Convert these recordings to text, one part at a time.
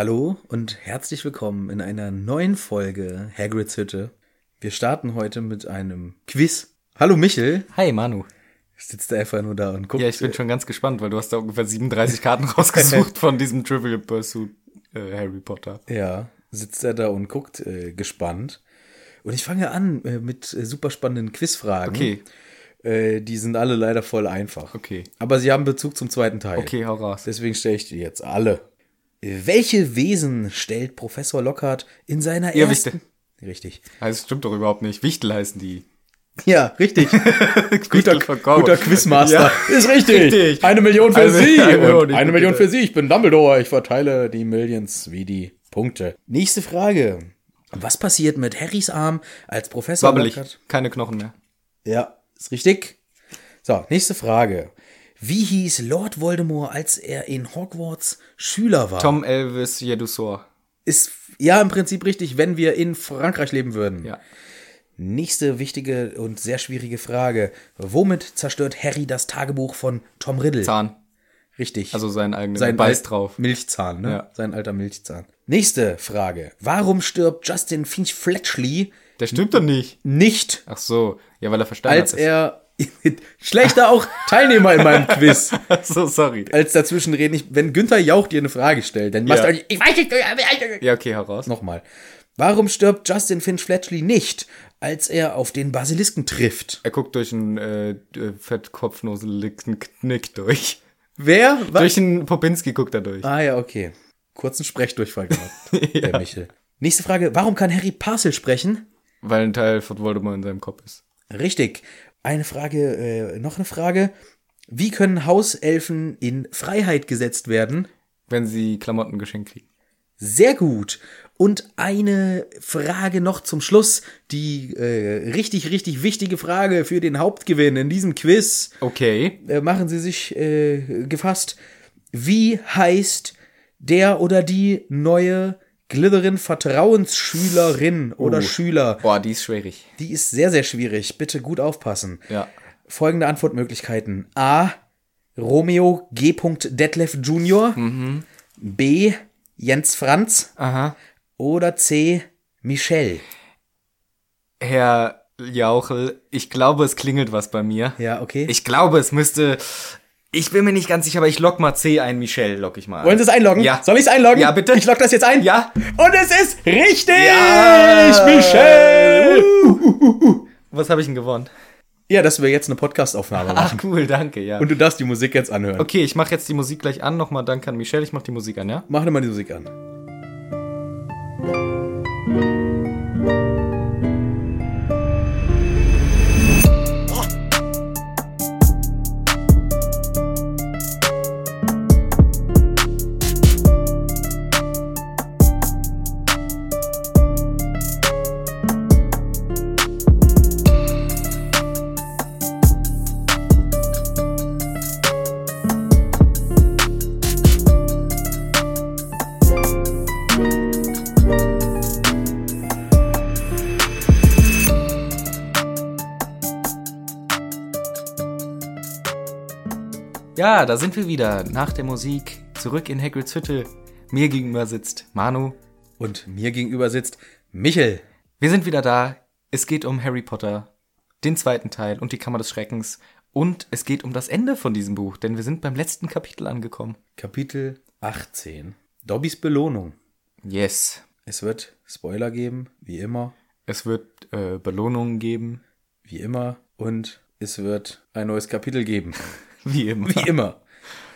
Hallo und herzlich willkommen in einer neuen Folge Hagrids Hütte. Wir starten heute mit einem Quiz. Hallo Michel. Hi Manu. Sitzt einfach nur da und guckt. Ja, ich bin schon ganz gespannt, weil du hast da ungefähr 37 Karten rausgesucht von diesem Trivial Pursuit äh, Harry Potter. Ja, sitzt er da und guckt äh, gespannt. Und ich fange an äh, mit äh, super spannenden Quizfragen. Okay. Äh, die sind alle leider voll einfach. Okay. Aber sie haben Bezug zum zweiten Teil. Okay, hau raus. Deswegen stelle ich die jetzt alle. Welche Wesen stellt Professor Lockhart in seiner Irrwichte. ersten... Richtig. Das stimmt doch überhaupt nicht. Wichtel heißen die. Ja, richtig. guter, Wichtel guter Quizmaster. Ja. Ist richtig. Richtig. Eine Million für Eine- Sie. eine Million, eine Million für Sie. Ich bin Dumbledore. Ich verteile die Millions wie die Punkte. Nächste Frage. Was passiert mit Harrys Arm als Professor Wabbelig. Lockhart? Keine Knochen mehr. Ja, ist richtig. So, nächste Frage. Wie hieß Lord Voldemort, als er in Hogwarts Schüler war? Tom Elvis Jedusor. Ist ja im Prinzip richtig, wenn wir in Frankreich leben würden. Ja. Nächste wichtige und sehr schwierige Frage. Womit zerstört Harry das Tagebuch von Tom Riddle? Zahn. Richtig. Also seinen eigenen. sein Beiß drauf. Milchzahn, ne? Ja. Sein alter Milchzahn. Nächste Frage. Warum stirbt Justin Finch Fletchley Der stimmt doch nicht. nicht, Ach so. Ja, weil er verstanden als hat. er schlechter auch Teilnehmer in meinem Quiz? So, sorry. Als dazwischen reden. Ich, wenn Günther Jauch dir eine Frage stellt, dann machst Ja. du eigentlich, ich weiß nicht, Ja, okay, hau raus. Nochmal. Warum stirbt Justin Finch Fletchley nicht, als er auf den Basilisken trifft? Er guckt durch einen äh, fettkopfnoseligen Knick durch. Wer? Was? Durch einen Popinski guckt er durch. Ah ja, okay. Kurzen Sprechdurchfall gehabt, der Michel. Nächste Frage. Warum kann Harry Parcel sprechen? Weil ein Teil von Voldemort in seinem Kopf ist. Richtig. Eine Frage, äh, noch eine Frage. Wie können Hauselfen in Freiheit gesetzt werden? Wenn sie Klamotten geschenkt kriegen. Sehr gut. Und eine Frage noch zum Schluss. Die äh, richtig, richtig wichtige Frage für den Hauptgewinn in diesem Quiz. Okay. Äh, machen Sie sich äh, gefasst. Wie heißt der oder die neue Glitterin Vertrauensschülerin oder Uh. Schüler? Boah, die ist schwierig. Die ist sehr, sehr schwierig. Bitte gut aufpassen. Ja. Folgende Antwortmöglichkeiten. A. Romeo G. Detlef Jr. B. Jens Franz. Aha. Oder C. Michelle. Herr Jauchel, ich glaube, es klingelt was bei mir. Ja, okay. Ich glaube, es müsste. Ich bin mir nicht ganz sicher, aber ich lock mal C ein. Michelle lock ich mal. Wollen Sie es einloggen? Ja. Soll ich es einloggen? Ja, bitte. Ich logge das jetzt ein. Ja. Und es ist richtig! Ja. Michelle! Was habe ich denn gewonnen? Ja, dass wir jetzt eine Podcastaufnahme Ach, machen. cool, danke, ja. Und du darfst die Musik jetzt anhören. okay, ich mache jetzt die Musik gleich an. Nochmal danke an Michelle. Ich mache die Musik an, ja? Mach dir mal die Musik an. Ja, da sind wir wieder. Nach der Musik. Zurück in Hagrids Hütte. Mir gegenüber sitzt Manu. Und mir gegenüber sitzt Michel. Wir sind wieder da. Es geht um Harry Potter, den zweiten Teil und die Kammer des Schreckens. Und es geht um das Ende von diesem Buch, denn wir sind beim letzten Kapitel angekommen. Kapitel 18. Dobbys Belohnung. Yes. Es wird Spoiler geben, wie immer, Es wird äh, Belohnungen geben. wie immer. Und es wird ein neues Kapitel geben. Wie immer. Wie immer.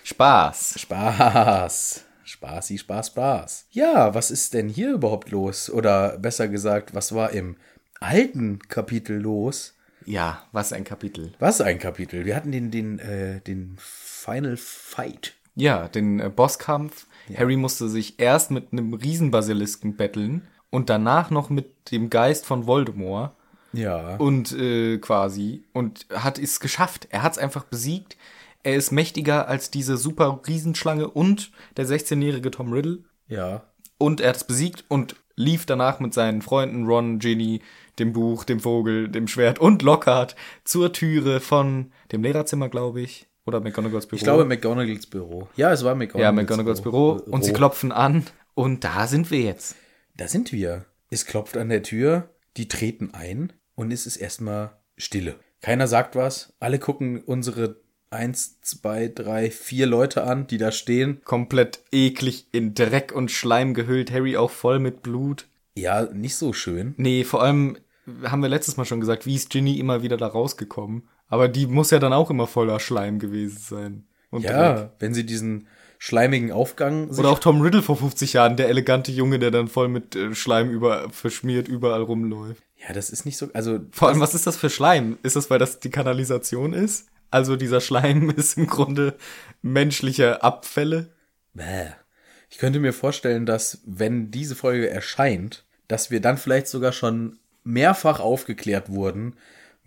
Spaß. Spaß. Spaßi, Spaß, Spaß. Ja, was ist denn hier überhaupt los? Oder besser gesagt, was war im alten Kapitel los? Ja, was ein Kapitel. Was ein Kapitel? Wir hatten den, den, äh, den Final Fight. Ja, den äh, Bosskampf. Harry musste sich erst mit einem Riesenbasilisken betteln und danach noch mit dem Geist von Voldemort. Ja. und äh, quasi und hat es geschafft. Er hat es einfach besiegt. Er ist mächtiger als diese super Riesenschlange und der 16-jährige Tom Riddle. Ja. Und er hat es besiegt und lief danach mit seinen Freunden Ron, Ginny, dem Buch, dem Vogel, dem Schwert und Lockhart zur Türe von dem Lehrerzimmer, glaube ich. Oder McGonagalls Büro. Ich glaube, McGonagalls Büro. Ja, es war McGonagalls ja, McGonagalls Büro. Und sie klopfen an Und da sind wir jetzt. Da sind wir. Es klopft an der Tür, die treten ein und es ist erstmal Stille. Keiner sagt was. Alle gucken unsere eins, zwei, drei, vier Leute an, die da stehen. Komplett eklig in Dreck und Schleim gehüllt. Harry auch voll mit Blut. Ja, nicht so schön. Nee, vor allem haben wir letztes Mal schon gesagt, wie ist Ginny immer wieder da rausgekommen? Aber die muss ja dann auch immer voller Schleim gewesen sein. Und Ja, Dreck. wenn sie diesen schleimigen Aufgang Oder auch Tom Riddle vor 50 Jahren, der elegante Junge, der dann voll mit äh, Schleim über, verschmiert überall rumläuft. Ja, das ist nicht so. Also, Vor allem, was ist das für Schleim? Ist das, weil das die Kanalisation ist? Also dieser Schleim ist im Grunde menschliche Abfälle? Bäh. Ich könnte mir vorstellen, dass, wenn diese Folge erscheint, dass wir dann vielleicht sogar schon mehrfach aufgeklärt wurden,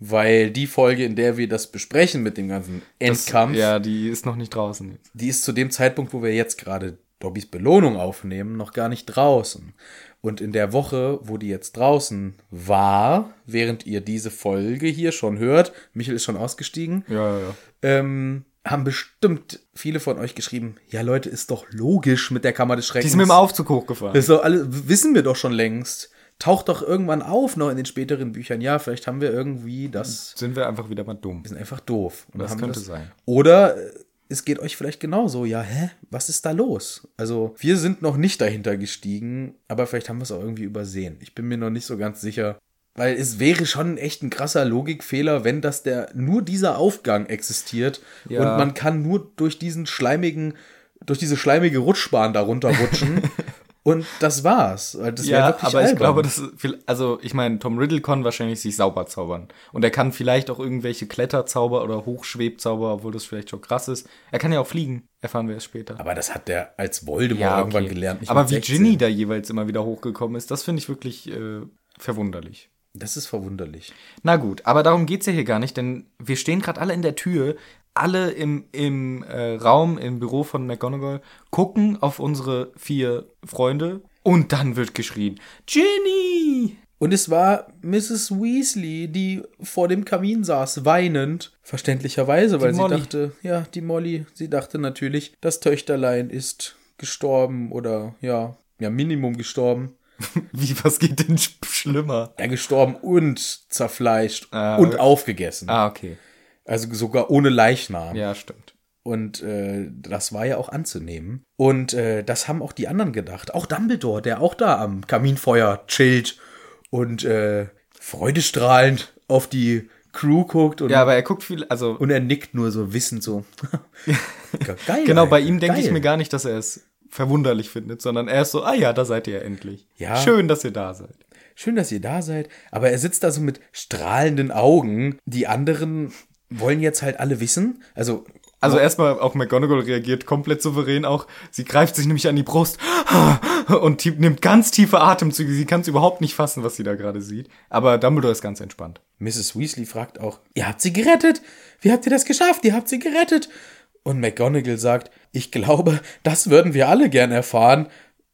weil die Folge, in der wir das besprechen mit dem ganzen Das- Endkampf, Ja, die ist noch nicht draußen jetzt. die ist zu dem Zeitpunkt, wo wir jetzt gerade Dobbys Belohnung aufnehmen, noch gar nicht draußen. Und in der Woche, wo die jetzt draußen war, während ihr diese Folge hier schon hört, Michael ist schon ausgestiegen, Ja, ja, ja. ähm, haben bestimmt viele von euch geschrieben, ja Leute, ist doch logisch mit der Kammer des Schreckens. Die ist mit dem Aufzug hochgefahren. Das alle, wissen wir doch schon längst. Taucht doch irgendwann auf noch in den späteren Büchern. Ja, vielleicht haben wir irgendwie das. Sind wir einfach wieder mal dumm. Wir sind einfach doof. Und Das könnte sein. Oder es geht euch vielleicht genauso. Ja, hä? Was ist da los? Also, wir sind noch nicht dahinter gestiegen, aber vielleicht haben wir es auch irgendwie übersehen. Ich bin mir noch nicht so ganz sicher. Weil es wäre schon echt ein krasser Logikfehler, wenn das der nur dieser Aufgang existiert Ja. und man kann nur durch diesen schleimigen, durch diese schleimige Rutschbahn darunter rutschen. und das war's. Das ja, wirklich aber ich albern. glaube, das ist viel, also ich meine, Tom Riddle kann wahrscheinlich sich sauber zaubern. Und er kann vielleicht auch irgendwelche Kletterzauber oder Hochschwebzauber, obwohl das vielleicht schon krass ist. Er kann ja auch fliegen, erfahren wir es später. Aber das hat der als Voldemort irgendwann okay. gelernt. nicht aber wie 16. Ginny da jeweils immer wieder hochgekommen ist, das finde ich wirklich äh, verwunderlich. Das ist verwunderlich. Na gut, aber darum geht's ja hier gar nicht, denn wir stehen gerade alle in der Tür, alle im, im äh, Raum, im Büro von McGonagall, gucken auf unsere vier Freunde und dann wird geschrien, Ginny! Und es war Mrs. Weasley, die vor dem Kamin saß, weinend. Verständlicherweise, weil sie Molly. dachte, ja, die Molly, sie dachte natürlich, das Töchterlein ist gestorben oder ja, ja, Minimum gestorben. Wie, was geht denn sch schlimmer? Ja, gestorben und zerfleischt Ah, und okay. aufgegessen. Ah, okay. Also sogar ohne Leichnam. Ja, stimmt. Und äh, das war ja auch anzunehmen. Und äh, das haben auch die anderen gedacht. Auch Dumbledore, der auch da am Kaminfeuer chillt und äh, freudestrahlend auf die Crew guckt und, Ja, aber er guckt viel, also und er nickt nur so wissend so. Geil. genau, bei ihm denke ich mir gar nicht, dass er es verwunderlich findet, sondern er ist so, ah ja, da seid ihr ja endlich. Ja. Schön, dass ihr da seid. Schön, dass ihr da seid. Aber er sitzt da so mit strahlenden Augen. Die anderen wollen jetzt halt alle wissen. Also, Also erstmal auch McGonagall reagiert komplett souverän auch. Sie greift sich nämlich an die Brust und nimmt ganz tiefe Atemzüge. Sie kann es überhaupt nicht fassen, was sie da gerade sieht. Aber Dumbledore ist ganz entspannt. Mrs. Weasley fragt auch, ihr habt sie gerettet. Wie habt ihr das geschafft? Ihr habt sie gerettet. Und McGonagall sagt, ich glaube, das würden wir alle gern erfahren.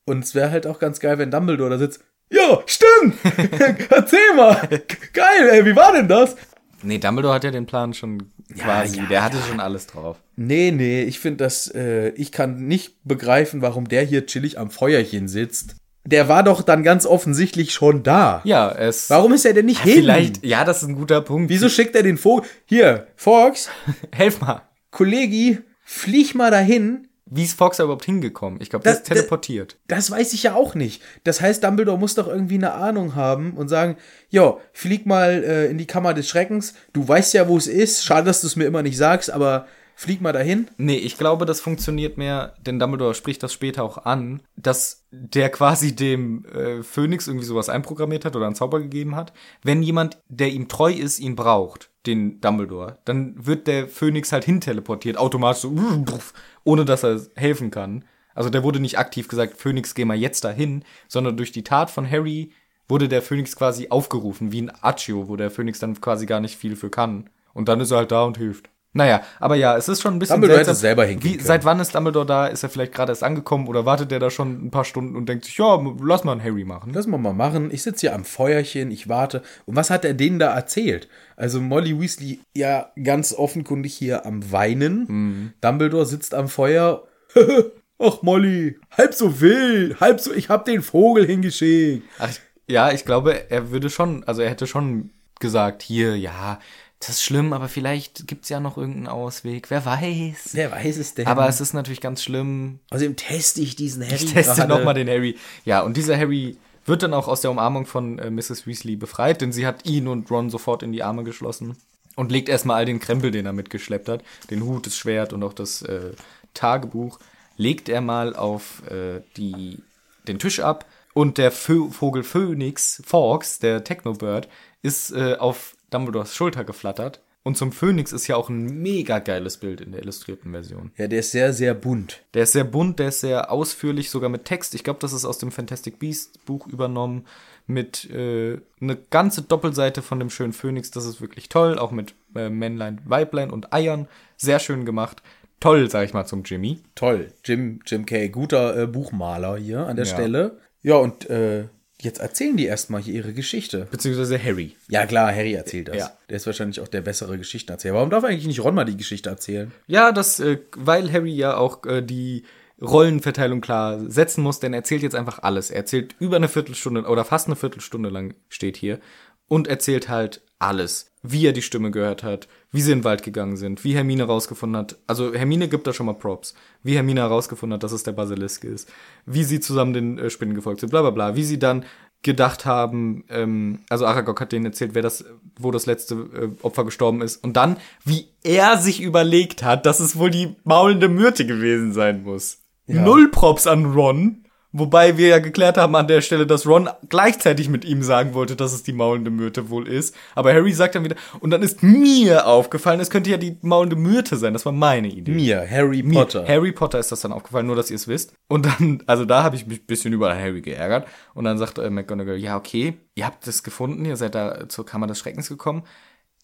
Und es wäre halt auch ganz geil, wenn Dumbledore da sitzt. Ja, stimmt. Erzähl mal. Geil, ey, wie war denn das? Nee, Dumbledore hat ja den Plan schon quasi. ja, Der hatte schon alles drauf. Nee, nee, ich finde das, äh, ich kann nicht begreifen, warum der hier chillig am Feuerchen sitzt. Der war doch dann ganz offensichtlich schon da. Ja, es. Warum ist er denn nicht hin? Vielleicht, ja, das ist ein guter Punkt. Wieso schickt er den Vogel? Hier, Fox, Helf mal. Kollegi, flieg mal dahin. Wie ist Fox da überhaupt hingekommen? Ich glaube, der Das- ist teleportiert. Das weiß ich ja auch nicht. Das heißt, Dumbledore muss doch irgendwie eine Ahnung haben und sagen, jo, flieg mal äh, in die Kammer des Schreckens. Du weißt ja, wo es ist. Schade, dass du es mir immer nicht sagst, aber flieg mal dahin. Nee, ich glaube, das funktioniert mehr, denn Dumbledore spricht das später auch an, dass der quasi dem äh, Phönix irgendwie sowas einprogrammiert hat oder einen Zauber gegeben hat. Wenn jemand, der ihm treu ist, ihn braucht, den Dumbledore, dann wird der Phönix halt hinteleportiert, automatisch so, ohne dass er helfen kann. Also der wurde nicht aktiv gesagt, Phönix, geh mal jetzt dahin, sondern durch die Tat von Harry wurde der Phönix quasi aufgerufen, wie ein Accio, wo der Phönix dann quasi gar nicht viel für kann. Und dann ist er halt da und hilft. Naja, aber ja, es ist schon ein bisschen Dumbledore hätte seltsam. es selber hinkriegen Wie. Seit wann ist Dumbledore da? Ist er vielleicht gerade erst angekommen oder wartet der da schon ein paar Stunden und denkt sich, ja, lass mal einen Harry machen? Lass mal mal machen. Ich sitze hier am Feuerchen, ich warte. Und was hat er denen da erzählt? Also Molly Weasley ja ganz offenkundig hier am Weinen. Dumbledore sitzt am Feuer. Ach Molly, halb so wild, halb so, ich hab den Vogel hingeschickt. Ach, ja, ich glaube, er würde schon, also er hätte schon gesagt, hier, ja, das ist schlimm, aber vielleicht gibt's ja noch irgendeinen Ausweg. Wer weiß. Wer weiß es denn? Aber es ist natürlich ganz schlimm. Außerdem teste ich diesen Harry. Ich teste nochmal den Harry. Ja, und dieser Harry wird dann auch aus der Umarmung von äh, Mrs. Weasley befreit, denn sie hat ihn und Ron sofort in die Arme geschlossen und legt erstmal all den Krempel, den er mitgeschleppt hat, den Hut, das Schwert und auch das äh, Tagebuch, legt er mal auf äh, die, den Tisch ab und der Vö Vogel Phönix, Fawkes, der Technobird, ist äh, auf Dumbledores Schulter geflattert. Und zum Phönix ist ja auch ein mega geiles Bild in der illustrierten Version. Ja, der ist sehr, sehr bunt. Der ist sehr bunt, der ist sehr ausführlich, sogar mit Text. Ich glaube, das ist aus dem Fantastic Beast Buch übernommen. Mit äh, eine ganze Doppelseite von dem schönen Phönix. Das ist wirklich toll. Auch mit äh, Männlein, Weiblein und Eiern. Sehr schön gemacht. Toll, sag ich mal, zum Jimmy. Toll. Jim, Jim Kay, guter äh, Buchmaler hier an der Ja. Stelle. Ja, und äh, jetzt erzählen die erstmal hier ihre Geschichte. Beziehungsweise Harry. Ja, klar, Harry erzählt das. Ja. Der ist wahrscheinlich auch der bessere Geschichtenerzähler. Warum darf eigentlich nicht Ron mal die Geschichte erzählen? Ja, das, äh, weil Harry ja auch äh, die Rollenverteilung klar setzen muss, denn er erzählt jetzt einfach alles. Er erzählt über eine Viertelstunde oder fast eine Viertelstunde lang steht hier und erzählt halt alles. Wie er die Stimme gehört hat, wie sie in den Wald gegangen sind, wie Hermine rausgefunden hat. Also Hermine gibt da schon mal Props. Wie Hermine herausgefunden hat, dass es der Basilisk ist. Wie sie zusammen den äh, Spinnen gefolgt sind, bla bla bla. Wie sie dann gedacht haben, ähm, also Aragog hat denen erzählt, wer das, wo das letzte äh, Opfer gestorben ist. Und dann, wie er sich überlegt hat, dass es wohl die maulende Myrte gewesen sein muss. Null Props an Ron. Wobei wir ja geklärt haben an der Stelle, dass Ron gleichzeitig mit ihm sagen wollte, dass es die maulende Myrte wohl ist. Aber Harry sagt dann wieder, und dann ist mir aufgefallen, es könnte ja die maulende Myrte sein. Das war meine Idee. Mir, Harry Potter. Harry Potter ist das dann aufgefallen, nur dass ihr es wisst. Und dann, also da habe ich mich ein bisschen über Harry geärgert. Und dann sagt äh, McGonagall, ja, okay, ihr habt das gefunden, ihr seid da zur Kammer des Schreckens gekommen.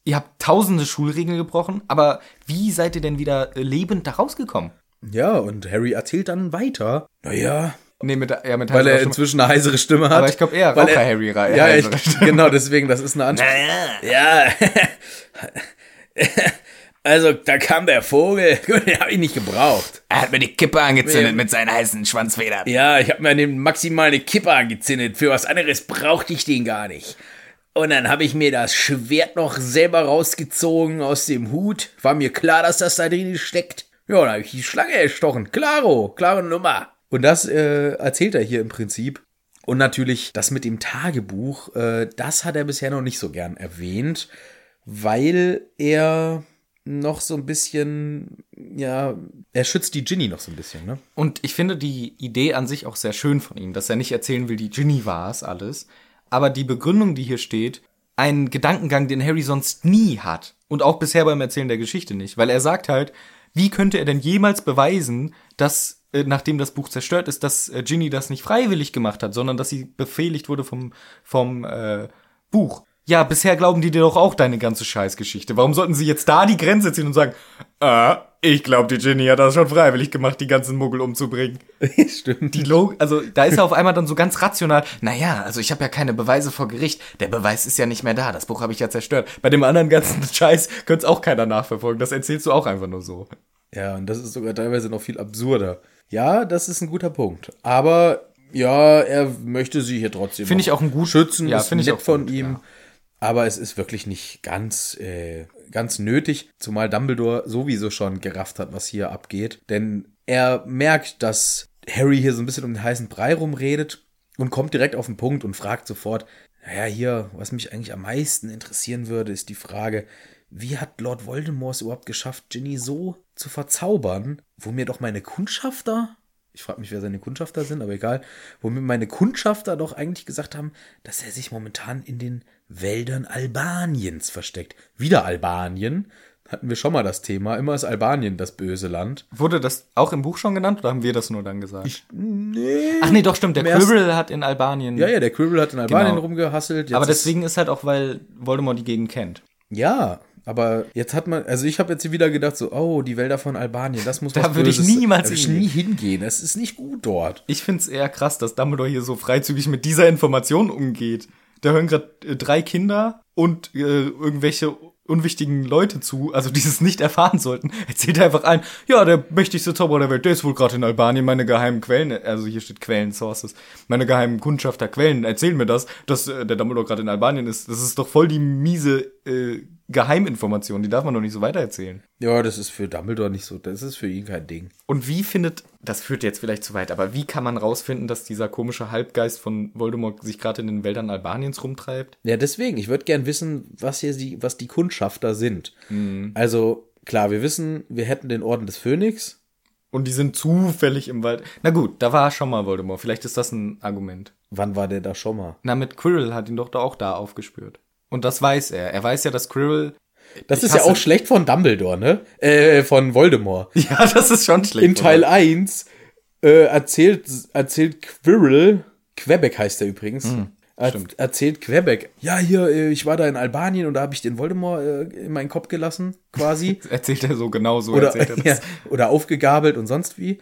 Ihr habt tausende Schulregeln gebrochen, aber wie seid ihr denn wieder lebend da rausgekommen? Ja, und Harry erzählt dann weiter. Naja, Nee, mit, ja, mit weil heiserer er Stimme. inzwischen eine heisere Stimme hat. Aber ich glaube eher Weil Raucher er- Harry rei- Ja, ich, genau, deswegen, das ist eine Antwort. Ja. Also, da kam der Vogel. Gut, Den habe ich nicht gebraucht. Er hat mir die Kippe angezündet mit seinen heißen Schwanzfedern. Ja, ich habe mir dem maximal eine Kippe angezündet. Für was anderes brauchte ich den gar nicht. Und dann habe ich mir das Schwert noch selber rausgezogen aus dem Hut. War mir klar, dass das da drin steckt. Ja, dann habe ich die Schlange erstochen. Klaro, klare Nummer. Und das äh, erzählt er hier im Prinzip. Und natürlich das mit dem Tagebuch, äh, das hat er bisher noch nicht so gern erwähnt, weil er noch so ein bisschen, ja, er schützt die Ginny noch so ein bisschen, ne? Und ich finde die Idee an sich auch sehr schön von ihm, dass er nicht erzählen will, die Ginny war es alles. Aber die Begründung, die hier steht, ein Gedankengang, den Harry sonst nie hat. Und auch bisher beim Erzählen der Geschichte nicht. Weil er sagt halt, wie könnte er denn jemals beweisen, dass, nachdem das Buch zerstört ist, dass äh, Ginny das nicht freiwillig gemacht hat, sondern dass sie befehligt wurde vom, vom äh, Buch. Ja, bisher glauben die dir doch auch deine ganze Scheißgeschichte. Warum sollten sie jetzt da die Grenze ziehen und sagen, ah, ich glaube, die Ginny hat das schon freiwillig gemacht, die ganzen Muggel umzubringen. Stimmt. Die Log also da ist er auf einmal dann so ganz rational. Naja, also ich habe ja keine Beweise vor Gericht. Der Beweis ist ja nicht mehr da. Das Buch habe ich ja zerstört. Bei dem anderen ganzen Scheiß könnte es auch keiner nachverfolgen. Das erzählst du auch einfach nur so. Ja, und das ist sogar teilweise noch viel absurder. Ja, das ist ein guter Punkt. Aber ja, er möchte sie hier trotzdem Finde ich auch ein gut- schützen. ja, ist finde ich nett auch von gut, ihm. ja. Aber es ist wirklich nicht ganz, äh, ganz nötig, zumal Dumbledore sowieso schon gerafft hat, was hier abgeht. Denn er merkt, dass Harry hier so ein bisschen um den heißen Brei rumredet und kommt direkt auf den Punkt und fragt sofort, naja, hier, was mich eigentlich am meisten interessieren würde, ist die Frage, wie hat Lord Voldemort es überhaupt geschafft, Ginny so zu verzaubern, wo mir doch meine Kundschafter, ich frage mich, wer seine Kundschafter sind, aber egal, wo mir meine Kundschafter doch eigentlich gesagt haben, dass er sich momentan in den Wäldern Albaniens versteckt. Wieder Albanien. Hatten wir schon mal das Thema. Immer ist Albanien das böse Land. Wurde das auch im Buch schon genannt oder haben wir das nur dann gesagt? Nee. Ach nee, doch stimmt. Der Quirrell hat in Albanien. Ja, ja, der Quirrell hat in Albanien Genau. rumgehasselt. Aber deswegen ist halt auch, weil Voldemort die Gegend kennt. Ja, aber jetzt hat man, also ich habe jetzt wieder gedacht, so, oh, die Wälder von Albanien, das muss Da würde ich niemals da würde ich nie hingehen. Es ist nicht gut dort. Ich find's eher krass, dass Dumbledore hier so freizügig mit dieser Information umgeht. Da hören gerade drei Kinder und äh, irgendwelche unwichtigen Leute zu, also die es nicht erfahren sollten, erzählt er einfach allen, ja, der mächtigste Zauberer der Welt, der ist wohl gerade in Albanien, meine geheimen Quellen, also hier steht Quellen, Sources, meine geheimen Kundschafter Quellen erzählen mir das, dass äh, der Dumbledore gerade in Albanien ist. Das ist doch voll die miese äh, Geheiminformation, die darf man doch nicht so weitererzählen. Ja, das ist für Dumbledore nicht so, das ist für ihn kein Ding. Und wie findet, das führt jetzt vielleicht zu weit, aber wie kann man rausfinden, dass dieser komische Halbgeist von Voldemort sich gerade in den Wäldern Albaniens rumtreibt? Ja, deswegen, ich würde gern wissen, was hier die, was die Kundschafter sind. Also, klar, wir wissen, wir hätten den Orden des Phönix. Und die sind zufällig im Wald. Na gut, da war schon mal Voldemort. Vielleicht ist das ein Argument. Wann war der da schon mal? Na, mit Quirrell hat ihn doch da auch da aufgespürt. Und das weiß er. Er weiß ja, dass Quirrell. Das ist ja auch schlecht von Dumbledore, ne? Äh, von Voldemort. Ja, das ist schon schlecht. In Teil 1 äh, erzählt, erzählt Quirrell, Quebec heißt er übrigens, er, stimmt. erzählt Quebec, ja, hier, äh, ich war da in Albanien und da habe ich den Voldemort äh, in meinen Kopf gelassen, quasi. Erzählt er so genau so. oder, erzählt er das. ja, oder aufgegabelt und sonst wie.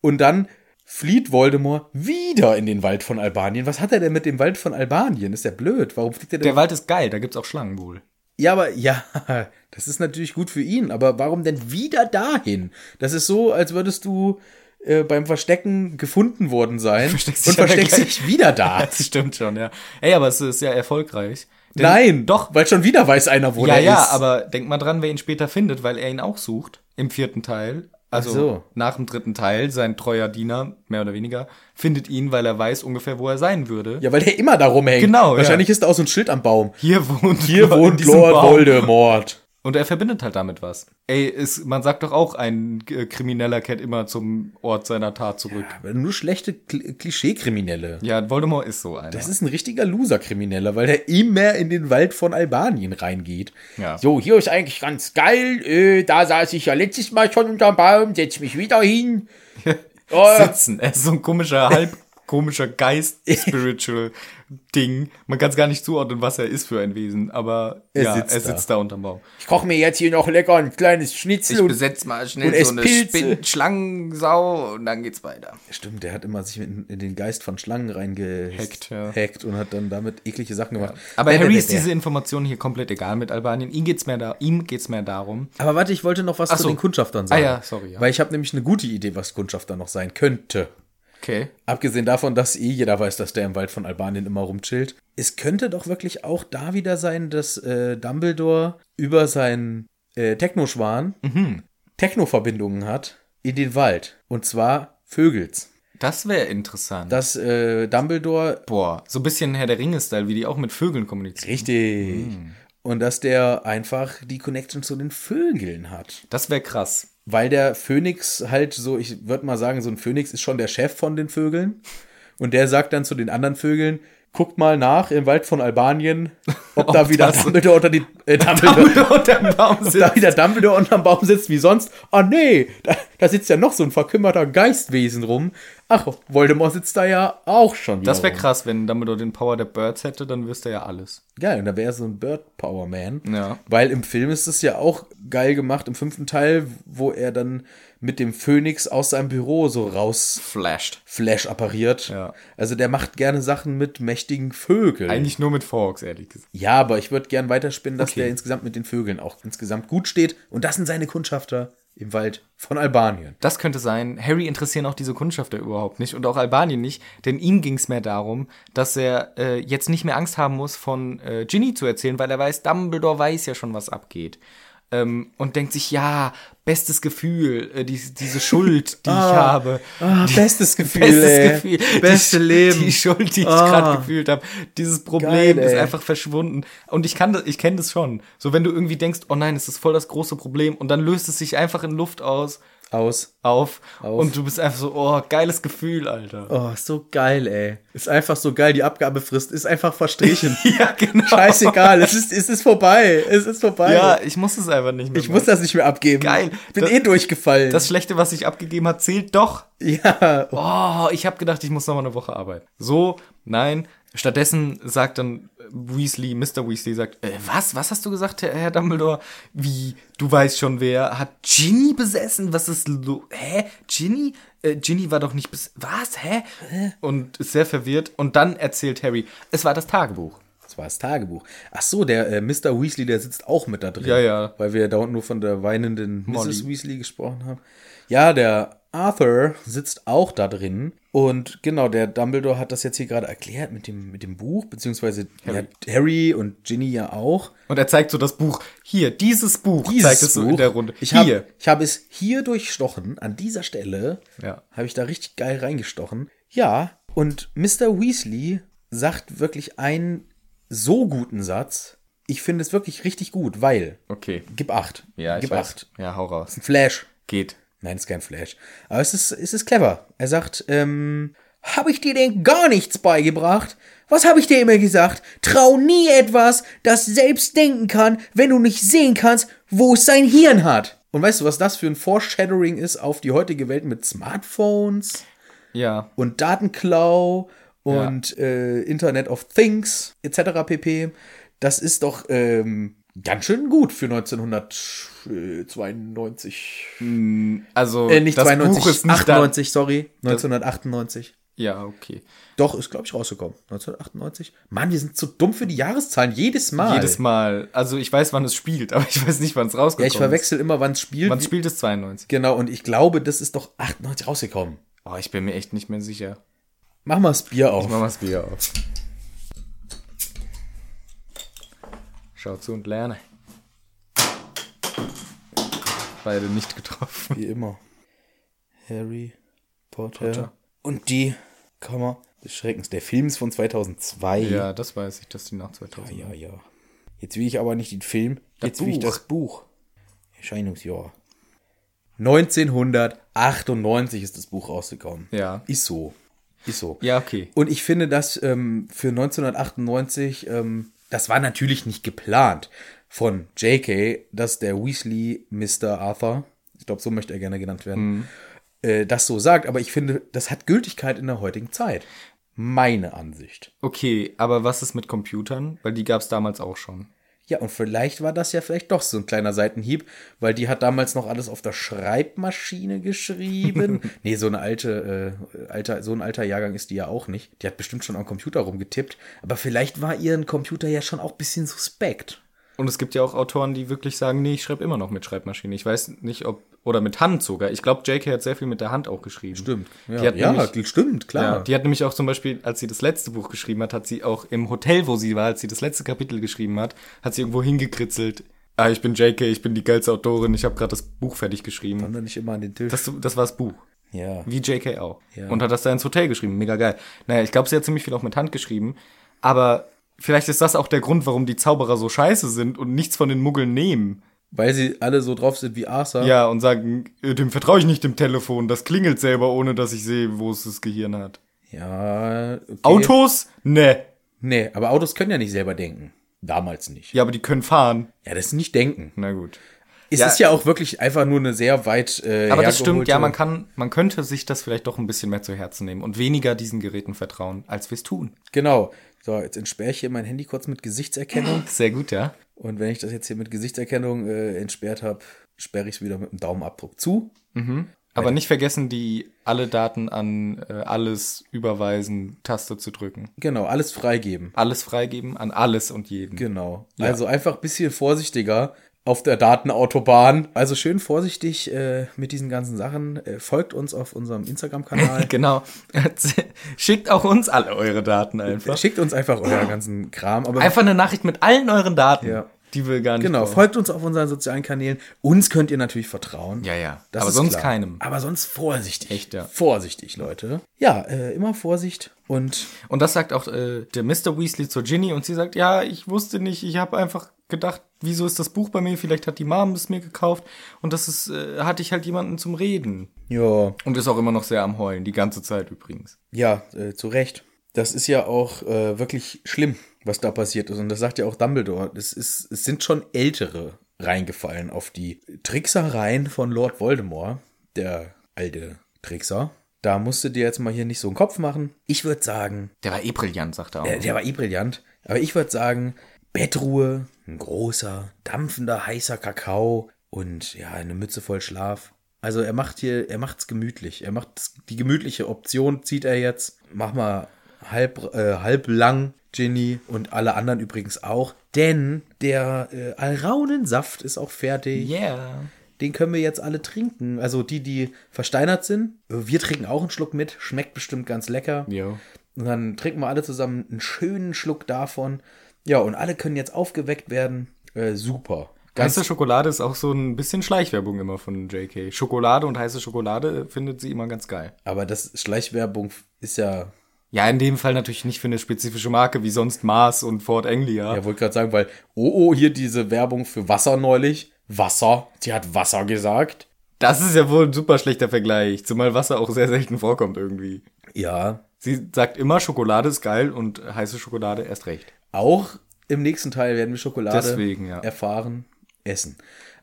Und dann flieht Voldemort wieder in den Wald von Albanien. Was hat er denn mit dem Wald von Albanien? Ist der blöd? Warum fliegt er denn? Der Wald ist geil, da gibt's auch Schlangen wohl. ja, aber ja, das ist natürlich gut für ihn. Aber warum denn wieder dahin? Das ist so, als würdest du äh, beim Verstecken gefunden worden sein Versteckst und versteckst dich wieder da. Das stimmt schon, ja. Ey, aber es ist ja erfolgreich. Denn- Nein, Doch. weil schon wieder weiß einer, wo Ja, der ja, ist. aber denk mal dran, wer ihn später findet, weil er ihn auch sucht. Im vierten Teil. Also so. nach dem dritten Teil, sein treuer Diener, mehr oder weniger, findet ihn, weil er weiß ungefähr, wo er sein würde. ja, weil der immer da rumhängt. Genau, ja. Wahrscheinlich ist da auch so ein Schild am Baum. Hier wohnt, Hier wohnt Lord Baum. Voldemort. Und er verbindet halt damit was. Ey, ist, man sagt doch auch, ein äh, Krimineller kehrt immer zum Ort seiner Tat zurück. Aber nur schlechte Kl Klischee-Kriminelle. Ja, Voldemort ist so einer. Das ist ein richtiger Loser-Krimineller, weil der immer in den Wald von Albanien reingeht. Ja. So, hier ist eigentlich ganz geil. Äh, da saß ich ja letztes Mal schon unterm Baum, setz mich wieder hin. Oh, Sitzen. Er ist so ein komischer, halb komischer Geist, spiritual Ding. Man kann es gar nicht zuordnen, was er ist für ein Wesen, aber Er ja, sitzt er da. sitzt da unterm Baum. ich koche mir jetzt hier noch lecker ein kleines Schnitzel. und- besetz mal schnell und ess Pilze. Schlangensau und dann geht's weiter. Stimmt, der hat immer sich in, in den Geist von Schlangen reingehackt ja. und hat dann damit eklige Sachen gemacht. Aber Bäh, bäh, Harry ist diese Information hier komplett egal mit Albanien. Ihm geht's mehr, da, ihm geht's mehr darum. Aber warte, ich wollte noch was Ach zu so. den Kundschaftern sagen. Ah ja, sorry, ja. Weil ich habe nämlich eine gute Idee, was Kundschafter noch sein könnte. Okay. Abgesehen davon, dass eh jeder weiß, dass der im Wald von Albanien immer rumchillt. Es könnte doch wirklich auch da wieder sein, dass äh, Dumbledore über seinen äh, Technoschwan Mhm. Techno-Verbindungen hat in den Wald. Und zwar Vögels. Das wäre interessant. Dass äh, Dumbledore Boah, so ein bisschen Herr der Ringe-Style, wie die auch mit Vögeln kommunizieren. richtig und dass der einfach die Connection zu den Vögeln hat. Das wäre krass. Weil der Phönix halt so, ich würde mal sagen, so ein Phönix ist schon der Chef von den Vögeln. Und der sagt dann zu den anderen Vögeln, guckt mal nach im Wald von Albanien, ob da wieder Dumbledore unter die äh, Dumbledore, Dumbledore unterm Baum ob da wieder Dumbledore unterm Baum sitzt wie sonst. Ah nee, da, da sitzt ja noch so ein verkümmerter Geistwesen rum. Ach, Voldemort sitzt da ja auch schon wieder Das wäre krass, wenn Dumbledore den Power der Birds hätte, dann wüsste er ja alles. Geil, und da wäre so ein Bird Power Man. Ja. Weil im Film ist es ja auch geil gemacht, im fünften Teil, wo er dann mit dem Phönix aus seinem Büro so raus Flashed. Flash appariert. Ja. Also der macht gerne Sachen mit mächtigen Vögeln. Eigentlich nur mit Forks, ehrlich gesagt. ja, aber ich würde gern weiterspinnen, dass Okay. der insgesamt mit den Vögeln auch insgesamt gut steht. Und das sind seine Kundschafter im Wald von Albanien. Das könnte sein. Harry interessieren auch diese Kundschafter überhaupt nicht und auch Albanien nicht, denn ihm ging es mehr darum, dass er äh, jetzt nicht mehr Angst haben muss, von äh, Ginny zu erzählen, weil er weiß, Dumbledore weiß ja schon, was abgeht. Ähm, und denkt sich, ja, bestes Gefühl, äh, die, diese Schuld, die ich habe. Ah, bestes Gefühl, Bestes ey. Gefühl. Beste die, Leben. Die Schuld, die ich Ah. gerade gefühlt habe. Dieses Problem Geil, ist einfach verschwunden. Und ich kann das, ich kenne das schon. So, wenn du irgendwie denkst, oh nein, es ist voll das große Problem und dann löst es sich einfach in Luft aus Aus. auf, Auf. und du bist einfach so, oh, geiles Gefühl, Alter. Oh, so geil, ey. Ist einfach so geil. Die Abgabefrist ist einfach verstrichen. Ja, genau. Scheißegal, es ist, es ist vorbei. Es ist vorbei. Ja, ich muss es einfach nicht mehr. ich muss das nicht mehr abgeben. Geil. Bin Das- eh durchgefallen. Das Schlechte, was ich abgegeben hat, zählt doch. ja. Oh, ich habe gedacht, ich muss noch mal eine Woche arbeiten. So, nein. Stattdessen sagt dann Weasley, Mr. Weasley sagt, äh, was? Was hast du gesagt, Herr, Herr Dumbledore? Wie, du weißt schon wer, hat Ginny besessen? Was ist lo Hä? Ginny? Äh, Ginny war doch nicht bis Was? Hä? Und ist sehr verwirrt. Und dann erzählt Harry, es war das Tagebuch. Das war das Tagebuch. Ach so, der äh, Mr. Weasley, der sitzt auch mit da drin. Ja, ja. Weil wir da unten nur von der weinenden Molly. Mrs. Weasley gesprochen haben. Ja, der Arthur sitzt auch da drin. Und genau, der Dumbledore hat das jetzt hier gerade erklärt mit dem, mit dem Buch, beziehungsweise Harry. Ja, Harry und Ginny ja auch. Und er zeigt so das Buch. Hier, dieses Buch Dieses zeigt es so in der Runde. Ich habe ich hab es hier durchstochen, an dieser Stelle. Ja. Habe ich da richtig geil reingestochen. Ja, und Mr. Weasley sagt wirklich einen so guten Satz. Ich finde es wirklich richtig gut, weil. Okay. Gib acht. Ja, ich Gib weiß. acht. Ja, hau raus. Ein Flash. Geht. Nein, ist kein Flash. Aber es ist, es ist clever. Er sagt, ähm, habe ich dir denn gar nichts beigebracht? Was habe ich dir immer gesagt? Trau nie etwas, das selbst denken kann, wenn du nicht sehen kannst, wo es sein Hirn hat. Und weißt du, was das für ein Foreshadowing ist auf die heutige Welt mit Smartphones Ja. und Datenklau und äh, Internet of Things etc. pp. Das ist doch ähm, ganz schön gut für 1992. Also, Äh, nicht das 92, Buch ist nicht 98, sorry. 1998. Da. Ja, okay. Doch, ist, glaube ich, rausgekommen. 1998. Mann, wir sind zu dumm für die Jahreszahlen. Jedes Mal. Jedes Mal. Also, ich weiß, wann es spielt, aber ich weiß nicht, wann es Ja, rausgekommen ich verwechsel immer, wann es spielt. ist. Wann spielt es 92? Genau, und ich glaube, das ist doch 98 rausgekommen. Oh, ich bin mir echt nicht mehr sicher. Mach mal das Bier auf. Mach mal das Bier auf. Schau zu und lerne. Beide nicht getroffen. Wie immer. Harry Potter. Potter. Und die Kammer des Schreckens. Der Film ist von 2002. Ja, das weiß ich, dass die nach 2000. ja, ja. Jetzt will ich aber nicht den Film, Das jetzt will ich Buch. das Buch. Erscheinungsjahr. 1998 ist das Buch rausgekommen. Ja. Ist so. Ist so. Ja, okay. Und ich finde, dass ähm, für 1998, ähm, das war natürlich nicht geplant von JK, dass der Weasley Mr. Arthur, ich glaube, so möchte er gerne genannt werden, äh, das so sagt. Aber ich finde, das hat Gültigkeit in der heutigen Zeit. Meine Ansicht. Okay, aber was ist mit Computern? Weil die gab es damals auch schon. Ja, und vielleicht war das ja vielleicht doch so ein kleiner Seitenhieb, weil die hat damals noch alles auf der Schreibmaschine geschrieben. nee, so eine alte, äh, alter, so ein alter Jahrgang ist die ja auch nicht. Die hat bestimmt schon am Computer rumgetippt. Aber vielleicht war ihren Computer ja schon auch ein bisschen suspekt. Und es gibt ja auch Autoren, die wirklich sagen, nee, ich schreibe immer noch mit Schreibmaschine. Ich weiß nicht, ob, oder mit Hand sogar. Ich glaube, JK hat sehr viel mit der Hand auch geschrieben. Stimmt. Ja, Die ja nämlich- stimmt, Ja, klar. die hat nämlich auch zum Beispiel, als sie das letzte Buch geschrieben hat, hat sie auch im Hotel, wo sie war, als sie das letzte Kapitel geschrieben hat, hat sie irgendwo hingekritzelt. Ah, ich bin JK, ich bin die geilste Autorin, ich habe gerade das Buch fertig geschrieben. Kommt doch nicht immer an den Tisch. Das, das war das Buch. ja. Wie JK auch. Ja. Und hat das da ins Hotel geschrieben. Mega geil. Naja, ich glaube, sie hat ziemlich viel auch mit Hand geschrieben. Aber vielleicht ist das auch der Grund, warum die Zauberer so scheiße sind und nichts von den Muggeln nehmen. Weil sie alle so drauf sind wie Arthur. Ja, und sagen, äh, dem vertraue ich nicht dem Telefon. Das klingelt selber, ohne dass ich sehe, wo es das Gehirn hat. Ja. Okay. Autos? Ne. Nee, aber Autos können ja nicht selber denken. Damals nicht. Ja, aber die können fahren. Ja, das ist nicht denken. Na gut. Es Ja. ist ja auch wirklich einfach nur eine sehr weit äh, Aber das stimmt, ja, man kann, man könnte sich das vielleicht doch ein bisschen mehr zu Herzen nehmen und weniger diesen Geräten vertrauen, als wir es tun. Genau. So, jetzt entsperre ich hier mein Handy kurz mit Gesichtserkennung. Sehr gut, ja. Und wenn ich das jetzt hier mit Gesichtserkennung äh, entsperrt habe, sperre ich es wieder mit dem Daumenabdruck zu. Aber nicht vergessen, die alle Daten an äh, alles überweisen Taste zu drücken. Genau, alles freigeben. Alles freigeben an alles und jeden. Genau. Also einfach ein bisschen vorsichtiger auf der Datenautobahn. Also schön vorsichtig äh, mit diesen ganzen Sachen. Äh, folgt uns auf unserem Instagram-Kanal. Genau. Schickt auch uns alle eure Daten einfach. Schickt uns einfach euren ganzen Kram. Aber Einfach eine Nachricht mit allen euren Daten, Ja. die wir gar nicht genau, brauchen. folgt uns auf unseren sozialen Kanälen. Uns könnt ihr natürlich vertrauen. Ja, ja. Das Aber ist sonst klar. keinem. Aber sonst vorsichtig. Echt, ja. Vorsichtig, Leute. Ja, äh, immer Vorsicht und Und das sagt auch äh, der Mr. Weasley zur Ginny und sie sagt, ja, ich wusste nicht, ich habe einfach gedacht, wieso ist das Buch bei mir? Vielleicht hat die Mom es mir gekauft und das ist, äh, hatte ich halt jemanden zum Reden. ja, Und ist auch immer noch sehr am Heulen, die ganze Zeit übrigens. ja, äh, zu Recht. Das ist ja auch äh, wirklich schlimm, was da passiert ist. Und das sagt ja auch Dumbledore. Es, ist, es sind schon Ältere reingefallen auf die Tricksereien von Lord Voldemort, der alte Trickser. Da musst du dir jetzt mal hier nicht so einen Kopf machen. Ich würde sagen, Der war eh brillant, sagt er auch. Der, der war eh brillant. Aber ich würde sagen, Bettruhe, ein großer, dampfender, heißer Kakao und ja, eine Mütze voll Schlaf. Also er macht hier, er macht's gemütlich. Er macht die gemütliche Option, zieht er jetzt. Mach mal halb, äh, halb lang, Ginny und alle anderen übrigens auch. Denn der äh, Alraunensaft ist auch fertig. Yeah. Den können wir jetzt alle trinken. Also die, die versteinert sind. Wir trinken auch einen Schluck mit. Schmeckt bestimmt ganz lecker. Jo. Und dann trinken wir alle zusammen einen schönen Schluck davon. Ja, und alle können jetzt aufgeweckt werden. Äh, super. Heiße Schokolade ist auch so ein bisschen Schleichwerbung immer von JK. Schokolade und heiße Schokolade findet sie immer ganz geil. Aber das Schleichwerbung ist ja. Ja, in dem Fall natürlich nicht für eine spezifische Marke wie sonst Mars und Fort Anglia. Ja, wollte gerade sagen, weil, oh, oh, hier diese Werbung für Wasser neulich. Wasser. Sie hat Wasser gesagt. Das ist ja wohl ein super schlechter Vergleich, zumal Wasser auch sehr selten vorkommt irgendwie. Ja. Sie sagt immer, Schokolade ist geil und heiße Schokolade erst recht. Auch im nächsten Teil werden wir Schokolade Deswegen, ja. erfahren, essen.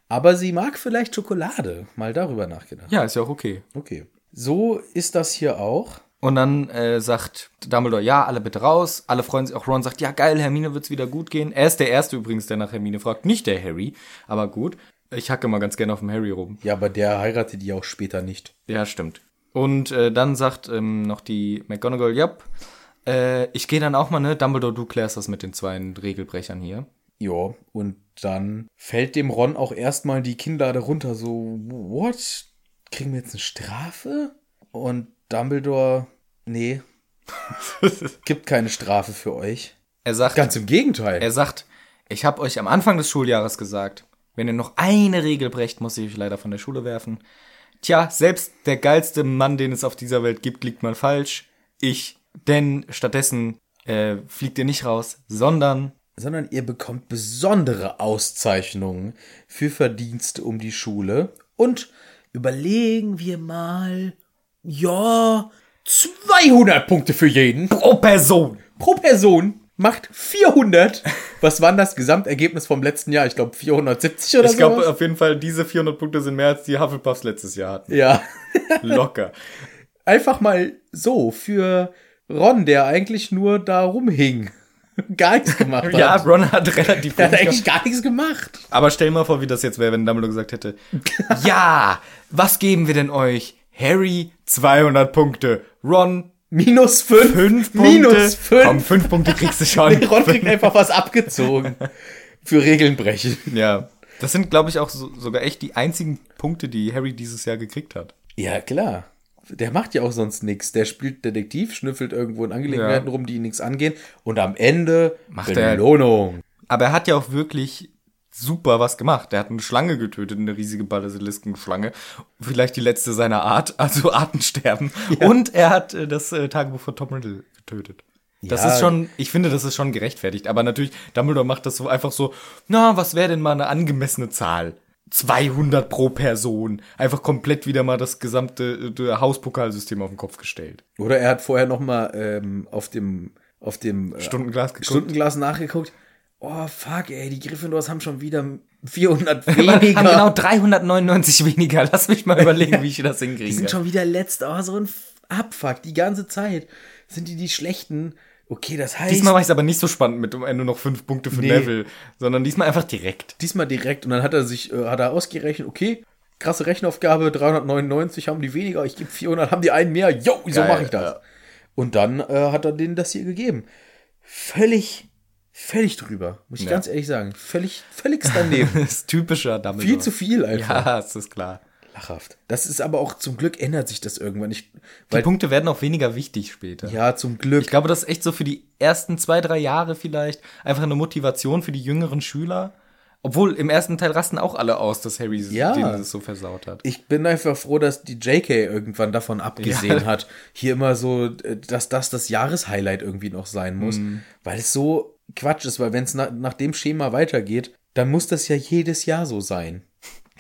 Aber sie mag vielleicht Schokolade. Mal darüber nachgedacht. Ja, ist ja auch okay. Okay. So ist das hier auch. Und dann äh, sagt Dumbledore, ja, alle bitte raus. Alle freuen sich. Auch Ron sagt, ja, geil, Hermine wird's wieder gut gehen. Er ist der Erste übrigens, der nach Hermine fragt, nicht der Harry. Aber gut, ich hacke mal ganz gerne auf dem Harry rum. Ja, aber der heiratet die auch später nicht. Ja, stimmt. Und äh, dann sagt ähm, noch die McGonagall, ja, äh, ich gehe dann auch mal, ne? Dumbledore, du klärst das mit den zwei Regelbrechern hier. Ja, und dann fällt dem Ron auch erstmal die Kinnlade runter. So, what? Kriegen wir jetzt eine Strafe? Und Dumbledore, nee, gibt keine Strafe für euch. Er sagt, Ganz im Gegenteil. er sagt, ich habe euch am Anfang des Schuljahres gesagt, wenn ihr noch eine Regel brecht, muss ich euch leider von der Schule werfen. Tja, selbst der geilste Mann, den es auf dieser Welt gibt, liegt mal falsch. Ich. Denn stattdessen äh, fliegt ihr nicht raus, sondern sondern ihr bekommt besondere Auszeichnungen für Verdienste um die Schule. Und überlegen wir mal, ja, 200 Punkte für jeden. pro Person. Pro Person macht 400. Was war denn das Gesamtergebnis vom letzten Jahr? Ich glaube 470 oder Ich so. glaube auf jeden Fall, diese 400 Punkte sind mehr als die Hufflepuffs letztes Jahr hatten. ja. Locker. Einfach mal so für Ron, der eigentlich nur da rumhing. Gar nichts gemacht hat. ja, Ron hat relativ Er hat eigentlich gar nichts gemacht. Aber stell mal vor, wie das jetzt wäre, wenn Dumbledore gesagt hätte, ja, was geben wir denn euch? Harry 200 Punkte, Ron Minus 5. 5 Punkte. Minus 5. Komm, 5 Punkte kriegst du schon. Nee, Ron kriegt einfach was abgezogen. Für Regeln brechen. Ja, das sind, glaube ich, auch so, sogar echt die einzigen Punkte, die Harry dieses Jahr gekriegt hat. Ja, klar. Der macht ja auch sonst nichts. Der spielt Detektiv, schnüffelt irgendwo in Angelegenheiten Ja. rum, die ihn nichts angehen. Und am Ende Macht er- Belohnung. Aber er hat ja auch wirklich super was gemacht. Er hat eine Schlange getötet, eine riesige Basiliskenschlange. Vielleicht die letzte seiner Art, also Artensterben. Und er hat äh, das äh, Tagebuch von Tom Riddle getötet. Das Ja. ist schon, ich finde, das ist schon gerechtfertigt. Aber natürlich, Dumbledore macht das so einfach so, na, was wäre denn mal eine angemessene Zahl? 200 pro Person. Einfach komplett wieder mal das gesamte äh, Hauspokalsystem auf den Kopf gestellt. Oder er hat vorher noch mal ähm, auf dem, auf dem äh, Stundenglas geguckt. Stundenglas nachgeguckt. Oh, fuck, ey, die Gryffindors haben schon wieder 400 Wir weniger. haben genau 399 weniger. Lass mich mal überlegen, wie ich das Die hinkriege. sind schon wieder letzt. Oh, so ein Abfuck. Die ganze Zeit sind die die Schlechten. Okay, das heißt... Diesmal war ich es aber nicht so spannend mit am Ende noch fünf Punkte für Nee. Neville, sondern diesmal einfach direkt. diesmal direkt und dann hat er sich, äh, hat er ausgerechnet, okay, krasse Rechenaufgabe, 399 haben die weniger, ich gebe 400, haben die einen mehr, yo, so Geil, mache ich das. ja. Und dann äh, hat er denen das hier gegeben. Völlig, völlig drüber, muss ich Ja. ganz ehrlich sagen. Völlig, völlig daneben. Das ist typischer Dumbledore. Viel zu viel einfach. Ja, das ist klar. Lachhaft. Das ist aber auch, zum Glück ändert sich das irgendwann. Ich, Die Punkte werden auch weniger wichtig später. ja, zum Glück. Ich glaube, das ist echt so für die ersten zwei, drei Jahre vielleicht einfach eine Motivation für die jüngeren Schüler. Obwohl im ersten Teil rasten auch alle aus, dass Harry Ja. denen das so versaut hat. ich bin einfach froh, dass die JK irgendwann davon abgesehen Ja. hat. Hier immer so, äh, dass das das Jahreshighlight irgendwie noch sein muss. Mhm. Weil es so Quatsch ist, weil wenn es nach, nach dem Schema weitergeht, dann muss das ja jedes Jahr so sein.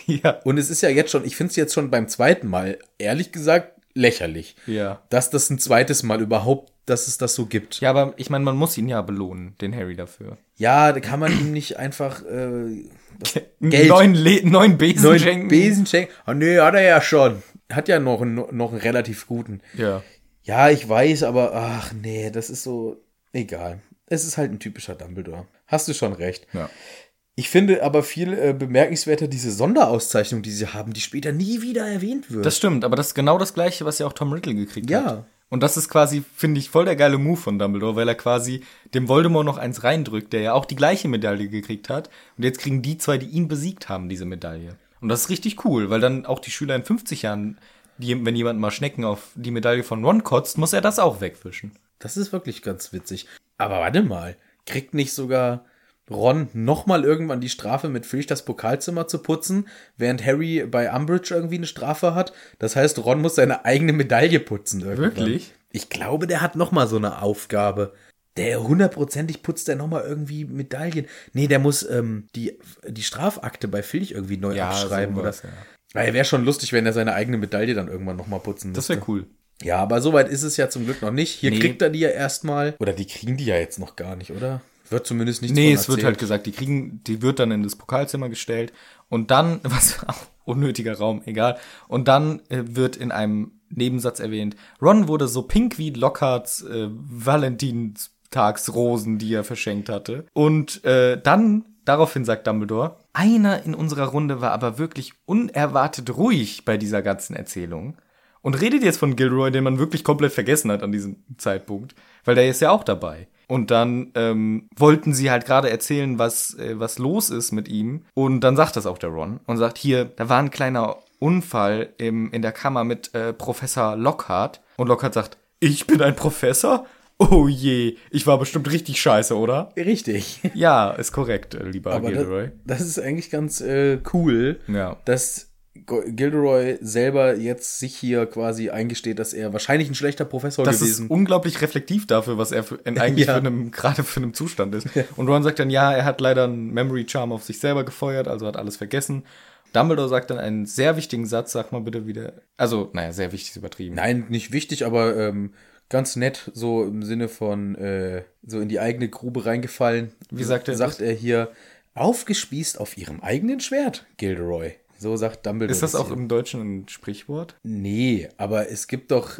Ja. Und es ist ja jetzt schon, ich finde es jetzt schon beim zweiten Mal, ehrlich gesagt, lächerlich. Ja. Dass das ein zweites Mal überhaupt, dass es das so gibt. Ja, aber ich meine, man muss ihn ja belohnen, den Harry dafür. Ja, da kann man ihm nicht einfach äh, Geld. Neun, Le neun Besen neuen schenken. Besen schenken. Oh nee, hat er ja schon. Hat ja noch einen, noch einen relativ guten. Ja. Ja, ich weiß, aber ach nee, das ist so egal. Es ist halt ein typischer Dumbledore. Hast du schon recht. Ja. Ich finde aber viel äh, bemerkenswerter diese Sonderauszeichnung, die sie haben, die später nie wieder erwähnt wird. Das stimmt, aber das ist genau das gleiche, was ja auch Tom Riddle gekriegt hat. ja, Und das ist quasi, finde ich, voll der geile Move von Dumbledore, weil er quasi dem Voldemort noch eins reindrückt, der ja auch die gleiche Medaille gekriegt hat. Und jetzt kriegen die zwei, die ihn besiegt haben, diese Medaille. Und das ist richtig cool, weil dann auch die Schüler in 50 Jahren, die, wenn jemand mal Schnecken auf die Medaille von Ron kotzt, muss er das auch wegwischen. Das ist wirklich ganz witzig. Aber warte mal, kriegt nicht sogar Ron nochmal irgendwann die Strafe, mit Filch das Pokalzimmer zu putzen, während Harry bei Umbridge irgendwie eine Strafe hat? Das heißt, Ron muss seine eigene Medaille putzen. Irgendwann. Wirklich? Ich glaube, der hat nochmal so eine Aufgabe. Der hundertprozentig putzt der nochmal irgendwie Medaillen. Nee, der muss ähm, die, die Strafakte bei Filch irgendwie neu abschreiben. Oder? sowas, ja. Weil wäre schon lustig, wenn er seine eigene Medaille dann irgendwann nochmal putzen Das müsste. wäre cool. Ja, aber soweit ist es ja zum Glück noch nicht. Hier Nee. kriegt er die ja erstmal. Oder die kriegen die ja jetzt noch gar nicht, oder? Wird zumindest nichts Nee, es wird halt gesagt, die kriegen, die wird dann in das Pokalzimmer gestellt und dann, was auch unnötiger Raum, egal. Und dann äh, wird in einem Nebensatz erwähnt, Ron wurde so pink wie Lockharts äh, Valentinstagsrosen, die er verschenkt hatte. Und äh, dann, daraufhin sagt Dumbledore, einer in unserer Runde war aber wirklich unerwartet ruhig bei dieser ganzen Erzählung. Und redet jetzt von Gilroy, den man wirklich komplett vergessen hat an diesem Zeitpunkt, weil der ist ja auch dabei. Und dann ähm, wollten sie halt gerade erzählen, was, äh, was los ist mit ihm. Und dann sagt das auch der Ron und sagt, hier, da war ein kleiner Unfall im, in der Kammer mit äh, Professor Lockhart. Und Lockhart sagt, ich bin ein Professor? Oh je, ich war bestimmt richtig scheiße, oder? Richtig. Ja, ist korrekt, äh, lieber Aber Gilroy. das, das ist eigentlich ganz äh, cool, Ja. dass Gilderoy selber jetzt sich hier quasi eingesteht, dass er wahrscheinlich ein schlechter Professor Das gewesen ist unglaublich reflektiv dafür, was er für, eigentlich Ja. für einem, gerade für einem Zustand ist. Und Ron sagt dann, ja, er hat leider einen Memory Charm auf sich selber gefeuert, also hat alles vergessen. Dumbledore sagt dann einen sehr wichtigen Satz, sag mal bitte wieder. Also, naja, sehr wichtig ist übertrieben. Nein, nicht wichtig, aber ähm, ganz nett, so im Sinne von äh, so in die eigene Grube reingefallen. Wie sagt er Sagt er hier, aufgespießt auf ihrem eigenen Schwert, Gilderoy. So sagt Dumbledore. Ist das auch im Deutschen ein Sprichwort? Nee, aber es gibt doch,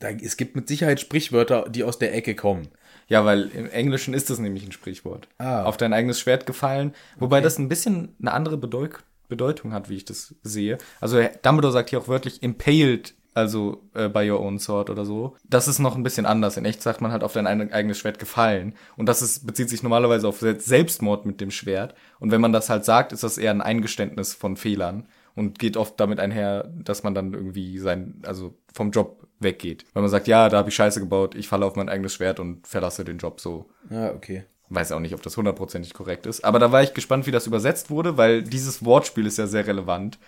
es gibt mit Sicherheit Sprichwörter, die aus der Ecke kommen. Ja, weil im Englischen ist das nämlich ein Sprichwort. Ah. Auf dein eigenes Schwert gefallen. Wobei das ein bisschen eine andere Bedeut Bedeutung hat, wie ich das sehe. Also Dumbledore sagt hier auch wörtlich impaled, also äh, by your own sword oder so. Das ist noch ein bisschen anders. In echt sagt man halt auf dein ein- eigenes Schwert gefallen. Und das ist, bezieht sich normalerweise auf Se- Selbstmord mit dem Schwert. Und wenn man das halt sagt, ist das eher ein Eingeständnis von Fehlern. Und geht oft damit einher, dass man dann irgendwie sein, also vom Job weggeht. Weil man sagt, ja, da habe ich Scheiße gebaut, ich falle auf mein eigenes Schwert und verlasse den Job so. Ja, okay. Weiß auch nicht, ob das hundertprozentig korrekt ist. Aber da war ich gespannt, wie das übersetzt wurde, weil dieses Wortspiel ist ja sehr relevant.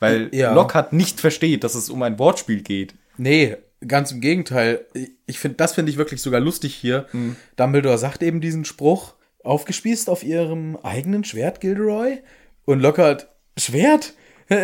Weil Ja. Lockhart nicht versteht, dass es um ein Wortspiel geht. Nee, ganz im Gegenteil. Ich- finde, das finde ich wirklich sogar lustig hier. Mhm. Dumbledore sagt eben diesen Spruch, aufgespießt auf ihrem eigenen Schwert, Gilderoy. Und Lockhart, Schwert?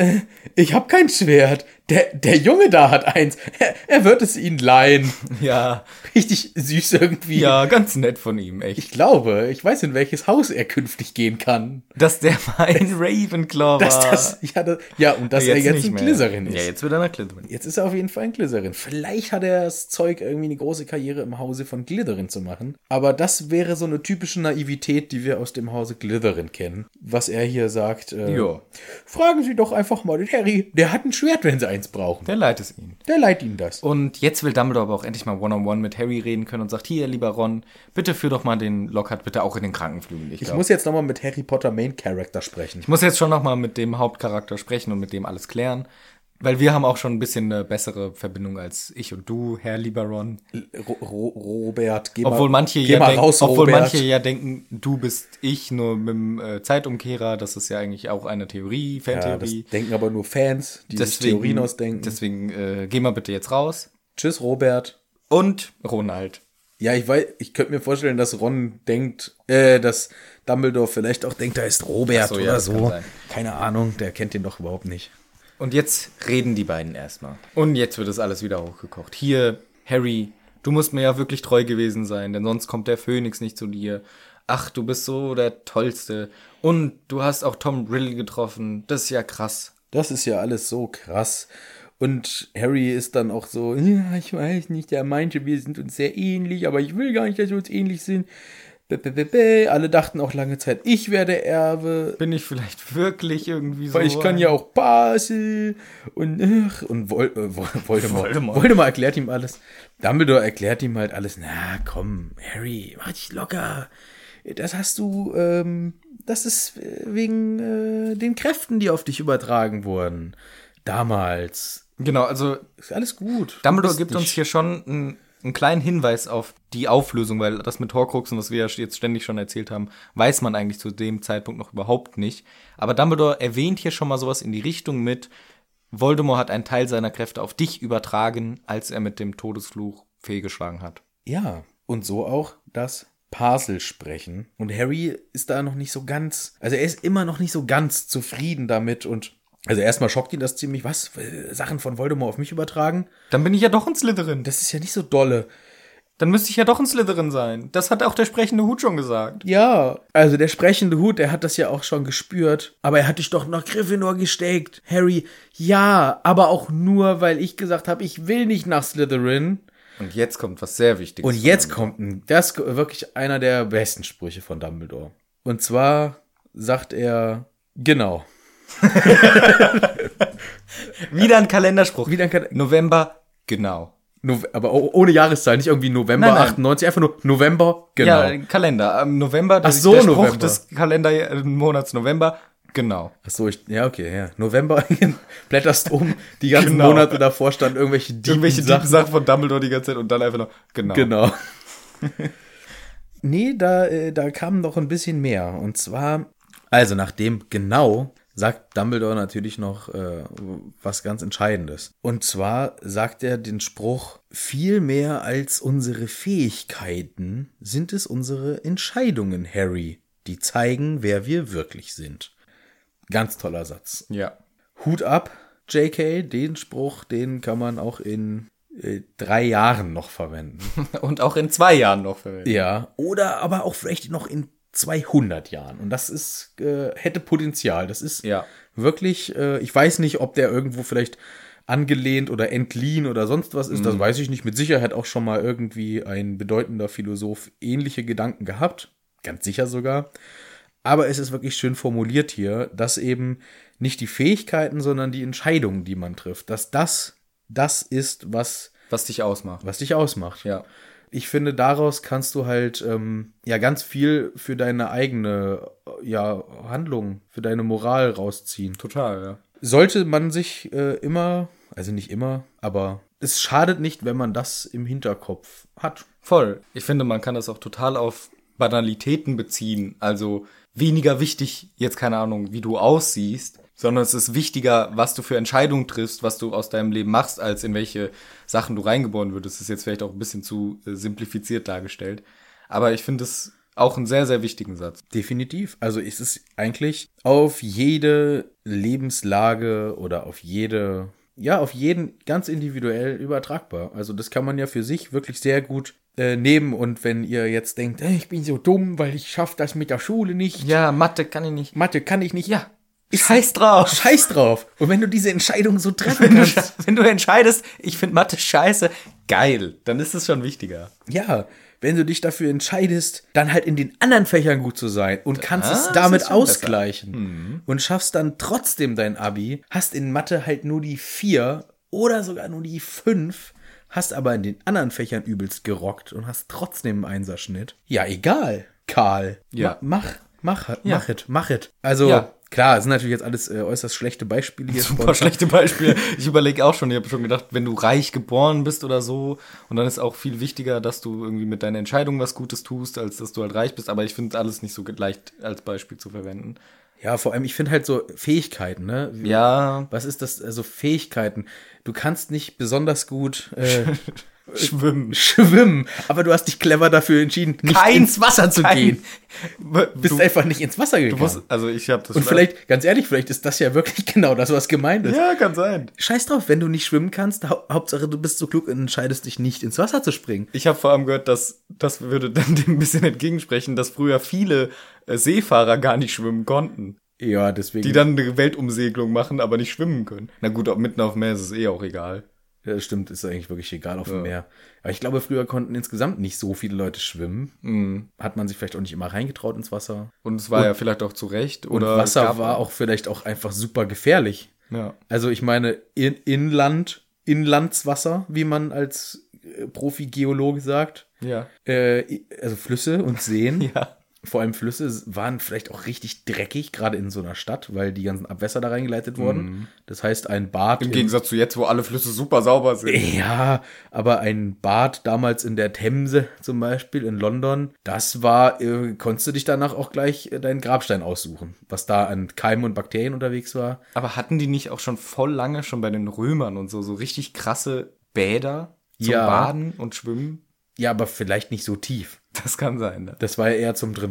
Ich hab kein Schwert. Der, der Junge da hat eins. Er, er wird es ihnen leihen. Ja, Richtig süß irgendwie. ja, ganz nett von ihm, echt. Ich glaube, ich weiß, in welches Haus er künftig gehen kann. dass der mein Ravenclaw war. Dass das, ja, das, ja, und dass er jetzt ein. Glycerin ist. Ja, jetzt wird er nach Slytherin. Jetzt ist er auf jeden Fall ein Glycerin. Vielleicht hat er das Zeug, irgendwie eine große Karriere im Hause von Glytherin zu machen. Aber das wäre so eine typische Naivität, die wir aus dem Hause Glytherin kennen. Was er hier sagt. Äh, Ja. Fragen Sie doch einfach mal den Harry. Der hat ein Schwert, wenn Sie eins brauchen. Der leiht es ihm. Der leiht Ihnen das. Und jetzt will Dumbledore aber auch endlich mal one-on-one mit Harry reden können und sagt, hier, lieber Ron, bitte führ doch mal den Lockhart bitte auch in den Krankenflügel. Ich glaub. muss jetzt nochmal mit Harry Potter Main Character sprechen. Ich muss jetzt schon noch mal mit dem Hauptcharakter sprechen und mit dem alles klären. Weil wir haben auch schon ein bisschen eine bessere Verbindung als ich und du, Herr lieber Ron. Ro Ro Robert, geh Obwohl mal, manche geh ja mal denken, raus, obwohl Robert. manche ja denken, du bist ich nur mit dem äh, Zeitumkehrer. Das ist ja eigentlich auch eine Theorie, ja, das Fantheorie. denken aber nur Fans, die sich Theorien ausdenken. Deswegen äh, geh mal bitte jetzt raus. Tschüss, Robert. Und Ronald. Ja, ich weiß, ich könnte mir vorstellen, dass Ron denkt, äh, dass Dumbledore vielleicht auch denkt, da ist Robert so, ja, oder kann so. Keine Ahnung, der kennt den doch überhaupt nicht. Und jetzt reden die beiden erstmal. Und jetzt wird das alles wieder hochgekocht. Hier, Harry, du musst mir ja wirklich treu gewesen sein, denn sonst kommt der Phönix nicht zu dir. Ach, du bist so der Tollste. Und du hast auch Tom Riddle getroffen. Das ist ja krass. Das ist ja alles so krass. Und Harry ist dann auch so, ja, ich weiß nicht, der meinte, wir sind uns sehr ähnlich, aber ich will gar nicht, dass wir uns ähnlich sind. B -b -b. Alle dachten auch lange Zeit, ich werde Erbe. Bin ich vielleicht wirklich irgendwie so? Weil ich kann ein- ja auch Basil und ach, und Vol äh, Vol Voldemort. Voldemort. Voldemort. erklärt ihm alles. Dumbledore erklärt ihm halt alles. Na komm, Harry, mach dich locker. Das hast du, ähm, das ist wegen äh, den Kräften, die auf dich übertragen wurden. Damals. Genau, also Ist alles gut. Du Dumbledore gibt nicht- uns hier schon einen, einen kleinen Hinweis auf die Auflösung, weil das mit Horcruxen, was wir jetzt ständig schon erzählt haben, weiß man eigentlich zu dem Zeitpunkt noch überhaupt nicht. Aber Dumbledore erwähnt hier schon mal sowas in die Richtung mit, Voldemort hat einen Teil seiner Kräfte auf dich übertragen, als er mit dem Todesfluch fehlgeschlagen hat. Ja, und so auch das Parsel sprechen. Und Harry ist da noch nicht so ganz, also er ist immer noch nicht so ganz zufrieden damit und also erstmal schockt ihn das ziemlich, was, Sachen von Voldemort auf mich übertragen? Dann bin ich ja doch ein Slytherin. Das ist ja nicht so dolle. Dann müsste ich ja doch ein Slytherin sein. Das hat auch der sprechende Hut schon gesagt. Ja, also der sprechende Hut, der hat das ja auch schon gespürt. Aber er hat dich doch nach Gryffindor gesteckt. Harry, ja, aber auch nur, weil ich gesagt habe, ich will nicht nach Slytherin. Und jetzt kommt was sehr Wichtiges. Und jetzt kommt ein, das ist wirklich einer der besten Sprüche von Dumbledore. Und zwar sagt er, genau. Wieder ein Kalenderspruch. Wieder ein Kal- November, genau. Nov aber oh- ohne Jahreszahl, nicht irgendwie November Nein, nein. 98, einfach nur November, genau. Ja, Kalender. Am November, das Ach so, ist der Spruch November. des Kalendermonats November. Genau. Ach so, ich, ja, okay, ja. November, blätterst um, die ganzen Genau. Monate davor standen irgendwelche Diepen Irgendwelche Sachen. Sachen. Sachen von Dumbledore die ganze Zeit und dann einfach noch, genau. Genau. nee, da, äh, da kam noch ein bisschen mehr. Und zwar, also nachdem genau, sagt Dumbledore natürlich noch äh, was ganz Entscheidendes. Und zwar sagt er den Spruch, viel mehr als unsere Fähigkeiten sind es unsere Entscheidungen, Harry, die zeigen, wer wir wirklich sind. Ganz toller Satz. Ja. Hut ab, JK, den Spruch, den kann man auch in äh, drei Jahren noch verwenden. Und auch in zwei Jahren noch verwendet. Ja, oder aber auch vielleicht noch in 200 Jahren. Und das ist, äh, hätte Potenzial. Das ist Ja. wirklich, äh, ich weiß nicht, ob der irgendwo vielleicht angelehnt oder entliehen oder sonst was ist. Das weiß ich nicht. Mit Sicherheit auch schon mal irgendwie ein bedeutender Philosoph ähnliche Gedanken gehabt. Ganz sicher sogar. Aber es ist wirklich schön formuliert hier, dass eben nicht die Fähigkeiten, sondern die Entscheidungen, die man trifft, dass das das ist, was, Was dich ausmacht. was dich ausmacht. Ja. Ich finde, daraus kannst du halt ähm, ja ganz viel für deine eigene ja, Handlung, für deine Moral rausziehen. Total, ja. Sollte man sich äh, immer, also nicht immer, aber es schadet nicht, wenn man das im Hinterkopf hat. Voll. Ich finde, man kann das auch total auf Banalitäten beziehen. Also weniger wichtig, jetzt keine Ahnung, wie du aussiehst, sondern es ist wichtiger, was du für Entscheidungen triffst, was du aus deinem Leben machst, als in welche Sachen du reingeboren würdest. Das ist jetzt vielleicht auch ein bisschen zu äh, simplifiziert dargestellt. Aber ich finde es auch einen sehr, sehr wichtigen Satz. Definitiv. Also es ist eigentlich auf jede Lebenslage oder auf jede, ja, auf jeden ganz individuell übertragbar. Also das kann man ja für sich wirklich sehr gut äh, nehmen. Und wenn ihr jetzt denkt, "Äh, ich bin so dumm, weil ich schaffe das mit der Schule nicht, Ja, Mathe kann ich nicht. Mathe kann ich nicht, Ja, scheiß drauf. scheiß drauf. Und wenn du diese Entscheidung so treffen Wenn du, kannst, wenn du entscheidest, ich finde Mathe scheiße, geil, dann ist es schon wichtiger. ja, wenn du dich dafür entscheidest, dann halt in den anderen Fächern gut zu sein und kannst Ah, es damit besser. Mhm. ausgleichen und schaffst dann trotzdem dein Abi, hast in Mathe halt nur die vier oder sogar nur die fünf, hast aber in den anderen Fächern übelst gerockt und hast trotzdem einen Einserschnitt. Ja, egal, Karl. Ja. Ma mach, mach, mach it, mach it. Also, Ja. Klar, es sind natürlich jetzt alles äh, äußerst schlechte Beispiele hier. Super schlechte Beispiele. Ich überlege auch schon, ich habe schon gedacht, wenn du reich geboren bist oder so, und dann ist auch viel wichtiger, dass du irgendwie mit deiner Entscheidung was Gutes tust, als dass du halt reich bist. Aber ich finde alles nicht so leicht als Beispiel zu verwenden. Ja, vor allem, ich finde halt so Fähigkeiten, ne? Wie- Ja, Was ist das? Also Fähigkeiten. Du kannst nicht besonders gut äh, schwimmen. schwimmen, aber du hast dich clever dafür entschieden, nicht Kein- ins Wasser zu kein- gehen. Bist Du, einfach nicht ins Wasser du gegangen. musst, also ich habe das Und vielleicht, ganz ehrlich, vielleicht ist das ja wirklich genau das, was gemeint ist. Ja, kann sein. Scheiß drauf, wenn du nicht schwimmen kannst, hau Hauptsache du bist so klug und entscheidest dich nicht ins Wasser zu springen. Ich habe vor allem gehört, dass das würde dann dem ein bisschen entgegensprechen, dass früher viele äh, Seefahrer gar nicht schwimmen konnten. Ja, deswegen. Die dann eine Weltumsegelung machen, aber nicht schwimmen können. Na gut, ob mitten auf dem Meer ist es eh auch egal. Ja, das stimmt, ist eigentlich wirklich egal auf dem Meer. Aber ich glaube, früher konnten insgesamt nicht so viele Leute schwimmen. Mhm. Hat man sich vielleicht auch nicht immer reingetraut ins Wasser. Und es war ja vielleicht auch zu Recht. Und Oder es Wasser war auch vielleicht auch einfach super gefährlich. Ja. Also ich meine, in, Inland, Inlandswasser, wie man als äh, Profi-Geologe sagt. Ja. Äh, also Flüsse und Seen. Ja. Vor allem Flüsse waren vielleicht auch richtig dreckig, gerade in so einer Stadt, weil die ganzen Abwässer da reingeleitet wurden. Das heißt, ein Bad. Mhm. Im Gegensatz zu jetzt, wo alle Flüsse super sauber sind. Ja, aber ein Bad damals in der Themse zum Beispiel in London, das war, äh, konntest du dich danach auch gleich äh, deinen Grabstein aussuchen, was da an Keimen und Bakterien unterwegs war. Aber hatten die nicht auch schon voll lange, schon bei den Römern und so, so richtig krasse Bäder zum Ja. Baden und Schwimmen? Ja, aber vielleicht nicht so tief. Das kann sein. Ne? Das war ja eher zum drin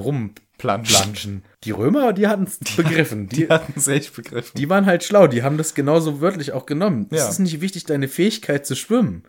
Planschen. rumplanschen. Die Römer, die hatten es begriffen. Die, Die hatten es echt begriffen. die waren halt schlau, die haben das genauso wörtlich auch genommen. Es Ja. ist nicht wichtig, deine Fähigkeit zu schwimmen,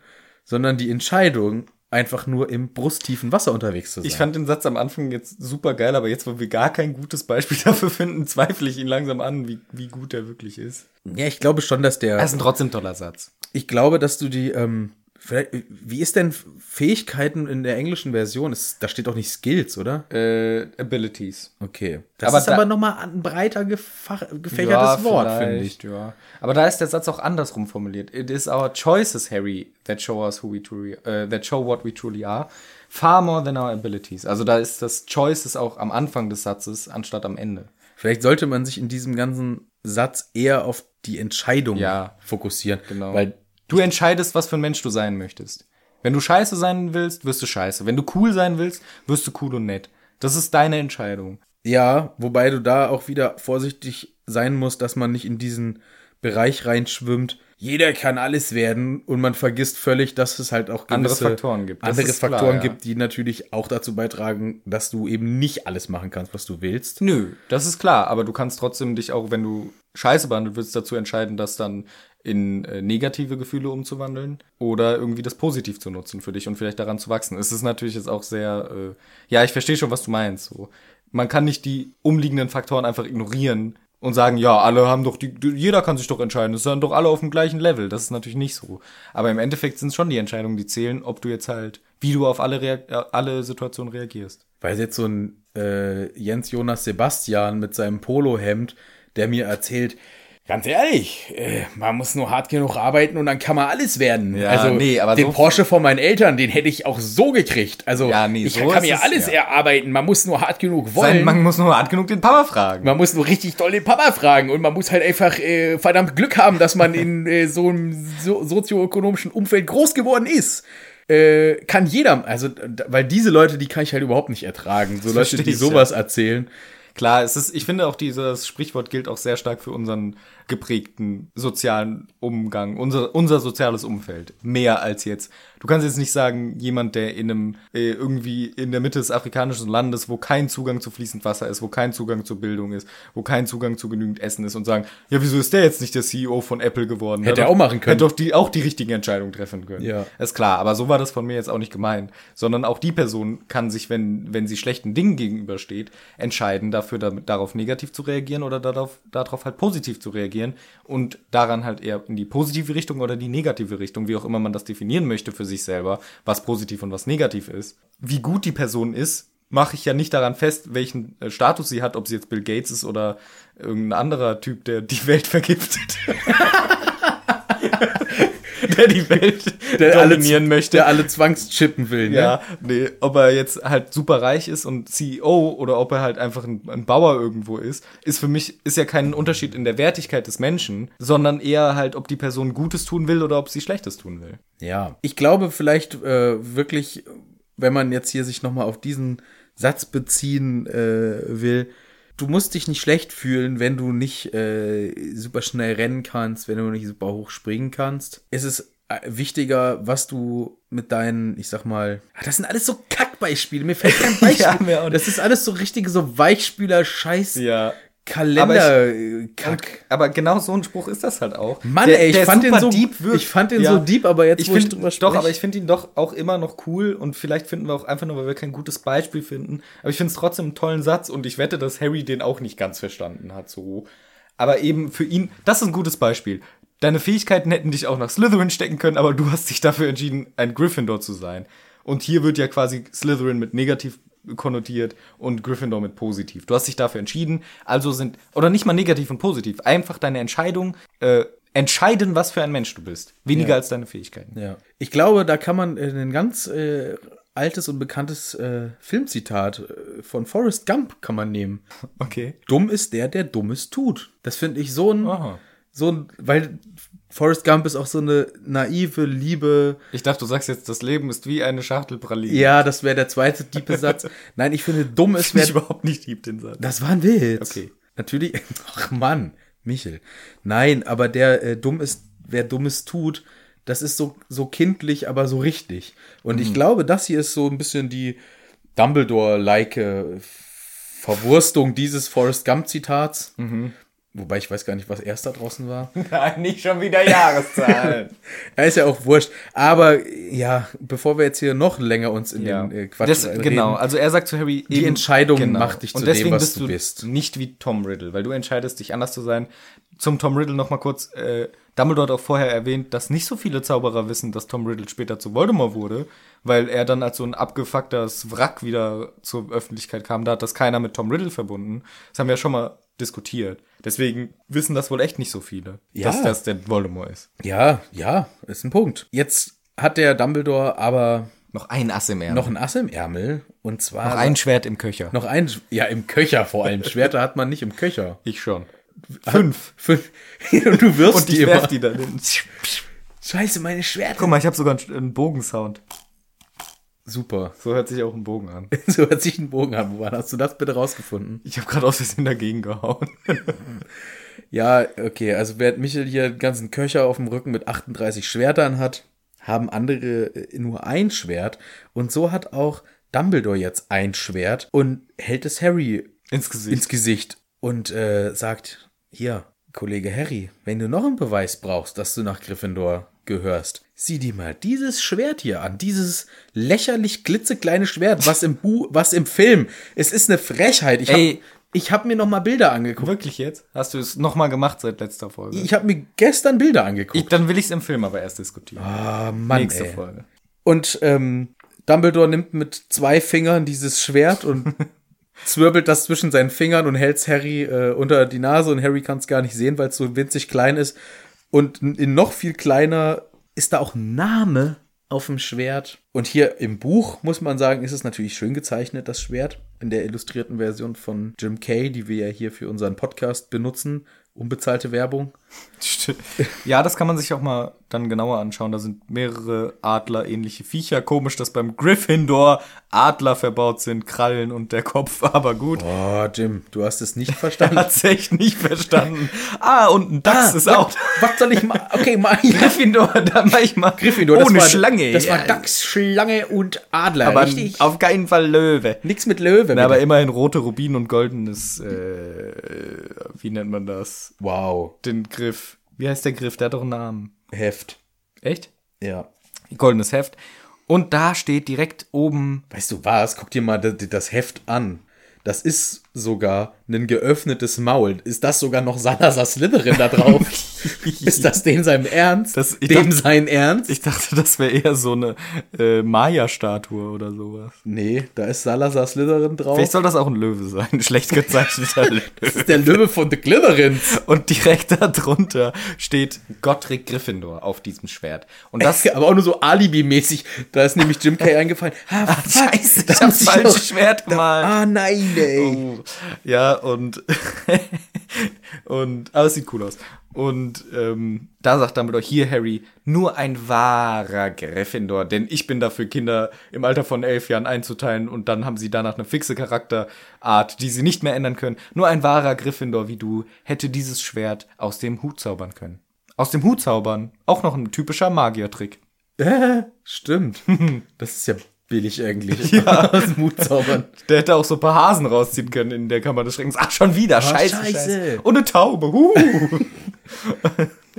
sondern die Entscheidung, einfach nur im brusttiefen Wasser unterwegs zu sein. Ich fand den Satz am Anfang jetzt super geil, aber jetzt, wo wir gar kein gutes Beispiel dafür finden, zweifle ich ihn langsam an, wie, wie gut er wirklich ist. ja, ich glaube schon, dass der. Das ist ein trotzdem toller Satz. Ich glaube, dass du die, ähm, wie ist denn Fähigkeiten in der englischen Version? Ist, da steht doch nicht Skills, oder? Äh, Abilities. Okay. Das Aber ist da- aber nochmal ein breiter gefach, gefächertes Wort, finde ich. vielleicht, Ja. Aber da ist der Satz auch andersrum formuliert. It is our choices, Harry, that show us who we truly, äh, that show what we truly are, far more than our abilities. Also da ist das choices auch am Anfang des Satzes anstatt am Ende. Vielleicht sollte man sich in diesem ganzen Satz eher auf die Entscheidung Ja. fokussieren. Genau. Weil, Du entscheidest, was für ein Mensch du sein möchtest. Wenn du scheiße sein willst, wirst du scheiße. Wenn du cool sein willst, wirst du cool und nett. Das ist deine Entscheidung. ja, wobei du da auch wieder vorsichtig sein musst, dass man nicht in diesen Bereich reinschwimmt. Jeder kann alles werden und man vergisst völlig, dass es halt auch Andere Faktoren gibt. Das andere klar, Faktoren ja. gibt, die natürlich auch dazu beitragen, dass du eben nicht alles machen kannst, was du willst. Nö, das ist klar, aber du kannst trotzdem dich auch, wenn du scheiße behandelt wirst, dazu entscheiden, das dann in äh, negative Gefühle umzuwandeln oder irgendwie das positiv zu nutzen für dich und vielleicht daran zu wachsen. Es ist natürlich jetzt auch sehr, äh, ja, ich verstehe schon, was du meinst. So. Man kann nicht die umliegenden Faktoren einfach ignorieren und sagen, ja, alle haben doch die, jeder kann sich doch entscheiden, es sind doch alle auf dem gleichen Level. Das ist natürlich nicht so. Aber im Endeffekt sind es schon die Entscheidungen, die zählen, ob du jetzt halt, wie du auf alle, Reak äh, alle Situationen reagierst. Weil jetzt so ein äh, Jens Jonas Sebastian mit seinem Polohemd, der mir erzählt, ganz ehrlich, äh, man muss nur hart genug arbeiten und dann kann man alles werden. Ja, also nee, aber den so- Porsche von meinen Eltern, den hätte ich auch so gekriegt. Also Ja, nee, ich so kann mir es, alles ja. erarbeiten, man muss nur hart genug wollen. Sein, man muss nur hart genug den Papa fragen. Man muss nur richtig doll den Papa fragen und man muss halt einfach äh, verdammt Glück haben, dass man in äh, so einem so sozioökonomischen Umfeld groß geworden ist. Äh, kann jeder, also, weil diese Leute, die kann ich halt überhaupt nicht ertragen. So Leute, die sowas erzählen. Klar, es ist, ich finde auch dieses Sprichwort gilt auch sehr stark für unseren geprägten sozialen Umgang, unser, unser soziales Umfeld. Mehr als jetzt. Du kannst jetzt nicht sagen, jemand, der in einem, äh, irgendwie in der Mitte des afrikanischen Landes, wo kein Zugang zu fließend Wasser ist, wo kein Zugang zur Bildung ist, wo kein Zugang zu genügend Essen ist und sagen, ja, wieso ist der jetzt nicht der CEO von Apple geworden? Hätte er auch machen können. Hätte doch die, auch die richtigen Entscheidungen treffen können. Ja. Ist klar, aber so war das von mir jetzt auch nicht gemeint. Sondern auch die Person kann sich, wenn, wenn sie schlechten Dingen gegenübersteht, entscheiden, dafür damit, darauf negativ zu reagieren oder darauf, darauf halt positiv zu reagieren und daran halt eher in die positive Richtung oder die negative Richtung, wie auch immer man das definieren möchte für sich selber, was positiv und was negativ ist. Wie gut die Person ist, mache ich ja nicht daran fest, welchen äh, Status sie hat, ob sie jetzt Bill Gates ist oder irgendein anderer Typ, der die Welt vergiftet. der die Welt Der alle, dominieren möchte. der alle zwangschippen will. Ne? Ja, nee, ob er jetzt halt super reich ist und CEO oder ob er halt einfach ein, ein Bauer irgendwo ist, ist für mich, ist ja kein Unterschied in der Wertigkeit des Menschen, sondern eher halt, ob die Person Gutes tun will oder ob sie Schlechtes tun will. Ja, ich glaube vielleicht äh, wirklich, wenn man jetzt hier sich nochmal auf diesen Satz beziehen äh, will, du musst dich nicht schlecht fühlen, wenn du nicht äh, super schnell rennen kannst, wenn du nicht super hoch springen kannst. Es ist äh, wichtiger, was du mit deinen, ich sag mal, ah, das sind alles so Kackbeispiele, mir fällt kein Beispiel. Ja, auch nicht. das ist alles so richtige so Weichspüler-Scheiß. Ja. Kalender-Kack. Aber genau so ein Spruch ist das halt auch. Mann, Der- ey, ich fand den so, deep wirkt. ich fand den Ja. so deep, aber jetzt, ich wo ich finde drüber doch, spreche- aber ich finde ihn doch auch immer noch cool und vielleicht finden wir auch einfach nur, weil wir kein gutes Beispiel finden. Aber ich finde es trotzdem einen tollen Satz und ich wette, dass Harry den auch nicht ganz verstanden hat. So, aber eben für ihn, das ist ein gutes Beispiel. deine Fähigkeiten hätten dich auch nach Slytherin stecken können, aber du hast dich dafür entschieden, ein Gryffindor zu sein. Und hier wird ja quasi Slytherin mit negativ konnotiert und Gryffindor mit positiv. Du hast dich dafür entschieden, also sind, oder nicht mal negativ und positiv, einfach deine Entscheidung äh, entscheiden, was für ein Mensch du bist. Weniger Ja. als deine Fähigkeiten. Ja. Ich glaube, da kann man äh, ein ganz äh, altes und bekanntes äh, Filmzitat äh, von Forrest Gump kann man nehmen. Okay. Dumm ist der, der Dummes tut. Das finde ich so ein, Aha. so ein, weil Forrest Gump ist auch so eine naive, liebe, Ich dachte, du sagst jetzt, das Leben ist wie eine Schachtel Pralinen. ja, das wäre der zweite tiefe Satz. Nein, ich finde, dumm ist, ich überhaupt nicht lieb, den Satz. Das war ein Witz. Okay. Natürlich. Ach Mann, Michel. Nein, aber der äh, dumm ist, wer Dummes tut, das ist so, so kindlich, aber so richtig. Und Mhm. ich glaube, das hier ist so ein bisschen die Dumbledore-like äh, Verwurstung dieses Forrest Gump-Zitats. Mhm. Wobei ich weiß gar nicht, was erst da draußen war. Nein, nicht schon wieder Jahreszahlen. Er ist ja auch wurscht. Aber ja, bevor wir jetzt hier noch länger uns in ja. den äh, Quatsch das, reden, genau, also er sagt zu Harry, Die Entscheidung macht dich zu Und dem, deswegen was bist du du bist. nicht wie Tom Riddle, weil du entscheidest, dich anders zu sein. Zum Tom Riddle noch mal kurz, äh, Dumbledore hat auch vorher erwähnt, dass nicht so viele Zauberer wissen, dass Tom Riddle später zu Voldemort wurde, weil er dann als so ein abgefucktes Wrack wieder zur Öffentlichkeit kam. Da hat das keiner mit Tom Riddle verbunden. Das haben wir ja schon mal diskutiert. Deswegen wissen das wohl echt nicht so viele, Ja. dass das der Voldemort ist. Ja, ja, ist ein Punkt. Jetzt hat der Dumbledore aber Noch ein Ass im Ärmel. noch ein Ass im Ärmel und zwar Noch ein Schwert im Köcher. noch ein ja im Köcher vor allem. Schwerter hat man nicht im Köcher. Ich schon. Fünf. Fünf. und du wirst Und die ich immer. die dann hin. Scheiße, meine Schwerter. Guck mal, ich habe sogar einen Bogensound. Super. So hört sich auch ein Bogen an. So hört sich ein Bogen an. Woran hast du das bitte rausgefunden? Ich habe gerade aus Versehen dagegen gehauen. Ja, okay, also während Michel hier den ganzen Köcher auf dem Rücken mit 38 Schwertern hat, haben andere äh, nur ein Schwert. Und so hat auch Dumbledore jetzt ein Schwert und hält es Harry Ins Gesicht. ins Gesicht und äh, sagt, hier, Kollege Harry, wenn du noch einen Beweis brauchst, dass du nach Gryffindor gehörst, sieh dir mal dieses Schwert hier an, dieses lächerlich klitzekleine Schwert, was im Bu was im Film, es ist eine Frechheit. Ich habe ich hab mir noch mal Bilder angeguckt. Wirklich jetzt? Hast du es nochmal gemacht seit letzter Folge? Ich habe mir gestern Bilder angeguckt. Ich, dann will ich es im Film aber erst diskutieren. Ah, Mann, Nächste ey. Folge. Und ähm, Dumbledore nimmt mit zwei Fingern dieses Schwert und zwirbelt das zwischen seinen Fingern und hält's Harry äh, unter die Nase und Harry kann es gar nicht sehen, weil es so winzig klein ist. Und in noch viel kleiner ist da auch ein Name auf dem Schwert. Und hier im Buch, muss man sagen, ist es natürlich schön gezeichnet, das Schwert. In der illustrierten Version von Jim Kay, die wir ja hier für unseren Podcast benutzen. Unbezahlte Werbung. Ja, das kann man sich auch mal dann genauer anschauen. Da sind mehrere Adler-ähnliche Viecher. Komisch, dass beim Gryffindor Adler verbaut sind, Krallen und der Kopf, aber gut. Oh, Jim, du hast es nicht verstanden. Echt nicht verstanden. Ah, und ein Dachs ist auch. Was soll ich mal? Okay, mal. Gryffindor, da mach ich mal. Gryffindor, das Ohne war, Schlange. Das war. Dachs, Schlange und Adler, Aber richtig? auf keinen Fall Löwe. Nix mit Löwe. Na, aber immerhin rote Rubin und goldenes, äh, wie nennt man das? wow, Den Griff. Wie heißt der Griff? Der hat doch einen Namen. Heft. Echt? Ja. Goldenes Heft. Und da steht direkt oben. Weißt du was? Guck dir mal das, das Heft an. Das ist sogar ein geöffnetes Maul. Ist das sogar noch Salazar Slytherin da drauf? ist das dem sein Ernst? Das- dem dachte- sein Ernst? Ich dachte, das wäre eher so eine äh, Maya-Statue oder sowas. nee, da ist Salazar Slytherin drauf. Vielleicht soll das auch ein Löwe sein. Ein schlecht gezeichneter das Löwe. ist der Löwe von The Slytherins. Und direkt darunter steht Gottrick Gryffindor auf diesem Schwert. Und das. aber auch nur so Alibi-mäßig. Da ist nämlich Jim Kay eingefallen. Ah, fuck, Scheiße, ich hab muss falsche Schwert gemalt. Ah, nein, ey. Oh, ja, und, und, aber es sieht cool aus. Und ähm, da sagt Dumbledore, hier Harry, nur ein wahrer Gryffindor, denn ich bin dafür, Kinder im Alter von elf Jahren einzuteilen und dann haben sie danach eine fixe Charakterart, die sie nicht mehr ändern können. Nur ein wahrer Gryffindor wie du hätte dieses Schwert aus dem Hut zaubern können. Aus dem Hut zaubern, auch noch ein typischer Magiertrick. Äh, stimmt. Das ist ja billig eigentlich. Aus dem Mut zaubern. Der hätte auch so ein paar Hasen rausziehen können in der Kammer des Schreckens. Ach, schon wieder. scheiße, scheiße. scheiße. Und eine Taube. Huh.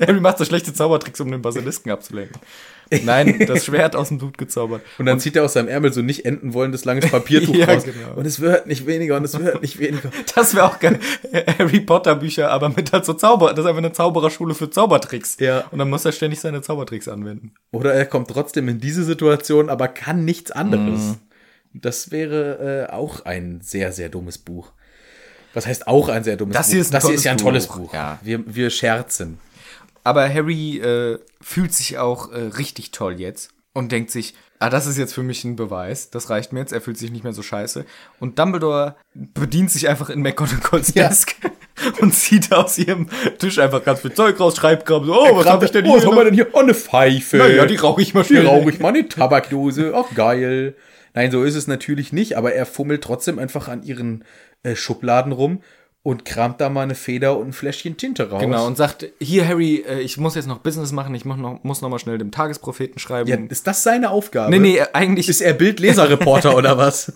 Harry macht so schlechte Zaubertricks, um den Basilisken abzulenken. Nein, das Schwert aus dem Hut gezaubert. Und dann zieht er aus seinem Ärmel so nicht enden wollendes langes Papiertuch Ja, raus. genau. Und es wird nicht weniger und es wird nicht weniger. Das wäre auch geil. Harry Potter Bücher, aber mit halt so Zauber. Das ist einfach eine Zaubererschule für Zaubertricks. Ja. Und dann muss er ständig seine Zaubertricks anwenden. Oder er kommt trotzdem in diese Situation, aber kann nichts anderes. Mhm. Das wäre äh, auch ein sehr, sehr dummes Buch. Was heißt auch ein sehr dummes Das Buch? hier das hier ist ja ein tolles Buch. Buch. Ja. Wir, wir scherzen. Aber Harry äh, fühlt sich auch äh, richtig toll jetzt und denkt sich, ah, das ist jetzt für mich ein Beweis. Das reicht mir jetzt. Er fühlt sich nicht mehr so scheiße. Und Dumbledore bedient sich einfach in McGonagalls Ja. Desk und zieht aus ihrem Tisch einfach ganz viel Zeug raus, schreibt gerade so, oh, was hab ich denn oh, hier? was haben wir denn hier? Oh, eine Pfeife. Na ja, die rauche ich mal Die schnell. rauche ich mal eine Tabakdose. Ach, geil. Nein, so ist es natürlich nicht, aber er fummelt trotzdem einfach an ihren äh, Schubladen rum und kramt da mal eine Feder und ein Fläschchen Tinte raus. Genau, und sagt, hier Harry, äh, ich muss jetzt noch Business machen, ich muss noch, muss noch mal schnell dem Tagespropheten schreiben. Ja, ist das seine Aufgabe? nee, nee, eigentlich, Ist er Bildleserreporter oder was?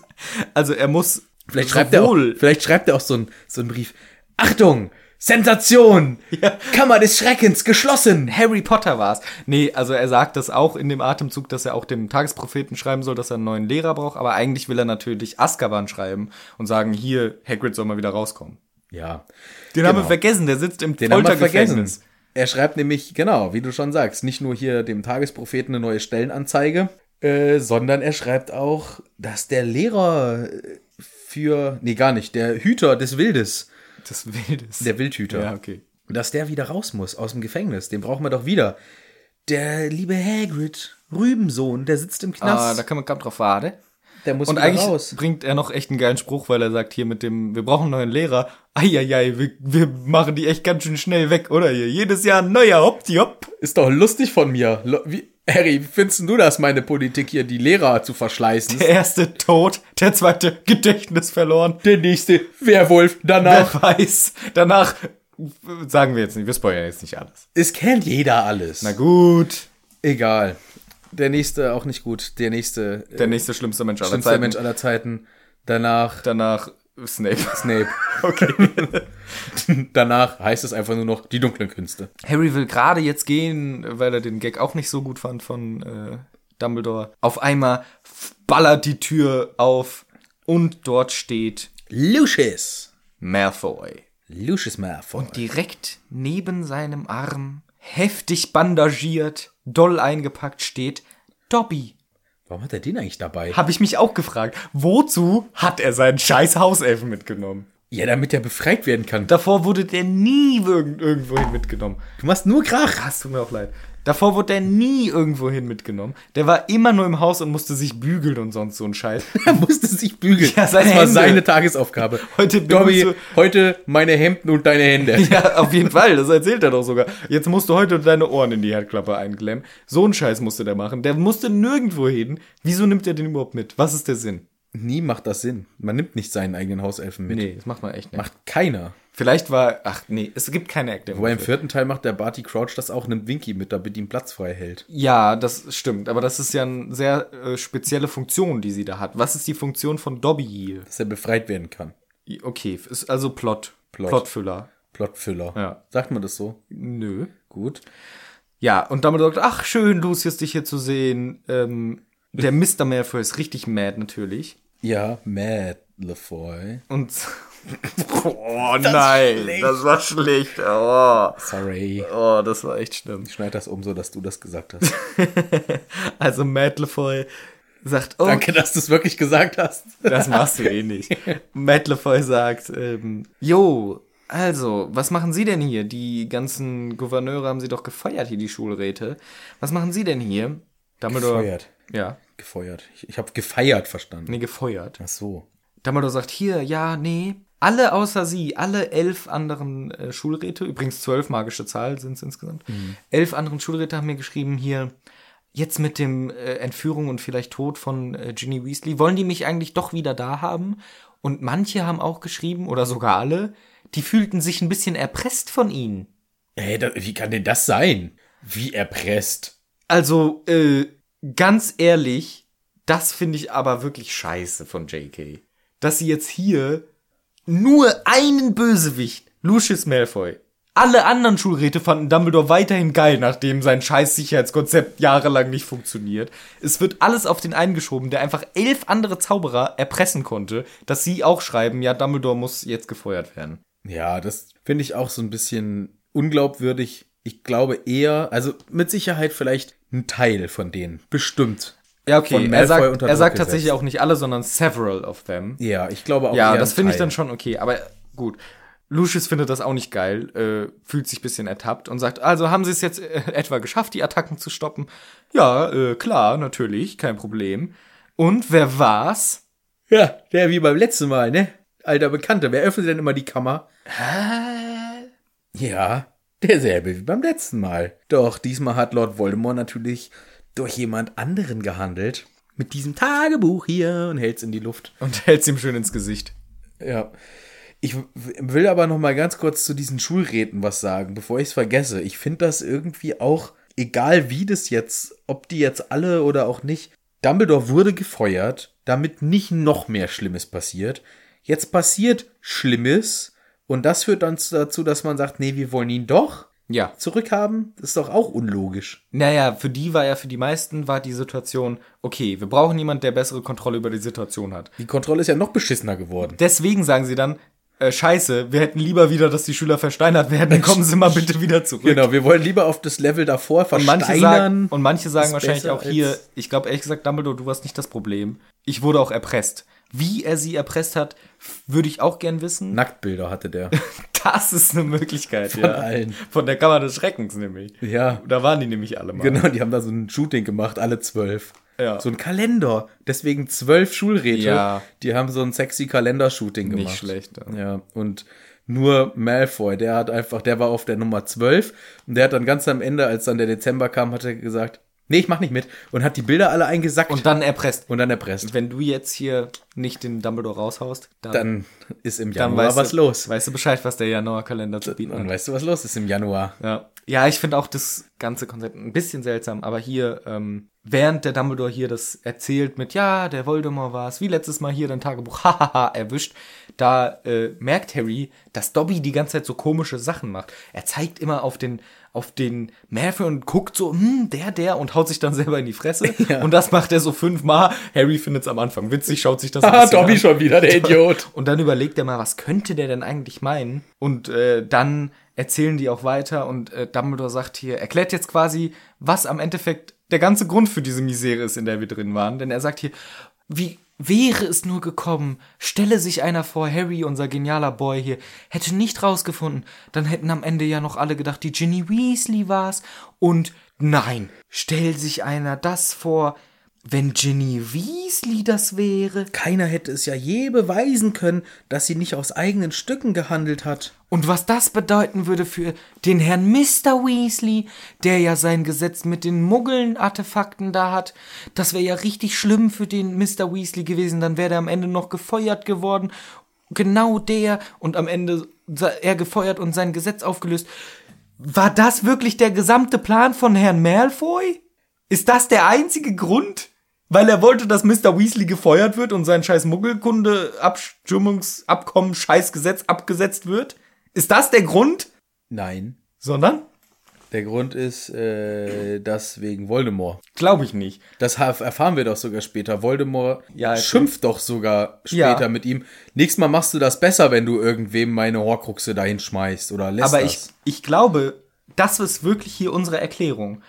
also er muss Vielleicht schreibt, er auch, vielleicht schreibt er auch so einen so einen Brief. Achtung! Sensation! Ja. Kammer des Schreckens geschlossen! Harry Potter war's. Nee, also er sagt das auch in dem Atemzug, dass er auch dem Tagespropheten schreiben soll, dass er einen neuen Lehrer braucht, aber eigentlich will er natürlich Azkaban schreiben und sagen, hier, Hagrid soll mal wieder rauskommen. Ja. Den haben wir vergessen, der sitzt im Den haben wir vergessen. Foltergefängnis. Er schreibt nämlich, genau, wie du schon sagst, nicht nur hier dem Tagespropheten eine neue Stellenanzeige, äh, sondern er schreibt auch, dass der Lehrer äh, für, nee, gar nicht, der Hüter des Wildes, Das Wildes. der Wildhüter, ja, okay. dass der wieder raus muss aus dem Gefängnis. Den brauchen wir doch wieder. Der liebe Hagrid, Rübensohn, der sitzt im Knast. Ah, da kann man kaum drauf warten. Der muss Und eigentlich raus. bringt er noch echt einen geilen Spruch, weil er sagt hier mit dem, wir brauchen einen neuen Lehrer. Eieiei, wir, wir machen die echt ganz schön schnell weg, oder hier? Jedes Jahr ein neuer, hopp, die hopp. Ist doch lustig von mir. Wie, Harry, wie findest du das, meine Politik hier, die Lehrer zu verschleißen? Der erste tot, der zweite Gedächtnis verloren. Der nächste Werwolf danach. Wer weiß. Danach sagen wir jetzt nicht, wir spoilern jetzt nicht alles. Es kennt jeder alles. Na gut. Egal. Der nächste auch nicht gut. Der nächste äh, Der nächste schlimmste Mensch aller schlimmste Zeiten. Mensch aller Zeiten. Danach Danach Snape. Snape. Okay. Danach heißt es einfach nur noch die dunklen Künste. Harry will gerade jetzt gehen, weil er den Gag auch nicht so gut fand von äh, Dumbledore. Auf einmal ballert die Tür auf und dort steht Lucius. Malfoy. Lucius Malfoy. Und direkt neben seinem Arm, heftig bandagiert, doll eingepackt, steht Dobby. Warum hat er den eigentlich dabei? Habe ich mich auch gefragt, wozu hat er seinen scheiß Hauselfen mitgenommen? Ja, damit er befreit werden kann. Davor wurde der nie irg- irgendwohin mitgenommen. Du machst nur Krach. Das tut mir auch leid. Davor wurde der nie irgendwohin mitgenommen. Der war immer nur im Haus und musste sich bügeln und sonst so ein Scheiß. Er musste sich bügeln. Ja, seine das war Hände. seine Tagesaufgabe. Heute Dobby, so- heute meine Hemden und deine Hände. Ja, auf jeden Fall. Das erzählt er doch sogar. Jetzt musst du heute deine Ohren in die Herdklappe einklemmen. So ein Scheiß musste der machen. Der musste nirgendwo hin. Wieso nimmt er den überhaupt mit? Was ist der Sinn? Nie macht das Sinn. Man nimmt nicht seinen eigenen Hauselfen mit. Nee, das macht man echt nicht. Macht keiner. Vielleicht war, ach nee, es gibt keine Active. Wobei im vierten Teil macht der Barty Crouch das auch, nimmt Winky mit, damit ihm Platz frei hält. Ja, das stimmt. Aber das ist ja eine sehr äh, spezielle Funktion, die sie da hat. Was ist die Funktion von Dobby? Dass er befreit werden kann. Okay, ist also Plot. Plot. Plotfüller. Plotfüller. Ja. Sagt man das so? Nö. Gut. Ja, und damit sagt, ach schön, Lucius, dich hier zu sehen. Ähm, der Mr. Malfoy ist richtig mad natürlich. Ja, Matt Lefoy. Und oh nein, das war schlecht. Oh, Sorry. oh, das war echt schlimm. Ich schneide das um, so dass du das gesagt hast. Also Matt LeFoy sagt, oh, Danke, dass du es wirklich gesagt hast. das machst du eh nicht. Matt LeFoy sagt, ähm, jo, also, was machen Sie denn hier? Die ganzen Gouverneure haben Sie doch gefeuert hier, die Schulräte. Was machen Sie denn hier? Dumbledore, Gefeuert. Ja, Gefeuert. Ich, ich habe gefeiert verstanden. nee, gefeuert. Ach so. Dumbledore sagt, hier, ja, nee, alle außer Sie, alle elf anderen äh, Schulräte, übrigens zwölf magische Zahl sind es insgesamt, elf anderen Schulräte haben mir geschrieben, hier, jetzt mit dem äh, Entführung und vielleicht Tod von äh, Ginny Weasley, wollen die mich eigentlich doch wieder da haben? Und manche haben auch geschrieben, oder sogar alle, die fühlten sich ein bisschen erpresst von ihnen. Ey, da, wie kann denn das sein? Wie erpresst. Also, äh, ganz ehrlich, das finde ich aber wirklich scheiße von JK. Dass sie jetzt hier nur einen Bösewicht, Lucius Malfoy, Alle anderen Schulräte fanden Dumbledore weiterhin geil, nachdem sein scheiß Sicherheitskonzept jahrelang nicht funktioniert. Es wird alles auf den einen geschoben, der einfach elf andere Zauberer erpressen konnte, dass sie auch schreiben, ja, Dumbledore muss jetzt gefeuert werden. Ja, das finde ich auch so ein bisschen unglaubwürdig. Ich glaube eher, also mit Sicherheit vielleicht ein Teil von denen. Bestimmt. Ja, okay. Er sagt, er sagt gesetzt. tatsächlich auch nicht alle, sondern several of them. Ja, ich glaube auch Ja, das ein finde ich dann schon okay. Aber gut. Lucius findet das auch nicht geil, äh, fühlt sich bisschen ertappt und sagt, also haben sie es jetzt äh, etwa geschafft, die Attacken zu stoppen? Ja, äh, klar, natürlich, kein Problem. Und wer war's? Ja, der wie beim letzten Mal, ne? Alter Bekannter, wer öffnet denn immer die Kammer? Ja, derselbe wie beim letzten Mal. Doch diesmal hat Lord Voldemort natürlich durch jemand anderen gehandelt. Mit diesem Tagebuch hier und hält's in die Luft. Und hält's ihm schön ins Gesicht. Ja. Ich will aber noch mal ganz kurz zu diesen Schulräten was sagen, bevor ich es vergesse. Ich finde das irgendwie auch, egal wie das jetzt, ob die jetzt alle oder auch nicht, Dumbledore wurde gefeuert, damit nicht noch mehr Schlimmes passiert. Jetzt passiert Schlimmes und das führt dann dazu, dass man sagt, nee, wir wollen ihn doch Ja. zurückhaben. Das ist doch auch unlogisch. Naja, für die war ja, für die meisten war die Situation, okay, wir brauchen jemanden, der bessere Kontrolle über die Situation hat. Die Kontrolle ist ja noch beschissener geworden. Deswegen sagen sie dann, äh, scheiße, wir hätten lieber wieder, dass die Schüler versteinert werden, dann kommen sie mal bitte wieder zurück. Genau, wir wollen lieber auf das Level davor Und manche sagen, versteinern. und manche sagen wahrscheinlich auch hier, ich glaube ehrlich gesagt, Dumbledore, du warst nicht das Problem. Ich wurde auch erpresst. Wie er sie erpresst hat, würde ich auch gern wissen. Nacktbilder hatte der. Das ist eine Möglichkeit, Von ja. allen. Von der Kammer des Schreckens nämlich. Ja. Da waren die nämlich alle mal. Genau, die haben da so ein Shooting gemacht, alle zwölf. Ja. So ein Kalender. Deswegen zwölf Schulräte. Ja. Die haben so ein sexy Kalender-Shooting gemacht. Nicht schlecht. Ja. Ja, und nur Malfoy, der hat einfach, der war auf der Nummer 12 und der hat dann ganz am Ende, als dann der Dezember kam, hat er gesagt, nee, ich mach nicht mit und hat die Bilder alle eingesackt Und dann erpresst. und dann erpresst. Wenn du jetzt hier nicht den Dumbledore raushaust, dann, Dann ist im dann Januar was du, los. Weißt du Bescheid, was der Januar-Kalender zu bieten Dann hat. weißt du, was los ist im Januar. Ja, ja ich finde auch das ganze Konzept ein bisschen seltsam, aber hier, ähm, während der Dumbledore hier das erzählt mit, ja, der Voldemort war es, wie letztes Mal hier dein Tagebuch, hahaha, erwischt, da äh, merkt Harry, dass Dobby die ganze Zeit so komische Sachen macht. Er zeigt immer auf den, auf den Malfoy und guckt so, hm, der, der, und haut sich dann selber in die Fresse. Ja. Und das macht er so fünfmal. Harry findet es am Anfang witzig, schaut sich das ein Ah, Dobby an. schon wieder, der Idiot. Und dann überlegt er mal, was könnte der denn eigentlich meinen? Und äh, dann erzählen die auch weiter und äh, Dumbledore sagt hier, erklärt jetzt quasi, was am Endeffekt der ganze Grund für diese Misere ist, in der wir drin waren. Denn er sagt hier, wie wäre es nur gekommen, stelle sich einer vor, Harry, unser genialer Boy hier, hätte nicht rausgefunden, dann hätten am Ende ja noch alle gedacht, die Ginny Weasley war's. Und nein, stell sich einer das vor, wenn Ginny Weasley das wäre. Keiner hätte es ja je beweisen können, dass sie nicht aus eigenen Stücken gehandelt hat. Und was das bedeuten würde für den Herrn Mr. Weasley, der ja sein Gesetz mit den Muggeln-Artefakten da hat, das wäre ja richtig schlimm für den Mr. Weasley gewesen. Dann wäre er am Ende noch gefeuert geworden. Genau der. Und am Ende er gefeuert und sein Gesetz aufgelöst. War das wirklich der gesamte Plan von Herrn Malfoy? Ist das der einzige Grund? Weil er wollte, dass Mr. Weasley gefeuert wird und sein scheiß Muggelkunde-Abstimmungsabkommen, Scheißgesetz abgesetzt wird? Ist das der Grund? Nein. Sondern? Der Grund ist, äh, das wegen Voldemort. Glaube ich nicht. Das erfahren wir doch sogar später. Voldemort Ja, schimpft doch sogar später Ja. mit ihm. Nächstes Mal machst du das besser, wenn du irgendwem meine Horcruxe dahin schmeißt oder lässt Aber das. ich, ich glaube, das ist wirklich hier unsere Erklärung.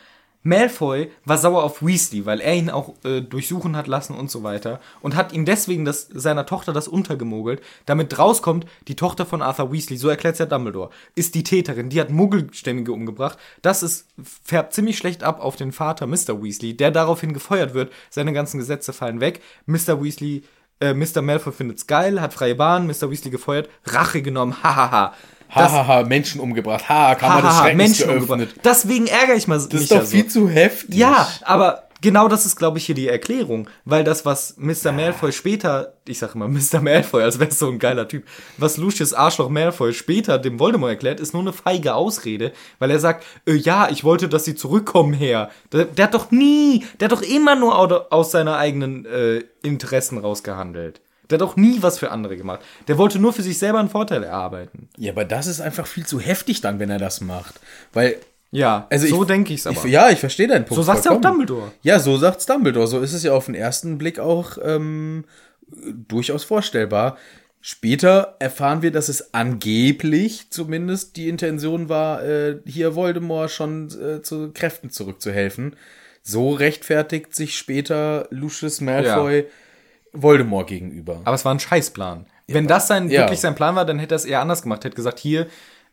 Malfoy war sauer auf Weasley, weil er ihn auch äh, durchsuchen hat lassen und so weiter und hat ihm deswegen das, seiner Tochter das untergemogelt, damit rauskommt, die Tochter von Arthur Weasley, so erklärt ja Dumbledore, ist die Täterin, die hat Muggelstämmige umgebracht. Das ist, färbt ziemlich schlecht ab auf den Vater Mr. Weasley, der daraufhin gefeuert wird, seine ganzen Gesetze fallen weg, Mr. Weasley äh, Mr. Malfoy findet's geil, hat freie Bahn, Mr. Weasley gefeuert, Rache genommen, hahaha. Das- Hahaha, Menschen umgebracht. Ha, Kammer des Hahaha, Schreckens Menschen geöffnet. umgebracht. Deswegen ärgere ich mal Das mich ist doch ja so. viel zu heftig. Ja, aber genau das ist, glaube ich, hier die Erklärung. Weil das, was Mr. Malfoy später, ich sag immer Mr. Malfoy, als wäre so ein geiler Typ, was Lucius Arschloch Malfoy später dem Voldemort erklärt, ist nur eine feige Ausrede, weil er sagt, äh, ja, ich wollte, dass sie zurückkommen her. Der, der hat doch nie, der hat doch immer nur au- aus seiner eigenen äh, Interessen rausgehandelt. Der hat auch nie was für andere gemacht. Der wollte nur für sich selber einen Vorteil erarbeiten. Ja, aber das ist einfach viel zu heftig dann, wenn er das macht. Weil, Ja, also so ich, denke ich's aber. Ich, ja, ich verstehe deinen Punkt. so sagt's ja auch. Dumbledore. Ja, so sagt's Dumbledore. So ist es ja auf den ersten Blick auch ähm, durchaus vorstellbar. Später erfahren wir, dass es angeblich zumindest die Intention war, äh, hier Voldemort schon äh, zu Kräften zurückzuhelfen. So rechtfertigt sich später Lucius Malfoy Voldemort gegenüber. Aber es war ein Scheißplan. Wenn das sein, Ja. wirklich sein Plan war, dann hätte er es eher anders gemacht. Hätte gesagt, hier,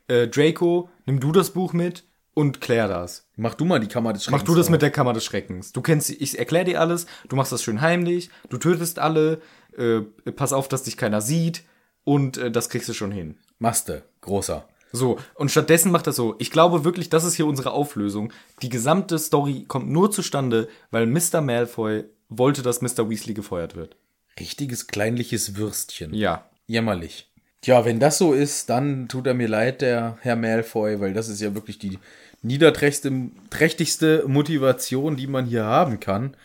äh, Draco, nimm du das Buch mit und klär das. Mach du mal die Kammer des Schreckens. Mach du das mit der Kammer des Schreckens. Du kennst, ich erklär dir alles, du machst das schön heimlich, du tötest alle, äh, pass auf, dass dich keiner sieht und äh, das kriegst du schon hin. Maste, großer. So, und stattdessen macht er so, ich glaube wirklich, das ist hier unsere Auflösung. Die gesamte Story kommt nur zustande, weil Mr. Malfoy wollte, dass Mr. Weasley gefeuert wird. Richtiges kleinliches Würstchen. Ja. Jämmerlich. Tja, wenn das so ist, dann tut er mir leid, der Herr Malfoy, weil das ist ja wirklich die niederträchtigste trächtigste Motivation, die man hier haben kann,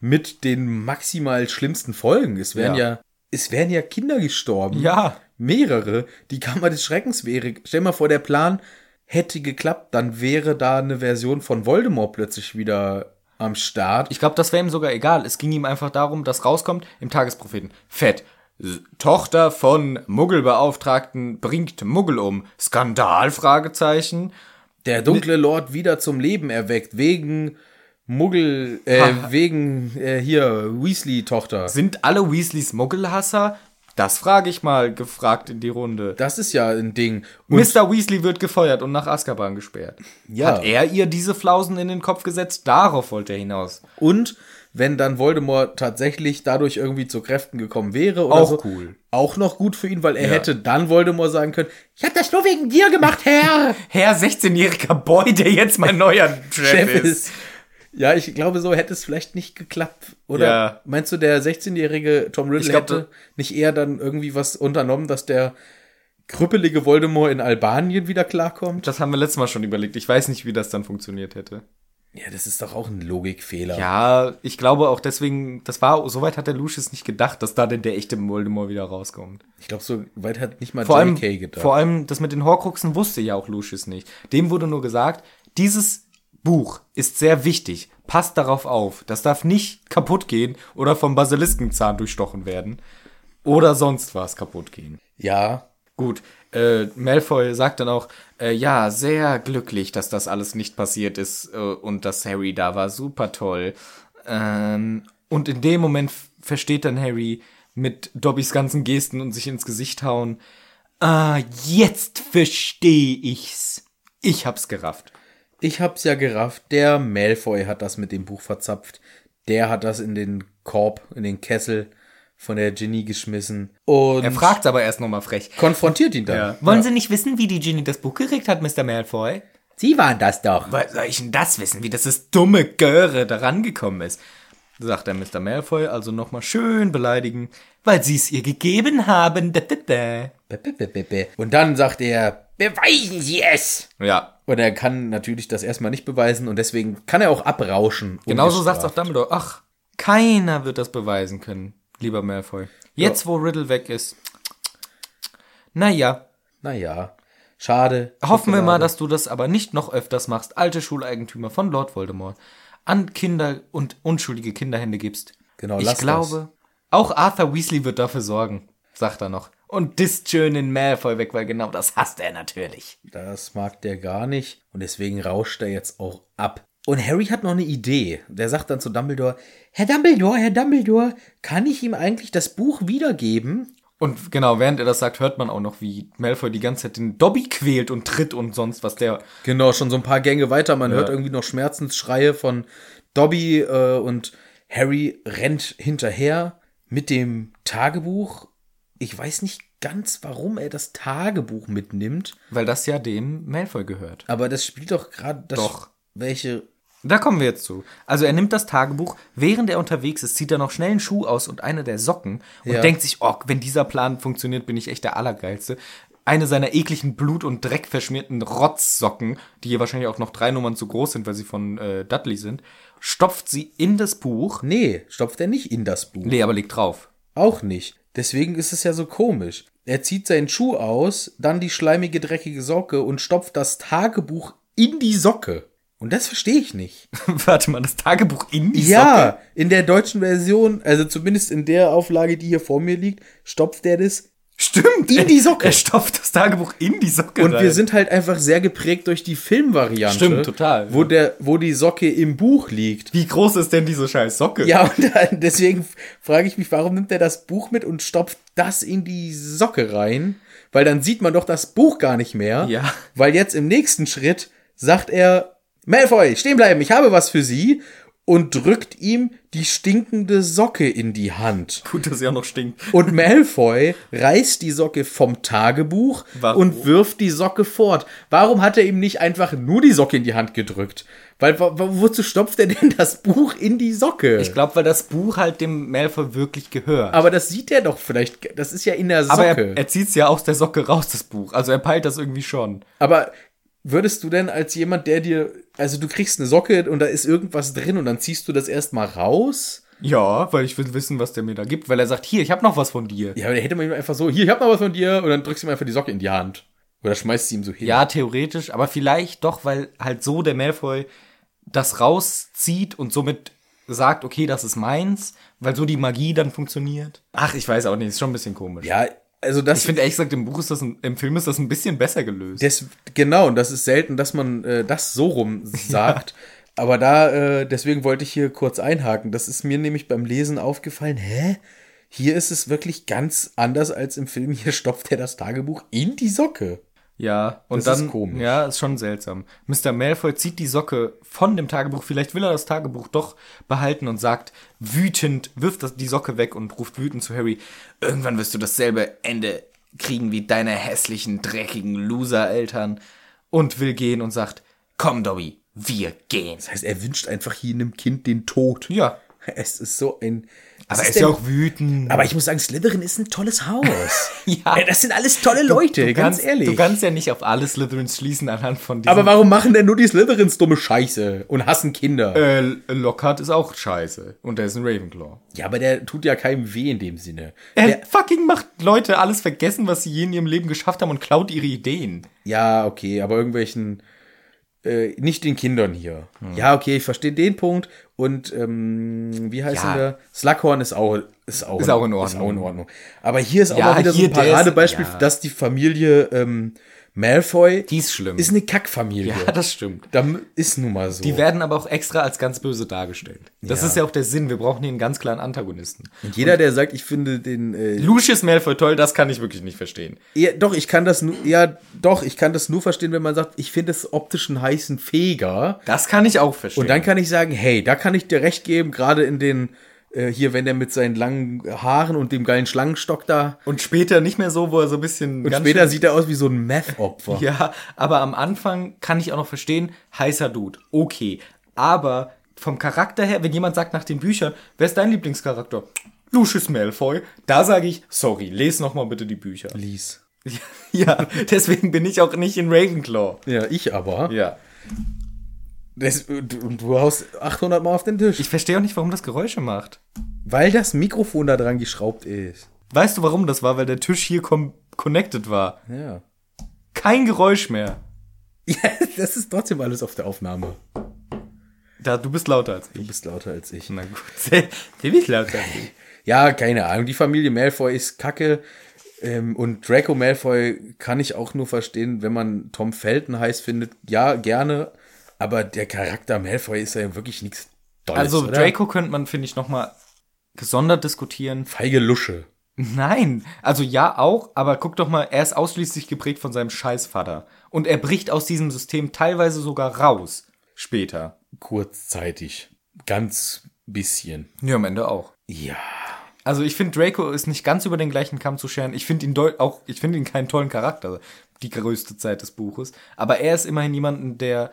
mit den maximal schlimmsten Folgen. Es wären ja, Ja. es wären ja Kinder gestorben. Ja. Mehrere. Die Kammer des Schreckens wäre. Stell mal vor, der Plan hätte geklappt, dann wäre da eine Version von Voldemort plötzlich wieder am Start. Ich glaube, das wäre ihm sogar egal. Es ging ihm einfach darum, dass rauskommt im Tagespropheten. Fett. Tochter von Muggelbeauftragten bringt Muggel um. Skandal? Fragezeichen. der dunkle Lord wieder zum Leben erweckt, wegen Muggel, äh, wegen äh, hier Weasley-Tochter. Sind alle Weasleys Muggelhasser? Das frage ich mal gefragt in die Runde. Das ist ja ein Ding. Und Mr. Weasley wird gefeuert und nach Azkaban gesperrt. Ja. Hat er ihr diese Flausen in den Kopf gesetzt? Darauf wollte er hinaus. Und wenn dann Voldemort tatsächlich dadurch irgendwie zu Kräften gekommen wäre oder Auch so, cool. auch noch gut für ihn, weil er Ja. hätte dann Voldemort sagen können, ich habe das nur wegen dir gemacht, Herr. Herr 16-jähriger Boy, der jetzt mein neuer Chef, Chef ist. ist. Ja, ich glaube, so hätte es vielleicht nicht geklappt. Oder Ja. meinst du, der 16-jährige Tom Riddle glaub, hätte nicht eher dann irgendwie was unternommen, dass der krüppelige Voldemort in Albanien wieder klarkommt? Das haben wir letztes Mal schon überlegt. Ich weiß nicht, wie das dann funktioniert hätte. Ja, das ist doch auch ein Logikfehler. Ja, ich glaube auch deswegen, das war, soweit hat der Lucius nicht gedacht, dass da denn der echte Voldemort wieder rauskommt. Ich glaube, so weit hat nicht mal Vor allem, JK gedacht. vor allem das mit den Horcruxen wusste ja auch Lucius nicht. Dem wurde nur gesagt, dieses Buch ist sehr wichtig. Passt darauf auf. Das darf nicht kaputt gehen oder vom Basiliskenzahn durchstochen werden. Oder sonst was kaputt gehen. ja, Gut, äh, Malfoy sagt dann auch, äh, ja, sehr glücklich, dass das alles nicht passiert ist äh, und dass Harry da war, super toll. Ähm, und in dem Moment versteht dann Harry mit Dobbys ganzen Gesten und sich ins Gesicht hauen, ah, jetzt versteh ich's. Ich hab's gerafft. Ich hab's ja gerafft. Der Malfoy hat das mit dem Buch verzapft. Der hat das in den Korb, in den Kessel von der Ginny geschmissen. Und Er fragt aber erst nochmal frech. konfrontiert ihn dann. Wollen Sie nicht wissen, wie die Ginny das Buch gekriegt hat, Mr. Malfoy? Sie waren das doch. Woher soll ich denn das wissen, wie das ist dumme Göre da rangekommen ist? Sagt der Mr. Malfoy, also nochmal schön beleidigen, weil sie es ihr gegeben haben. Und dann sagt er, beweisen Sie es. Ja, Und er kann natürlich das erstmal nicht beweisen und deswegen kann er auch abrauschen. genauso sagt's auch ungestraft. Dumbledore. Ach, keiner wird das beweisen können, lieber Malfoy. Jetzt, wo Riddle weg ist. Naja, Naja, schade. hoffen wir mal, dass du das aber nicht noch öfters machst, alte Schuleigentümer von Lord Voldemort, an Kinder und unschuldige Kinderhände gibst. Genau, ich glaube, auch Arthur Weasley wird dafür sorgen, sagt er noch. Und disst schön in Malfoy weg, weil genau das hasst er natürlich. Das mag der gar nicht und deswegen rauscht er jetzt auch ab. Und Harry hat noch eine Idee. Der sagt dann zu Dumbledore, Herr Dumbledore, Herr Dumbledore, kann ich ihm eigentlich das Buch wiedergeben? Und genau, während er das sagt, hört man auch noch, wie Malfoy die ganze Zeit den Dobby quält und tritt und sonst was. Der Genau, schon so ein paar Gänge weiter. Man hört irgendwie noch Schmerzensschreie von Dobby äh, und Harry rennt hinterher mit dem Tagebuch. Ich weiß nicht ganz, warum er das Tagebuch mitnimmt, weil das ja dem Malfoy gehört. aber das spielt doch gerade das. Doch. Welche. Da kommen wir jetzt zu. Also er nimmt das Tagebuch, während er unterwegs ist, zieht er noch schnell einen Schuh aus und eine der Socken und Ja. denkt sich, oh, wenn dieser Plan funktioniert, bin ich echt der Allergeilste. Eine seiner ekligen Blut- und Dreckverschmierten Rotzsocken, die hier wahrscheinlich auch noch drei Nummern zu groß sind, weil sie von äh, Dudley sind, stopft sie in das Buch. Nee, stopft er nicht in das Buch. Nee, aber legt drauf. Auch nicht. Deswegen ist es ja so komisch. Er zieht seinen Schuh aus, dann die schleimige, dreckige Socke und stopft das Tagebuch in die Socke. Und das verstehe ich nicht. Warte mal, das Tagebuch in die Socke? Ja, in der deutschen Version, also zumindest in der Auflage, die hier vor mir liegt, stopft er das Stimmt. in die Socke. Er stopft das Tagebuch in die Socke Und rein. wir sind halt einfach sehr geprägt durch die Filmvariante. Stimmt, total, Wo, der, wo die Socke im Buch liegt. Wie groß ist denn diese scheiß Socke? Ja, und dann, deswegen frage ich mich, warum nimmt er das Buch mit und stopft das in die Socke rein? Weil dann sieht man doch das Buch gar nicht mehr. Ja. Weil jetzt im nächsten Schritt sagt er, Malfoy, stehen bleiben, ich habe was für Sie. Und drückt ihm die stinkende Socke in die Hand. Gut, dass sie auch noch stinkt. Und Malfoy reißt die Socke vom Tagebuch Warum? und wirft die Socke fort. Warum hat er ihm nicht einfach nur die Socke in die Hand gedrückt? Weil wo, wo- wozu stopft er denn das Buch in die Socke? Ich glaube, weil das Buch halt dem Malfoy wirklich gehört. Aber das sieht er doch vielleicht. Das ist ja in der Socke. Aber Aber, er, er zieht's ja aus der Socke raus, das Buch. Also er peilt das irgendwie schon. würdest du denn als jemand, der dir, also du kriegst eine Socke und da ist irgendwas drin und dann ziehst du das erstmal raus? Ja, weil ich will wissen, was der mir da gibt. Weil er sagt, hier, ich habe noch was von dir. Ja, aber der hätte man ihm einfach so, hier, ich hab noch was von dir und dann drückst du ihm einfach die Socke in die Hand. Oder schmeißt sie ihm so hin. Ja, theoretisch, aber vielleicht doch, weil halt so der Malfoy das rauszieht und somit sagt, okay, das ist meins, weil so die Magie dann funktioniert. Ach, ich weiß auch nicht, ist schon ein bisschen komisch. Ja, also das Ich finde ehrlich gesagt, im Buch ist das, ein, im Film ist das ein bisschen besser gelöst. Des, genau, und das ist selten, dass man äh, das so rum sagt. Aber da, äh, deswegen wollte ich hier kurz einhaken. Das ist mir nämlich beim Lesen aufgefallen. Hä? Hier ist es wirklich ganz anders als im Film. Hier stopft er das Tagebuch in die Socke. Ja, und Das ist dann, komisch. ja, ist schon seltsam. Mr. Malfoy zieht die Socke von dem Tagebuch, vielleicht will er das Tagebuch doch behalten und sagt wütend, wirft das, die Socke weg und ruft wütend zu Harry, irgendwann wirst du dasselbe Ende kriegen wie deine hässlichen, dreckigen Loser-Eltern und will gehen und sagt, komm Dobby, wir gehen. Das heißt, er wünscht einfach hier einem Kind den Tod. Ja, Es ist so ein. Was aber er ist denn- ja auch wütend. Aber ich muss sagen, Slytherin ist ein tolles Haus. Ja. Ey, Das sind alles tolle Leute, du ganz kannst, ehrlich. Du kannst ja nicht auf alle Slytherins schließen anhand von diesem... aber warum machen denn nur die Slytherins dumme Scheiße und hassen Kinder? äh, Lockhart ist auch scheiße und er ist ein Ravenclaw. Ja, aber der tut ja keinem weh in dem Sinne. Er Der, fucking macht Leute alles vergessen, was sie je in ihrem Leben geschafft haben und klaut ihre Ideen. ja, okay, aber irgendwelchen. Äh, nicht den Kindern hier. Hm. Ja, okay, ich verstehe den Punkt. Und ähm, wie heißt Ja. der? Slughorn ist auch, ist auch, Ist auch in Ist auch Ordnung. in Ordnung. Aber hier ist auch Ja, mal wieder so ein der ist- Paradebeispiel, ja. dass die Familie ähm, Malfoy Die ist schlimm. ist eine Kackfamilie. ja, das stimmt. da ist nun mal so. Die werden aber auch extra als ganz böse dargestellt. Das Ja. ist ja auch der Sinn. Wir brauchen hier einen ganz klaren Antagonisten. Und jeder, der sagt, ich finde den äh, Lucius Malfoy toll, das kann ich wirklich nicht verstehen. Ja, doch, ich kann das nur, ja, doch, ich kann das nur verstehen, wenn man sagt, ich finde es optisch einen heißen Feger. Das kann ich auch verstehen. Und dann kann ich sagen, hey, da kann ich dir recht geben, gerade in den, äh, hier, wenn der mit seinen langen Haaren und dem geilen Schlangenstock da. und später nicht mehr so, wo er so ein bisschen. Und später sieht er aus wie so ein Meth-Opfer. Ja, aber am Anfang kann ich auch noch verstehen, heißer Dude, okay. Aber vom Charakter her, wenn jemand sagt nach den Büchern, wer ist dein Lieblingscharakter? Lucius Malfoy. Da sage ich, sorry, les noch mal bitte die Bücher. Lies. Ja, deswegen bin ich auch nicht in Ravenclaw. Ja, ich aber. Ja. Und du haust 800 Mal auf den Tisch. Ich verstehe auch nicht, warum das Geräusche macht. weil das Mikrofon da dran geschraubt ist. Weißt du, warum das war? Weil der Tisch hier connected war. Ja. Kein Geräusch mehr. Ja, das ist trotzdem alles auf der Aufnahme. Da, du bist lauter als Du ich. bist lauter als ich. Na gut, sehr, ziemlich lauter als ich. Ja, keine Ahnung. Die Familie Malfoy ist kacke. Ähm, und Draco Malfoy kann ich auch nur verstehen, wenn man Tom Felton heiß findet. Ja, gerne. Aber der Charakter Malfoy ist ja wirklich nichts Dolles, Also oder? Draco könnte man, finde ich, noch mal gesondert diskutieren. Feige Lusche. Nein, also ja auch, aber guck doch mal, er ist ausschließlich geprägt von seinem Scheißvater. Und er bricht aus diesem System teilweise sogar raus. Später. Kurzzeitig. Ganz bisschen. Ja, am Ende auch. Ja. Also ich finde, Draco ist nicht ganz über den gleichen Kamm zu scheren. Ich finde ihn auch, ich finde ihn keinen tollen Charakter, die größte Zeit des Buches. Aber er ist immerhin jemanden, der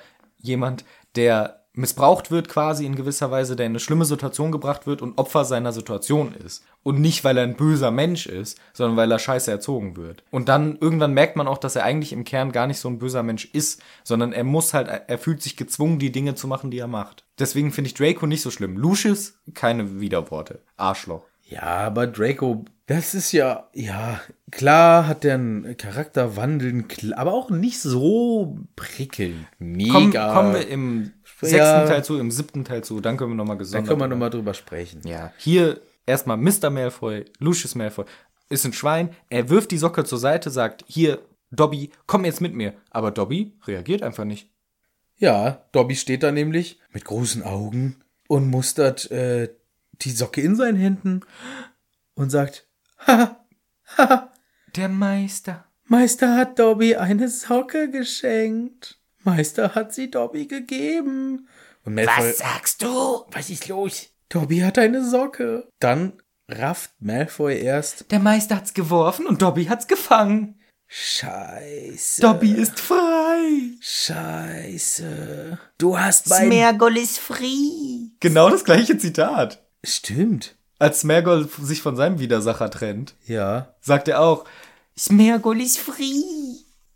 jemand, der missbraucht wird quasi in gewisser Weise, der in eine schlimme Situation gebracht wird und Opfer seiner Situation ist. Und nicht, weil er ein böser Mensch ist, sondern weil er scheiße erzogen wird. Und dann irgendwann merkt man auch, dass er eigentlich im Kern gar nicht so ein böser Mensch ist, sondern er muss halt, er fühlt sich gezwungen, die Dinge zu machen, die er macht. Deswegen finde ich Draco nicht so schlimm. Lucius, keine Widerworte. Arschloch. Ja, aber Draco Das ist ja, ja, klar hat der einen Charakterwandel, aber auch nicht so prickelnd. Mega. Komm, kommen wir im sechsten Ja. Teil zu, im siebten Teil zu. Dann können wir nochmal da gesondert. können wir nochmal drüber sprechen. Ja, hier erstmal Mr. Malfoy, Lucius Malfoy, ist ein Schwein. Er wirft die Socke zur Seite, sagt, hier, Dobby, komm jetzt mit mir. Aber Dobby reagiert einfach nicht. Ja, Dobby steht da nämlich mit großen Augen und mustert äh, die Socke in seinen Händen und sagt, haha, haha, Der Meister. Meister hat Dobby eine Socke geschenkt. Meister hat sie Dobby gegeben. Und Malfoy, sagst du? was ist los? Dobby hat eine Socke. Dann rafft Malfoy erst, Der Meister hat's geworfen und Dobby hat's gefangen. Scheiße. Dobby ist frei. Scheiße. Du hast mein... Smergol ist free. Genau das gleiche Zitat. Stimmt. Als Smergol sich von seinem Widersacher trennt, Ja. sagt er auch, Smergol ist free.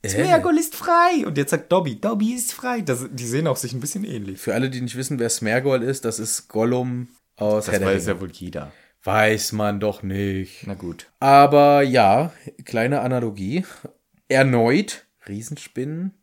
Smergol ist frei. Und jetzt sagt Dobby, Dobby ist frei. Das, die sehen auch sich ein bisschen ähnlich. Für alle, die nicht wissen, wer Smergol ist, das ist Gollum aus Herr Das der weiß ja wohl jeder. Weiß man doch nicht. Na gut. Aber ja, kleine Analogie. Erneut Riesenspinnen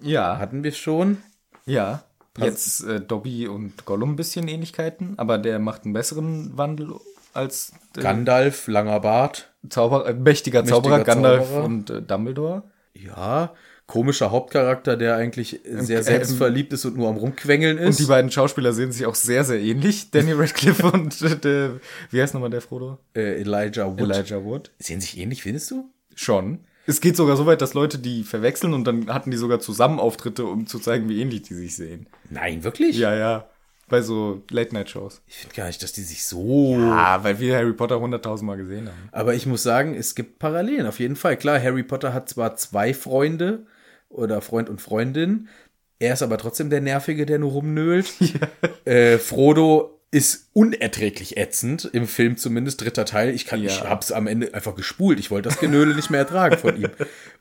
Ja, hatten wir schon. ja. Jetzt äh, Dobby und Gollum ein bisschen Ähnlichkeiten, aber der macht einen besseren Wandel als äh, Gandalf, langer Bart. Zauberer, äh, mächtiger Zauberer, Mächtiger Gandalf Zauberer. und äh, Dumbledore. Ja, komischer Hauptcharakter, der eigentlich sehr äh, selbstverliebt ist und nur am Rumquengeln ist. Und die beiden Schauspieler sehen sich auch sehr, sehr ähnlich. Danny Radcliffe und äh, der, wie heißt nochmal der Frodo? äh, Elijah Wood. Elijah Wood. Sehen sich ähnlich, findest du? Schon. Es geht sogar so weit, dass Leute die verwechseln und dann hatten die sogar zusammen Auftritte, um zu zeigen, wie ähnlich die sich sehen. Nein, wirklich? Ja, ja. Bei so Late-Night-Shows. Ich finde gar nicht, dass die sich so. Ah, weil wir Harry Potter hunderttausendmal gesehen haben. Aber ich muss sagen, es gibt Parallelen, auf jeden Fall. Klar, Harry Potter hat zwar zwei Freunde oder Freund und Freundin, er ist aber trotzdem der Nervige, der nur rumnölt. Äh, Frodo ist unerträglich ätzend, im Film zumindest, dritter Teil. Ich, kann, ich Ja. hab's am Ende einfach gespult. Ich wollte das Genöle nicht mehr ertragen von ihm.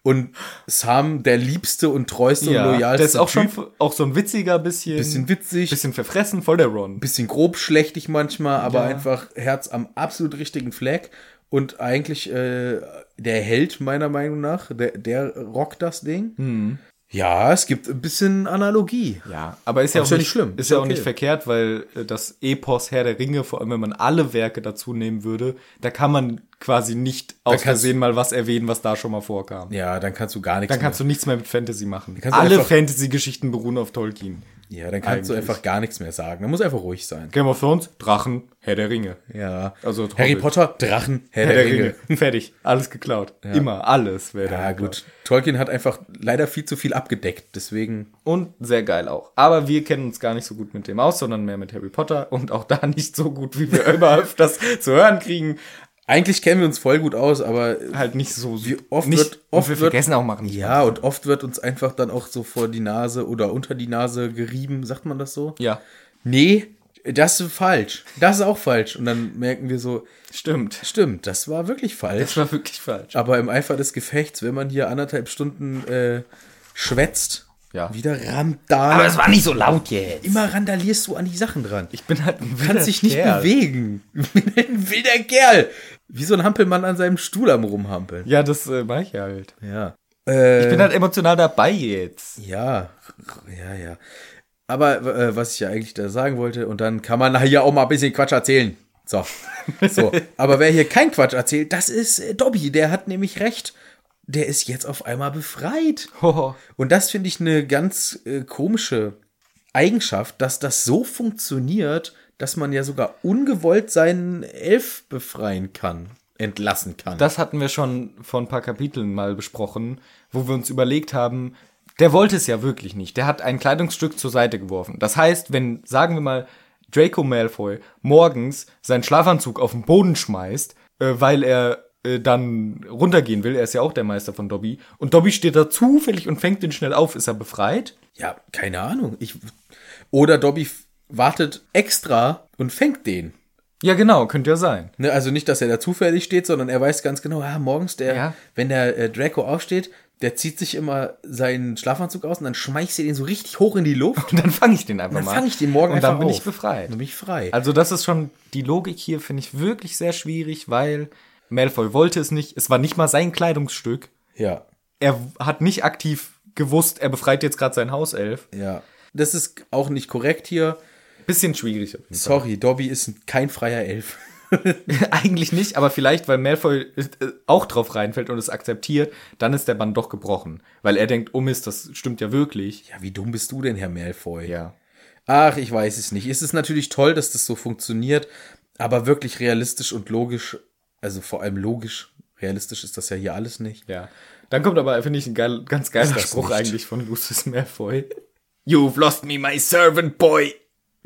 Und Sam, der liebste und treueste und loyalste der ist auch Typ, schon auch so ein witziger, bisschen, bisschen witzig, bisschen verfressen, voll der Ron. bisschen grob schlechtig manchmal, aber Ja. einfach Herz am absolut richtigen Fleck. Und eigentlich äh, der Held, meiner Meinung nach, der, der rockt das Ding. Hm. Ja, es gibt ein bisschen Analogie. Ja, aber ist ja auch ist ja nicht schlimm. Ist Ist ja auch okay. nicht verkehrt, weil äh, das Epos Herr der Ringe, vor allem wenn man alle Werke dazu nehmen würde, da kann man quasi nicht aus Versehen mal was erwähnen, was da schon mal vorkam. Ja, dann kannst du gar nichts Dann kannst du nichts mehr mit Fantasy machen. Alle Fantasy-Geschichten beruhen auf Tolkien. Ja, dann kannst du Eigentlich. einfach gar nichts mehr sagen. Man muss einfach ruhig sein. Game of Thrones, Drachen, Herr der Ringe. Ja. Also Harry Hobbit. Potter, Drachen, Herr, Herr der, der Ringe. Ringe. Fertig. Alles geklaut. Immer, alles wäre Ja, gut. Tolkien hat einfach leider viel zu viel abgedeckt. Deswegen. Und sehr geil auch. Aber wir kennen uns gar nicht so gut mit dem aus, sondern mehr mit Harry Potter und auch da nicht so gut, wie wir immer öfters zu hören kriegen. Eigentlich kennen wir uns voll gut aus, aber Halt nicht so Wie oft nicht, wird- oft wir wird- vergessen auch machen. Ja, und oft wird uns einfach dann auch so vor die Nase oder unter die Nase gerieben, sagt man das so? Ja, Nee, das ist falsch. Das ist auch falsch. Und dann merken wir so, stimmt. stimmt, das war wirklich falsch. Das war wirklich falsch. Aber im Eifer des Gefechts, wenn man hier anderthalb Stunden äh, schwätzt, Ja. wieder Randal. Aber es war nicht so laut jetzt. immer randalierst du an die Sachen dran. Ich bin halt ein Du kannst dich nicht bewegen. Ich bin ein wilder Kerl. Wie so ein Hampelmann an seinem Stuhl am Rumhampeln. Ja, das äh, mach ich halt. Ja. Äh, Ich bin halt emotional dabei jetzt. Ja, ja, ja. Aber äh, was ich ja eigentlich da sagen wollte, und dann kann man hier auch mal ein bisschen Quatsch erzählen. So. so. Aber wer hier kein Quatsch erzählt, das ist äh, Dobby. Der hat nämlich recht. Der ist jetzt auf einmal befreit. Hoho. Und das finde ich eine ganz äh, komische Eigenschaft, dass das so funktioniert, dass man ja sogar ungewollt seinen Elf befreien kann, entlassen kann. Das hatten wir schon vor ein paar Kapiteln mal besprochen, wo wir uns überlegt haben, der wollte es ja wirklich nicht. Der hat ein Kleidungsstück zur Seite geworfen. Das heißt, wenn, sagen wir mal, Draco Malfoy morgens seinen Schlafanzug auf den Boden schmeißt, äh, weil er äh, dann runtergehen will, er ist ja auch der Meister von Dobby, und Dobby steht da zufällig und fängt den schnell auf, ist er befreit? Ja, keine Ahnung. Ich, oder Dobby wartet extra und fängt den. Ja, genau, könnte ja sein. Ne, also nicht, dass er da zufällig steht, sondern er weiß ganz genau, ah, morgens, der, Ja. wenn der äh, Draco aufsteht, der zieht sich immer seinen Schlafanzug aus und dann schmeißt er den so richtig hoch in die Luft. Und dann fange ich den einfach Dann mal. fange ich den morgen Und einfach dann bin auf. ich befreit. Dann bin ich frei. Also das ist schon, die Logik hier finde ich wirklich sehr schwierig, weil Malfoy wollte es nicht. Es war nicht mal sein Kleidungsstück. Ja, Er hat nicht aktiv gewusst, er befreit jetzt gerade seinen Hauself. ja. Das ist auch nicht korrekt hier. Bisschen schwierig. jeden Fall. Sorry, Dobby ist kein freier Elf. Eigentlich nicht, aber vielleicht, weil Malfoy äh, auch drauf reinfällt und es akzeptiert, dann ist der Bann doch gebrochen. Weil er denkt, oh Mist, das stimmt ja wirklich. Ja, wie dumm bist du denn, Herr Malfoy? Ja. Ach, ich weiß es nicht. Es ist natürlich toll, dass das so funktioniert, aber wirklich realistisch und logisch, also vor allem logisch, realistisch ist das ja hier alles nicht. Ja. Dann kommt aber, finde ich, ein geil, ganz geiler Spruch nicht? eigentlich von Lucius Malfoy. You've lost me my servant boy.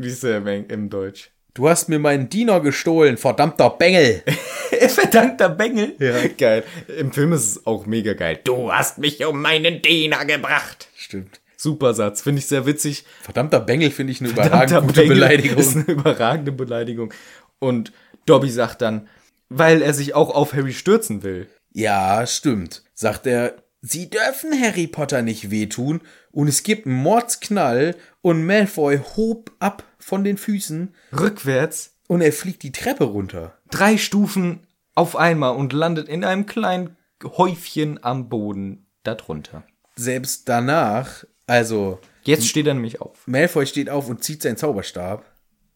Wie ist der im, Deutsch? Du hast mir meinen Diener gestohlen, verdammter Bengel. Verdammter Bengel. Ja. Geil. Im Film ist es auch mega geil. Du hast mich um meinen Diener gebracht. Stimmt. Super Satz. Finde ich sehr witzig. Verdammter Bengel finde ich eine Verdammter überragend gute Bengel Beleidigung. Ist eine überragende Beleidigung. Und Dobby sagt dann, weil er sich auch auf Harry stürzen will. Ja, stimmt. Sagt er, sie dürfen Harry Potter nicht wehtun und es gibt einen Mordsknall und Malfoy hob ab von den Füßen Rückwärts und er fliegt die Treppe runter. drei Stufen auf einmal und landet in einem kleinen Häufchen am Boden darunter. Selbst danach, also Jetzt steht er nämlich auf Malfoy steht auf und zieht seinen Zauberstab,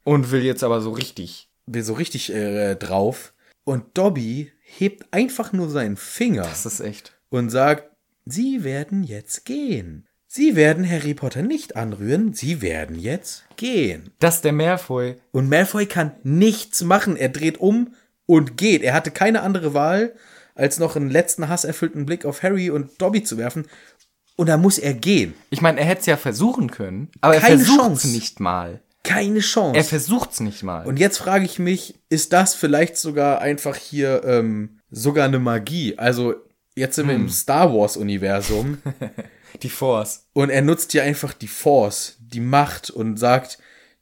und will jetzt aber so richtig. will so richtig äh, drauf und Dobby hebt einfach nur seinen Finger Das ist echt. und sagt, Sie werden jetzt gehen. Sie werden Harry Potter nicht anrühren, Sie werden jetzt gehen. Dass der Malfoy Und Malfoy kann nichts machen. Er dreht um und geht. Er hatte keine andere Wahl, als noch einen letzten hasserfüllten Blick auf Harry und Dobby zu werfen. Und da muss er gehen. Ich meine, er hätte es ja versuchen können, aber Keine er versucht es Chance. nicht mal. Keine Chance. Er versucht es nicht mal. und jetzt frage ich mich, ist das vielleicht sogar einfach hier ähm, sogar eine Magie? Also jetzt sind wir im Star Wars Universum die Force. und er nutzt hier einfach die Force, die Macht und sagt,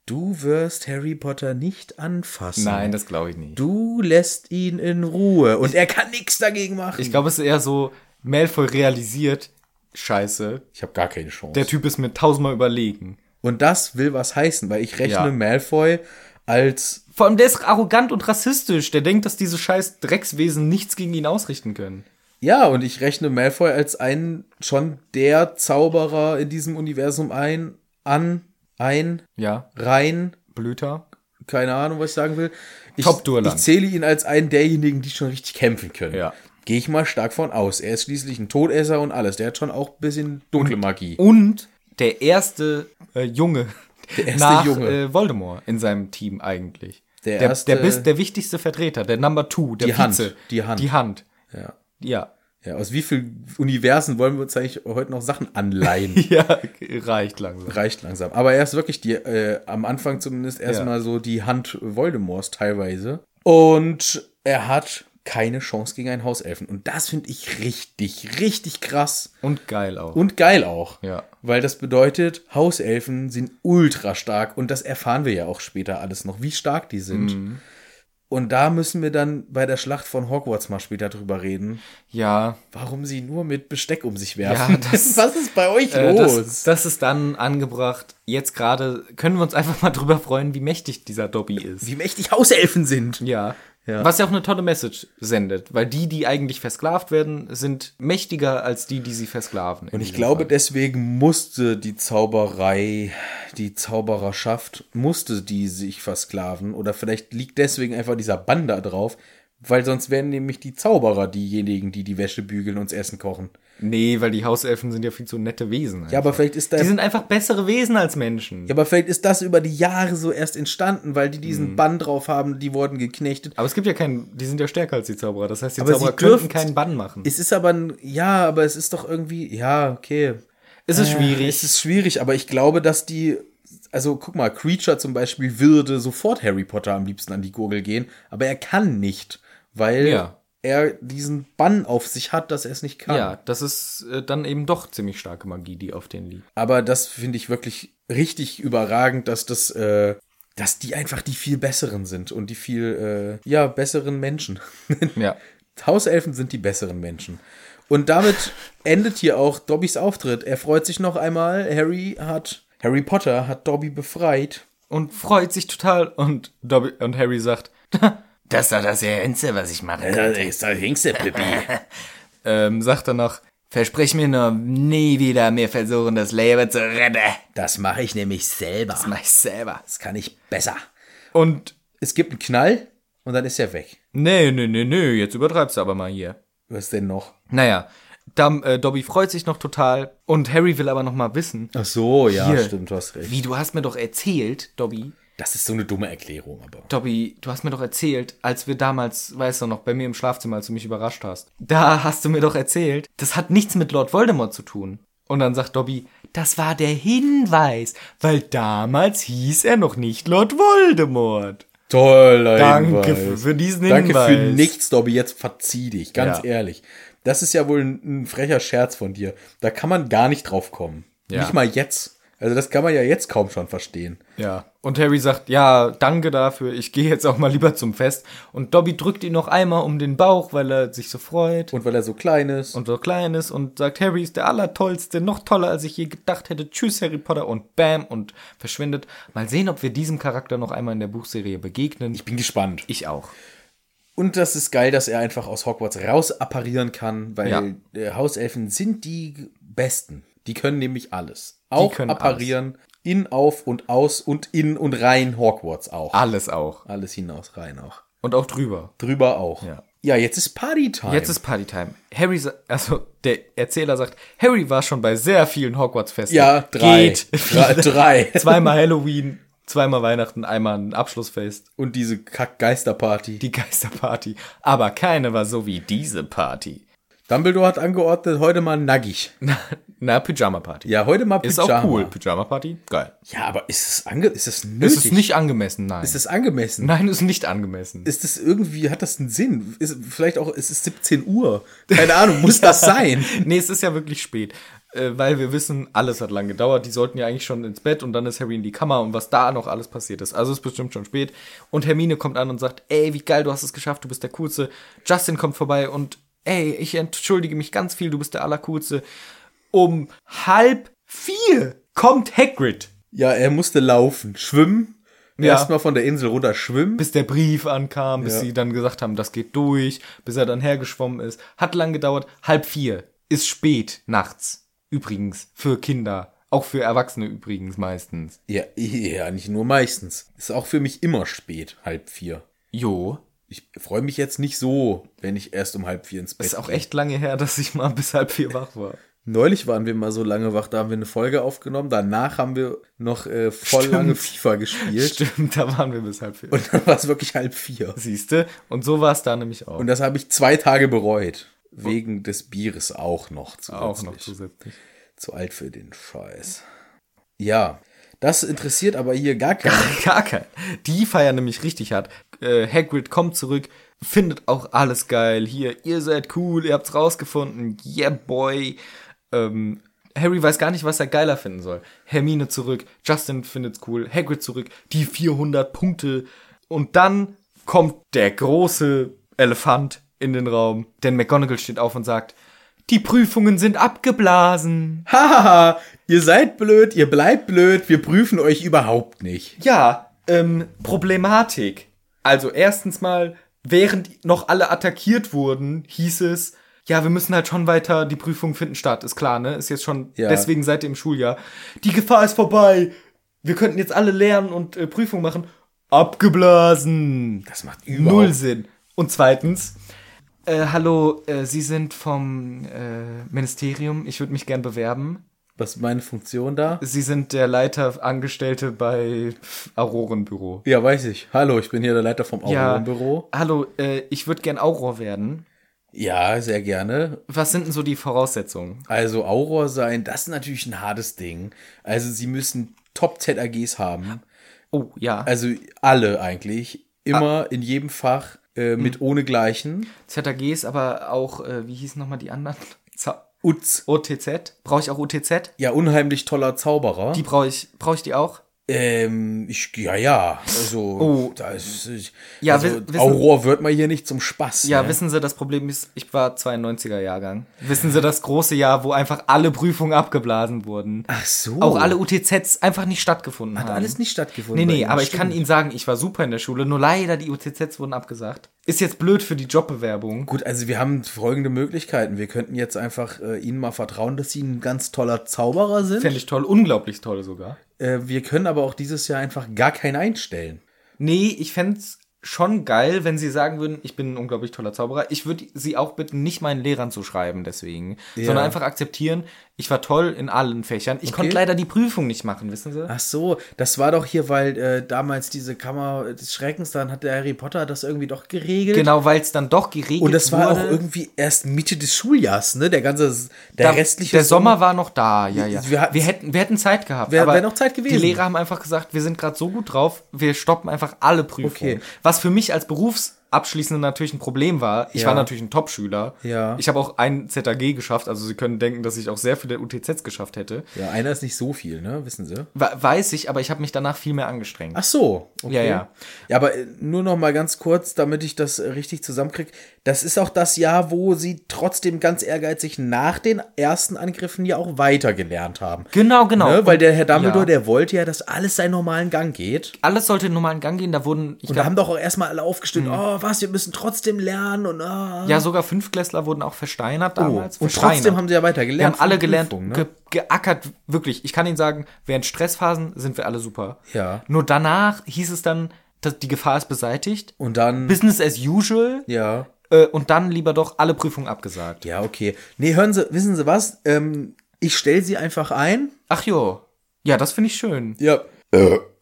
du wirst Harry Potter nicht anfassen. Nein, das glaube ich nicht. Du lässt ihn in Ruhe und er kann nichts dagegen machen. Ich glaube, es ist eher so, Malfoy realisiert, scheiße, Ich habe gar keine Chance. der Typ ist mir tausendmal überlegen. und das will was heißen, weil ich rechne Ja. Malfoy als Vor allem, der ist arrogant und rassistisch. Der denkt, dass diese scheiß Dreckswesen nichts gegen ihn ausrichten können. Ja und ich rechne Malfoy als einen schon der Zauberer in diesem Universum ein an ein Ja, rein Blüter. keine Ahnung, was ich sagen will. Ich, ich zähle ihn als einen derjenigen, die schon richtig kämpfen können. Ja. Gehe ich mal stark von aus. Er ist schließlich ein Todesser und alles. Der hat schon auch ein bisschen dunkle Magie. Und der erste äh, Junge Der erste nach Junge. Äh, Voldemort in seinem Team eigentlich. Der der, erste- der, bis, der wichtigste Vertreter, der Number Two, der Die Hand, Vize. die Hand. Die Hand. Ja. Ja. Ja, aus wie vielen Universen wollen wir uns eigentlich heute noch Sachen anleihen? Ja, reicht langsam. Reicht langsam. Aber er ist wirklich die, äh, am Anfang zumindest erstmal so die Hand Voldemorts teilweise. Und er hat keine Chance gegen einen Hauselfen. Und das finde ich richtig, richtig krass. Und geil auch. Und geil auch. Ja. Weil das bedeutet, Hauselfen sind ultra stark. Und das erfahren wir ja auch später alles noch, wie stark die sind. Mhm. Und da müssen wir dann bei der Schlacht von Hogwarts mal später drüber reden, ja, warum sie nur mit Besteck um sich werfen. Ja, das- Was ist bei euch äh, los? das, das ist dann angebracht. Jetzt gerade können wir uns einfach mal drüber freuen, wie mächtig dieser Dobby ist. wie mächtig Hauselfen sind. Ja. Ja. Was ja auch eine tolle Message sendet, weil die, die eigentlich versklavt werden, sind mächtiger als die, die sie versklaven. Und ich glaube, deswegen musste die Zauberei, die Zaubererschaft, musste die sich versklaven. Oder vielleicht liegt deswegen einfach dieser Bann da drauf, weil sonst wären nämlich die Zauberer diejenigen, die die Wäsche bügeln und Essen kochen. Nee, weil die Hauselfen sind ja viel zu nette Wesen. Ja, aber vielleicht ist da. die sind einfach bessere Wesen als Menschen. ja, aber vielleicht ist das über die Jahre so erst entstanden, weil die diesen Mhm. Bann drauf haben, die wurden geknechtet. Aber es gibt ja keinen, die sind ja stärker als die Zauberer. Das heißt, die Aber Zauberer dürfen- keinen Bann machen. Es ist aber ein, ja, aber es ist doch irgendwie, ja, okay. Es ist schwierig. Es ist schwierig, aber ich glaube, dass die, also guck mal, Creature zum Beispiel würde sofort Harry Potter am liebsten an die Gurgel gehen, aber er kann nicht, weil Ja. Er diesen Bann auf sich hat, dass er es nicht kann. ja, das ist äh, dann eben doch ziemlich starke Magie, die auf den liegt. Aber das finde ich wirklich richtig überragend, dass das, äh, dass die einfach die viel besseren sind und die viel, äh, ja, besseren Menschen. Ja. Hauselfen sind die besseren Menschen. Und damit endet hier auch Dobbys Auftritt. Er freut sich noch einmal. Harry hat, Harry Potter hat Dobby befreit. Und freut sich total. Und, Dobby, und Harry sagt, Das ist doch das Ernste, was ich mache. Das ist das Hengste, Pippi. Ähm, sagt er noch, Versprich mir nur, nie wieder mir versuchen, das Leben zu retten. Das mache ich nämlich selber. Das mach ich selber. Das kann ich besser. und Es gibt einen Knall und dann ist er weg. nee, nee, nee, nee, jetzt übertreibst du aber mal hier. Was denn noch? Naja, dann, äh, Dobby freut sich noch total und Harry will aber noch mal wissen, Ach so, ja, Hier. stimmt, du hast recht. wie, du hast mir doch erzählt, Dobby, Das ist so eine dumme Erklärung, aber. Dobby, du hast mir doch erzählt, als wir damals, weißt du noch, bei mir im Schlafzimmer, als du mich überrascht hast. Da hast du mir doch erzählt, das hat nichts mit Lord Voldemort zu tun. Und dann sagt Dobby, das war der Hinweis, weil damals hieß er noch nicht Lord Voldemort. Toller Danke Hinweis. für- für diesen Danke für Hinweis. nichts, Dobby. Jetzt verzieh dich, ganz Ja. ehrlich. Das ist ja wohl ein, ein frecher Scherz von dir. Da kann man gar nicht drauf kommen. Ja. Nicht mal jetzt. Also das kann man ja jetzt kaum schon verstehen. Ja. Und Harry sagt, ja, danke dafür, ich gehe jetzt auch mal lieber zum Fest. Und Dobby drückt ihn noch einmal um den Bauch, weil er sich so freut. Und weil er so klein ist. und so klein ist und sagt, Harry ist der Allertollste, noch toller, als ich je gedacht hätte. Tschüss, Harry Potter und bam und verschwindet. Mal sehen, ob wir diesem Charakter noch einmal in der Buchserie begegnen. ich bin gespannt. Ich auch. Und das ist geil, dass er einfach aus Hogwarts raus apparieren kann, weil Ja. äh, Hauselfen sind die Besten. Die können nämlich alles. Auch apparieren, in, auf und aus und in und rein Hogwarts auch. Alles auch. Alles hinaus, rein auch. Und auch drüber. Drüber auch. Ja. Ja, jetzt ist Partytime. Jetzt ist Partytime. Harry, also der Erzähler sagt, Harry war schon bei sehr vielen Hogwarts-Festen. Ja, drei. Geht. Drei. drei. Zweimal Halloween, zweimal Weihnachten, einmal ein Abschlussfest. Und diese Kack-Geisterparty. Die Geisterparty. Aber keine war so wie diese Party. Dumbledore hat angeordnet, heute mal nackig. Na, na Pyjama-Party. Ja, heute mal Ist Pyjama. auch cool. Pyjama-Party? Geil. Ja, aber ist es, ange ist es nötig? Es ist nicht angemessen, nein. Ist es angemessen? nein, ist nicht angemessen. Ist das irgendwie, hat das einen Sinn? Ist, vielleicht auch, ist es 17 Uhr? Keine Ahnung, muss das sein? nee, es ist ja wirklich spät. Äh, weil wir wissen, alles hat lang gedauert. Die sollten ja eigentlich schon ins Bett und dann ist Harry in die Kammer und was da noch alles passiert ist. Also ist bestimmt schon spät. Und Hermine kommt an und sagt, ey, wie geil, du hast es geschafft, du bist der Coolste. Justin kommt vorbei und ey, ich entschuldige mich ganz viel, du bist der Allercoolste. Um halb vier kommt Hagrid. Ja, er musste laufen, schwimmen. Ja. Erstmal von der Insel runter schwimmen. bis der Brief ankam, bis Ja. sie dann gesagt haben, das geht durch, bis er dann hergeschwommen ist. Hat lang gedauert. Halb vier. Ist spät nachts. Übrigens. Für Kinder. Auch für Erwachsene übrigens meistens. Ja, ja, nicht nur meistens. Ist auch für mich immer spät, halb vier. Jo. Ich freue mich jetzt nicht so, wenn ich erst um halb vier ins Bett Ist auch echt lange her, dass ich mal bis halb vier wach war. Neulich waren wir mal so lange wach, da haben wir eine Folge aufgenommen. Danach haben wir noch äh, voll Stimmt. lange FIFA gespielt. Stimmt, da waren wir bis halb vier. Und dann war es wirklich halb vier. Siehste? Und so war es da nämlich auch. Und das habe ich zwei Tage bereut. Wegen des Bieres auch noch zusätzlich. auch noch zusätzlich. Zu alt für den Scheiß. Ja, das interessiert aber hier gar keinen. Gar kein. Die feiern nämlich richtig hart. Äh, Hagrid kommt zurück, findet auch alles geil. Hier, ihr seid cool, ihr habt's rausgefunden. Yeah, boy. Ähm, Harry weiß gar nicht, was er geiler finden soll. Hermine zurück, Justin findet's cool, Hagrid zurück, die 400 Punkte. Und dann kommt der große Elefant in den Raum, denn McGonagall steht auf und sagt, die Prüfungen sind abgeblasen. Hahaha, ihr seid blöd, ihr bleibt blöd, wir prüfen euch überhaupt nicht. Ja, ähm, Problematik. Also erstens mal, während noch alle attackiert wurden, hieß es, ja, wir müssen halt schon weiter, die Prüfungen finden statt, ist klar, ne? Ist jetzt schon, Ja. deswegen seid ihr im Schuljahr. Die Gefahr ist vorbei. Wir könnten jetzt alle lernen und äh, Prüfungen machen. Abgeblasen. Das macht überhaupt Null Sinn. Und zweitens, äh, hallo, äh, Sie sind vom äh, Ministerium, ich würde mich gern bewerben. Was ist meine Funktion da? Sie sind der Leiter, Angestellte bei Aurorenbüro. Ja, weiß ich. Hallo, ich bin hier der Leiter vom Ja. Aurorenbüro. Hallo, äh, ich würde gern Auror werden. Ja, sehr gerne. Was sind denn so die Voraussetzungen? Also Auror sein, das ist natürlich ein hartes Ding. Also sie müssen Top-ZAGs haben. Oh, ja. Also alle eigentlich. Immer in jedem Fach äh, mit ohnegleichen. ZAGs, aber auch, äh, wie hießen nochmal die anderen? Z Utz. OTZ? Brauche ich auch OTZ? Ja, unheimlich toller Zauberer. Die brauche ich, brauche ich die auch? Ähm, ich, ja, ja. Also, Oh. da ist, ich, Ja, also, wi- wissen- Aurora wird mal hier nicht zum Spaß. Ja, ne? wissen Sie, das Problem ist, ich war 92er Jahrgang. Wissen Sie, das große Jahr, wo einfach alle Prüfungen abgeblasen wurden. Ach so. Auch alle UTZs einfach nicht stattgefunden Hat haben. alles nicht stattgefunden. Nee, nee, aber ich kann stimmt. Ihnen sagen, ich war super in der Schule, nur leider die UTZs wurden abgesagt. Ist jetzt blöd für die Jobbewerbung. Gut, also wir haben folgende Möglichkeiten. Wir könnten jetzt einfach äh, Ihnen mal vertrauen, dass Sie ein ganz toller Zauberer sind. Fände ich toll, unglaublich toll sogar. Äh, wir können aber auch dieses Jahr einfach gar keinen einstellen. Nee, ich fänd's schon geil, wenn sie sagen würden, ich bin ein unglaublich toller Zauberer. Ich würde sie auch bitten, nicht meinen Lehrern zu schreiben deswegen, sondern einfach akzeptieren, ich war toll in allen Fächern. Ich konnte leider die Prüfung nicht machen, wissen Sie? Ach so, das war doch hier, weil äh, damals diese Kammer des Schreckens, dann hat der Harry Potter das irgendwie doch geregelt. Genau, weil es dann doch geregelt Und das war wurde. auch irgendwie erst Mitte des Schuljahres, ne? Der ganze, der Da- restliche der Sommer war noch da, ja, ja. Wir Wir, hätten, wir hätten Zeit gehabt. Wär- aber wär noch Zeit gewesen. Die Lehrer haben einfach gesagt, wir sind gerade so gut drauf, wir stoppen einfach alle Prüfungen. Okay. Was für mich als Berufsabschließender natürlich ein Problem war. Ich Ja. war natürlich ein Top-Schüler. Ja. Ich habe auch ein ZAG geschafft, also Sie können denken, dass ich auch sehr viele UTZs geschafft hätte. Ja, einer ist nicht so viel, ne? Wissen Sie? We- Weiß ich, aber ich habe mich danach viel mehr angestrengt. Ach so. Okay. Ja, ja. Ja, aber äh, nur noch mal ganz kurz, damit ich das äh, richtig zusammenkriege. Das ist auch das Jahr, wo Sie trotzdem ganz ehrgeizig nach den ersten Angriffen ja auch weitergelernt haben. Genau, genau. Ne? Weil der Herr Dumbledore, ja. der wollte ja, dass alles seinen normalen Gang geht. Alles sollte in normalen Gang gehen, da wurden, ich Und da glaub, haben doch auch erstmal alle aufgestimmt, oh, was, wir müssen trotzdem lernen und ah. ja, sogar Fünftklässler wurden auch versteinert damals. und Versteinert. trotzdem haben sie ja weiter Wir gelernt. haben alle gelernt, Prüfung, ne? ge geackert, wirklich. Ich kann Ihnen sagen, während Stressphasen sind wir alle super. Ja. Nur danach hieß es dann, dass die Gefahr ist beseitigt. Und dann, Business as usual. ja. Äh, und dann lieber doch alle Prüfungen abgesagt. Ja, okay. Nee, hören Sie, wissen Sie was? Ähm, ich stelle Sie einfach ein. Ach jo. Ja, das finde ich schön. Ja.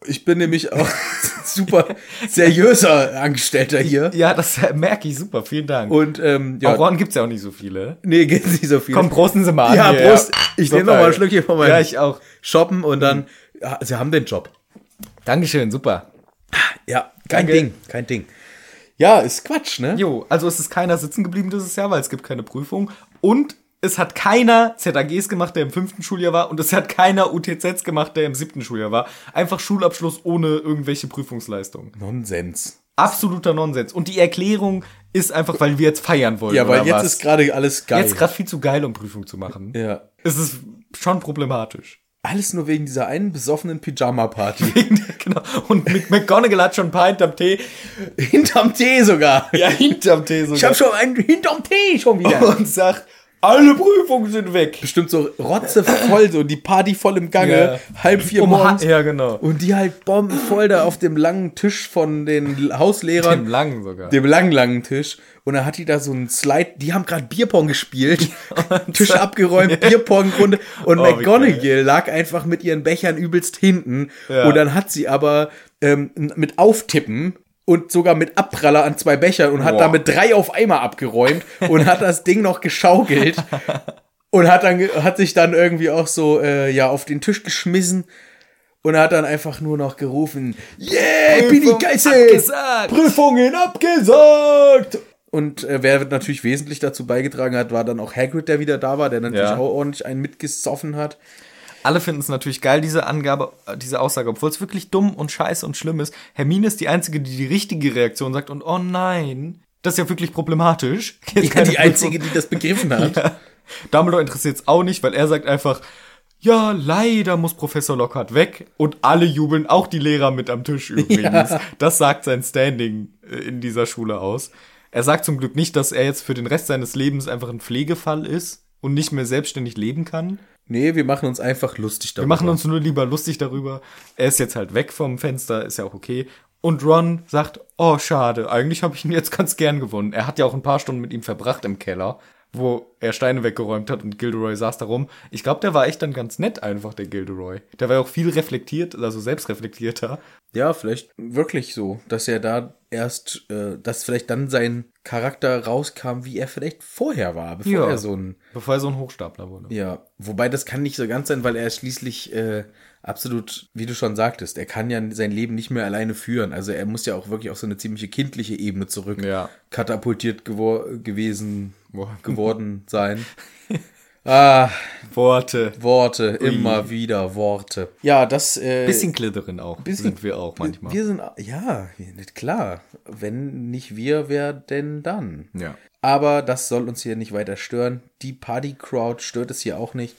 Ich bin nämlich auch super seriöser Angestellter hier. Ja, das merke ich super. Vielen Dank. Und ähm, ja, Auroren gibt's ja auch nicht so viele. nee, geht nicht so viel. Komm, prosten Sie mal an. ja, Prost. Ich nehme noch Super. mal ein Schlückchen von meinem Ja, ich auch. Shoppen und dann, ja, Sie haben den Job. Dankeschön, super. Ja, kein Danke. Ding, kein Ding. Ja, ist Quatsch, ne? Jo, also es ist keiner sitzen geblieben dieses Jahr, weil es gibt keine Prüfung. Und es hat keiner ZAGs gemacht, der im fünften Schuljahr war. Und es hat keiner UTZs gemacht, der im siebten Schuljahr war. Einfach Schulabschluss ohne irgendwelche Prüfungsleistungen. Nonsens. Absoluter Nonsens. Und die Erklärung ist einfach, weil wir jetzt feiern wollen. Ja, weil jetzt was? ist gerade alles geil. jetzt gerade viel zu geil, um Prüfung zu machen. ja. Es ist schon problematisch. Alles nur wegen dieser einen besoffenen Pyjama-Party. genau. Und Mick McGonagall hat schon ein paar hinterm Tee. Hinterm Tee sogar. Ja, hinterm Tee sogar. Ich habe schon einen hinterm Tee schon wieder. und sagt, alle Prüfungen sind weg. Bestimmt so rotzevoll, so die Party voll im Gange, halb vier Um morgens. ja, genau. Und die halt bombenvoll da auf dem langen Tisch von den Hauslehrern. Dem langen sogar. dem langen, langen Tisch. Und dann hat die da so einen Slide, die haben gerade Bierpong gespielt, Tisch abgeräumt, Bierpong-Runde und Oh, McGonagall lag einfach mit ihren Bechern übelst hinten. Ja. Und dann hat sie aber ähm, mit Auftippen und sogar mit Abpraller an zwei Bechern und hat Boah. damit drei auf einmal abgeräumt und hat das Ding noch geschaukelt und hat dann hat sich dann irgendwie auch so äh, ja auf den Tisch geschmissen und hat dann einfach nur noch gerufen, yeah, bin ich geil, abgesagt. Prüfungen abgesagt. Und äh, wer natürlich wesentlich dazu beigetragen hat, war dann auch Hagrid, der wieder da war, der natürlich Ja. auch ordentlich einen mitgesoffen hat. Alle finden es natürlich geil, diese Angabe, äh, diese Aussage, obwohl es wirklich dumm und scheiße und schlimm ist. Hermine ist die Einzige, die die richtige Reaktion sagt und oh nein, das ist ja wirklich problematisch. Jetzt Ja, die Einzige, die das begriffen hat. Ja. Dumbledore interessiert es auch nicht, weil er sagt einfach, ja, leider muss Professor Lockhart weg und alle jubeln, auch die Lehrer mit am Tisch übrigens. Das sagt sein Standing äh, in dieser Schule aus. Er sagt zum Glück nicht, dass er jetzt für den Rest seines Lebens einfach ein Pflegefall ist und nicht mehr selbstständig leben kann. Nee, wir machen uns einfach lustig darüber. Wir machen uns nur lieber lustig darüber. Er ist jetzt halt weg vom Fenster, ist ja auch okay. Und Ron sagt, oh schade, eigentlich habe ich ihn jetzt ganz gern gewonnen. Er hat ja auch ein paar Stunden mit ihm verbracht im Keller, wo er Steine weggeräumt hat und Gilderoy saß da rum. Ich glaube, der war echt dann ganz nett einfach, der Gilderoy. Der war ja auch viel reflektiert, also selbstreflektierter. Ja, vielleicht wirklich so, dass er da erst, äh, dass vielleicht dann sein Charakter rauskam, wie er vielleicht vorher war, bevor Ja. er so ein Bevor er so ein Hochstapler wurde. Ja, wobei das kann nicht so ganz sein, weil er schließlich äh, absolut, wie du schon sagtest, er kann ja sein Leben nicht mehr alleine führen. Also er muss ja auch wirklich auf so eine ziemliche kindliche Ebene zurück Ja. katapultiert gewor gewesen Boah. geworden sein. Ah, Worte. Worte, immer wieder Worte. Ja, das. Äh, Bisschen Glitterin auch. bisschen- sind wir auch manchmal. Wir sind, ja, klar. Wenn nicht wir, wer denn dann? ja. Aber das soll uns hier nicht weiter stören. Die Party-Crowd stört es hier auch nicht.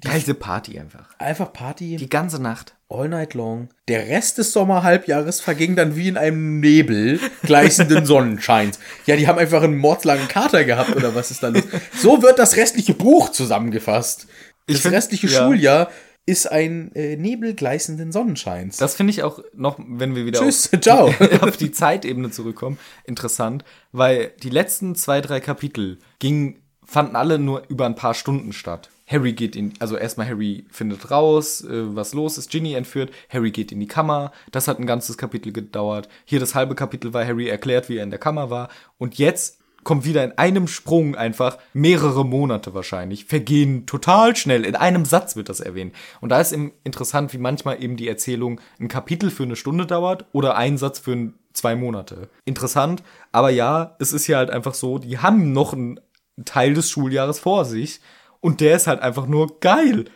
Geilste Party einfach. Einfach Party, Die ganze Nacht. all night long. Der Rest des Sommerhalbjahres verging dann wie in einem Nebel gleißenden Sonnenscheins. Ja, die haben einfach einen mordslangen Kater gehabt oder was ist da los? So wird das restliche Buch zusammengefasst. Das Ich find- restliche ja. Schuljahr ist ein äh, Nebel gleißenden Sonnenscheins. Das finde ich auch noch, wenn wir wieder Tschüss, auf, ciao. auf die Zeitebene zurückkommen, interessant, weil die letzten zwei, drei Kapitel gingen, fanden alle nur über ein paar Stunden statt. Harry geht in, also erstmal Harry findet raus, äh, was los ist, Ginny entführt, Harry geht in die Kammer, das hat ein ganzes Kapitel gedauert. Hier das halbe Kapitel war Harry erklärt, wie er in der Kammer war. Und jetzt kommt wieder in einem Sprung einfach mehrere Monate wahrscheinlich, vergehen total schnell. In einem Satz wird das erwähnt. Und da ist eben interessant, wie manchmal eben die Erzählung ein Kapitel für eine Stunde dauert oder ein Satz für ein, zwei Monate. Interessant, aber ja, es ist ja halt einfach so, die haben noch einen Teil des Schuljahres vor sich und der ist halt einfach nur geil.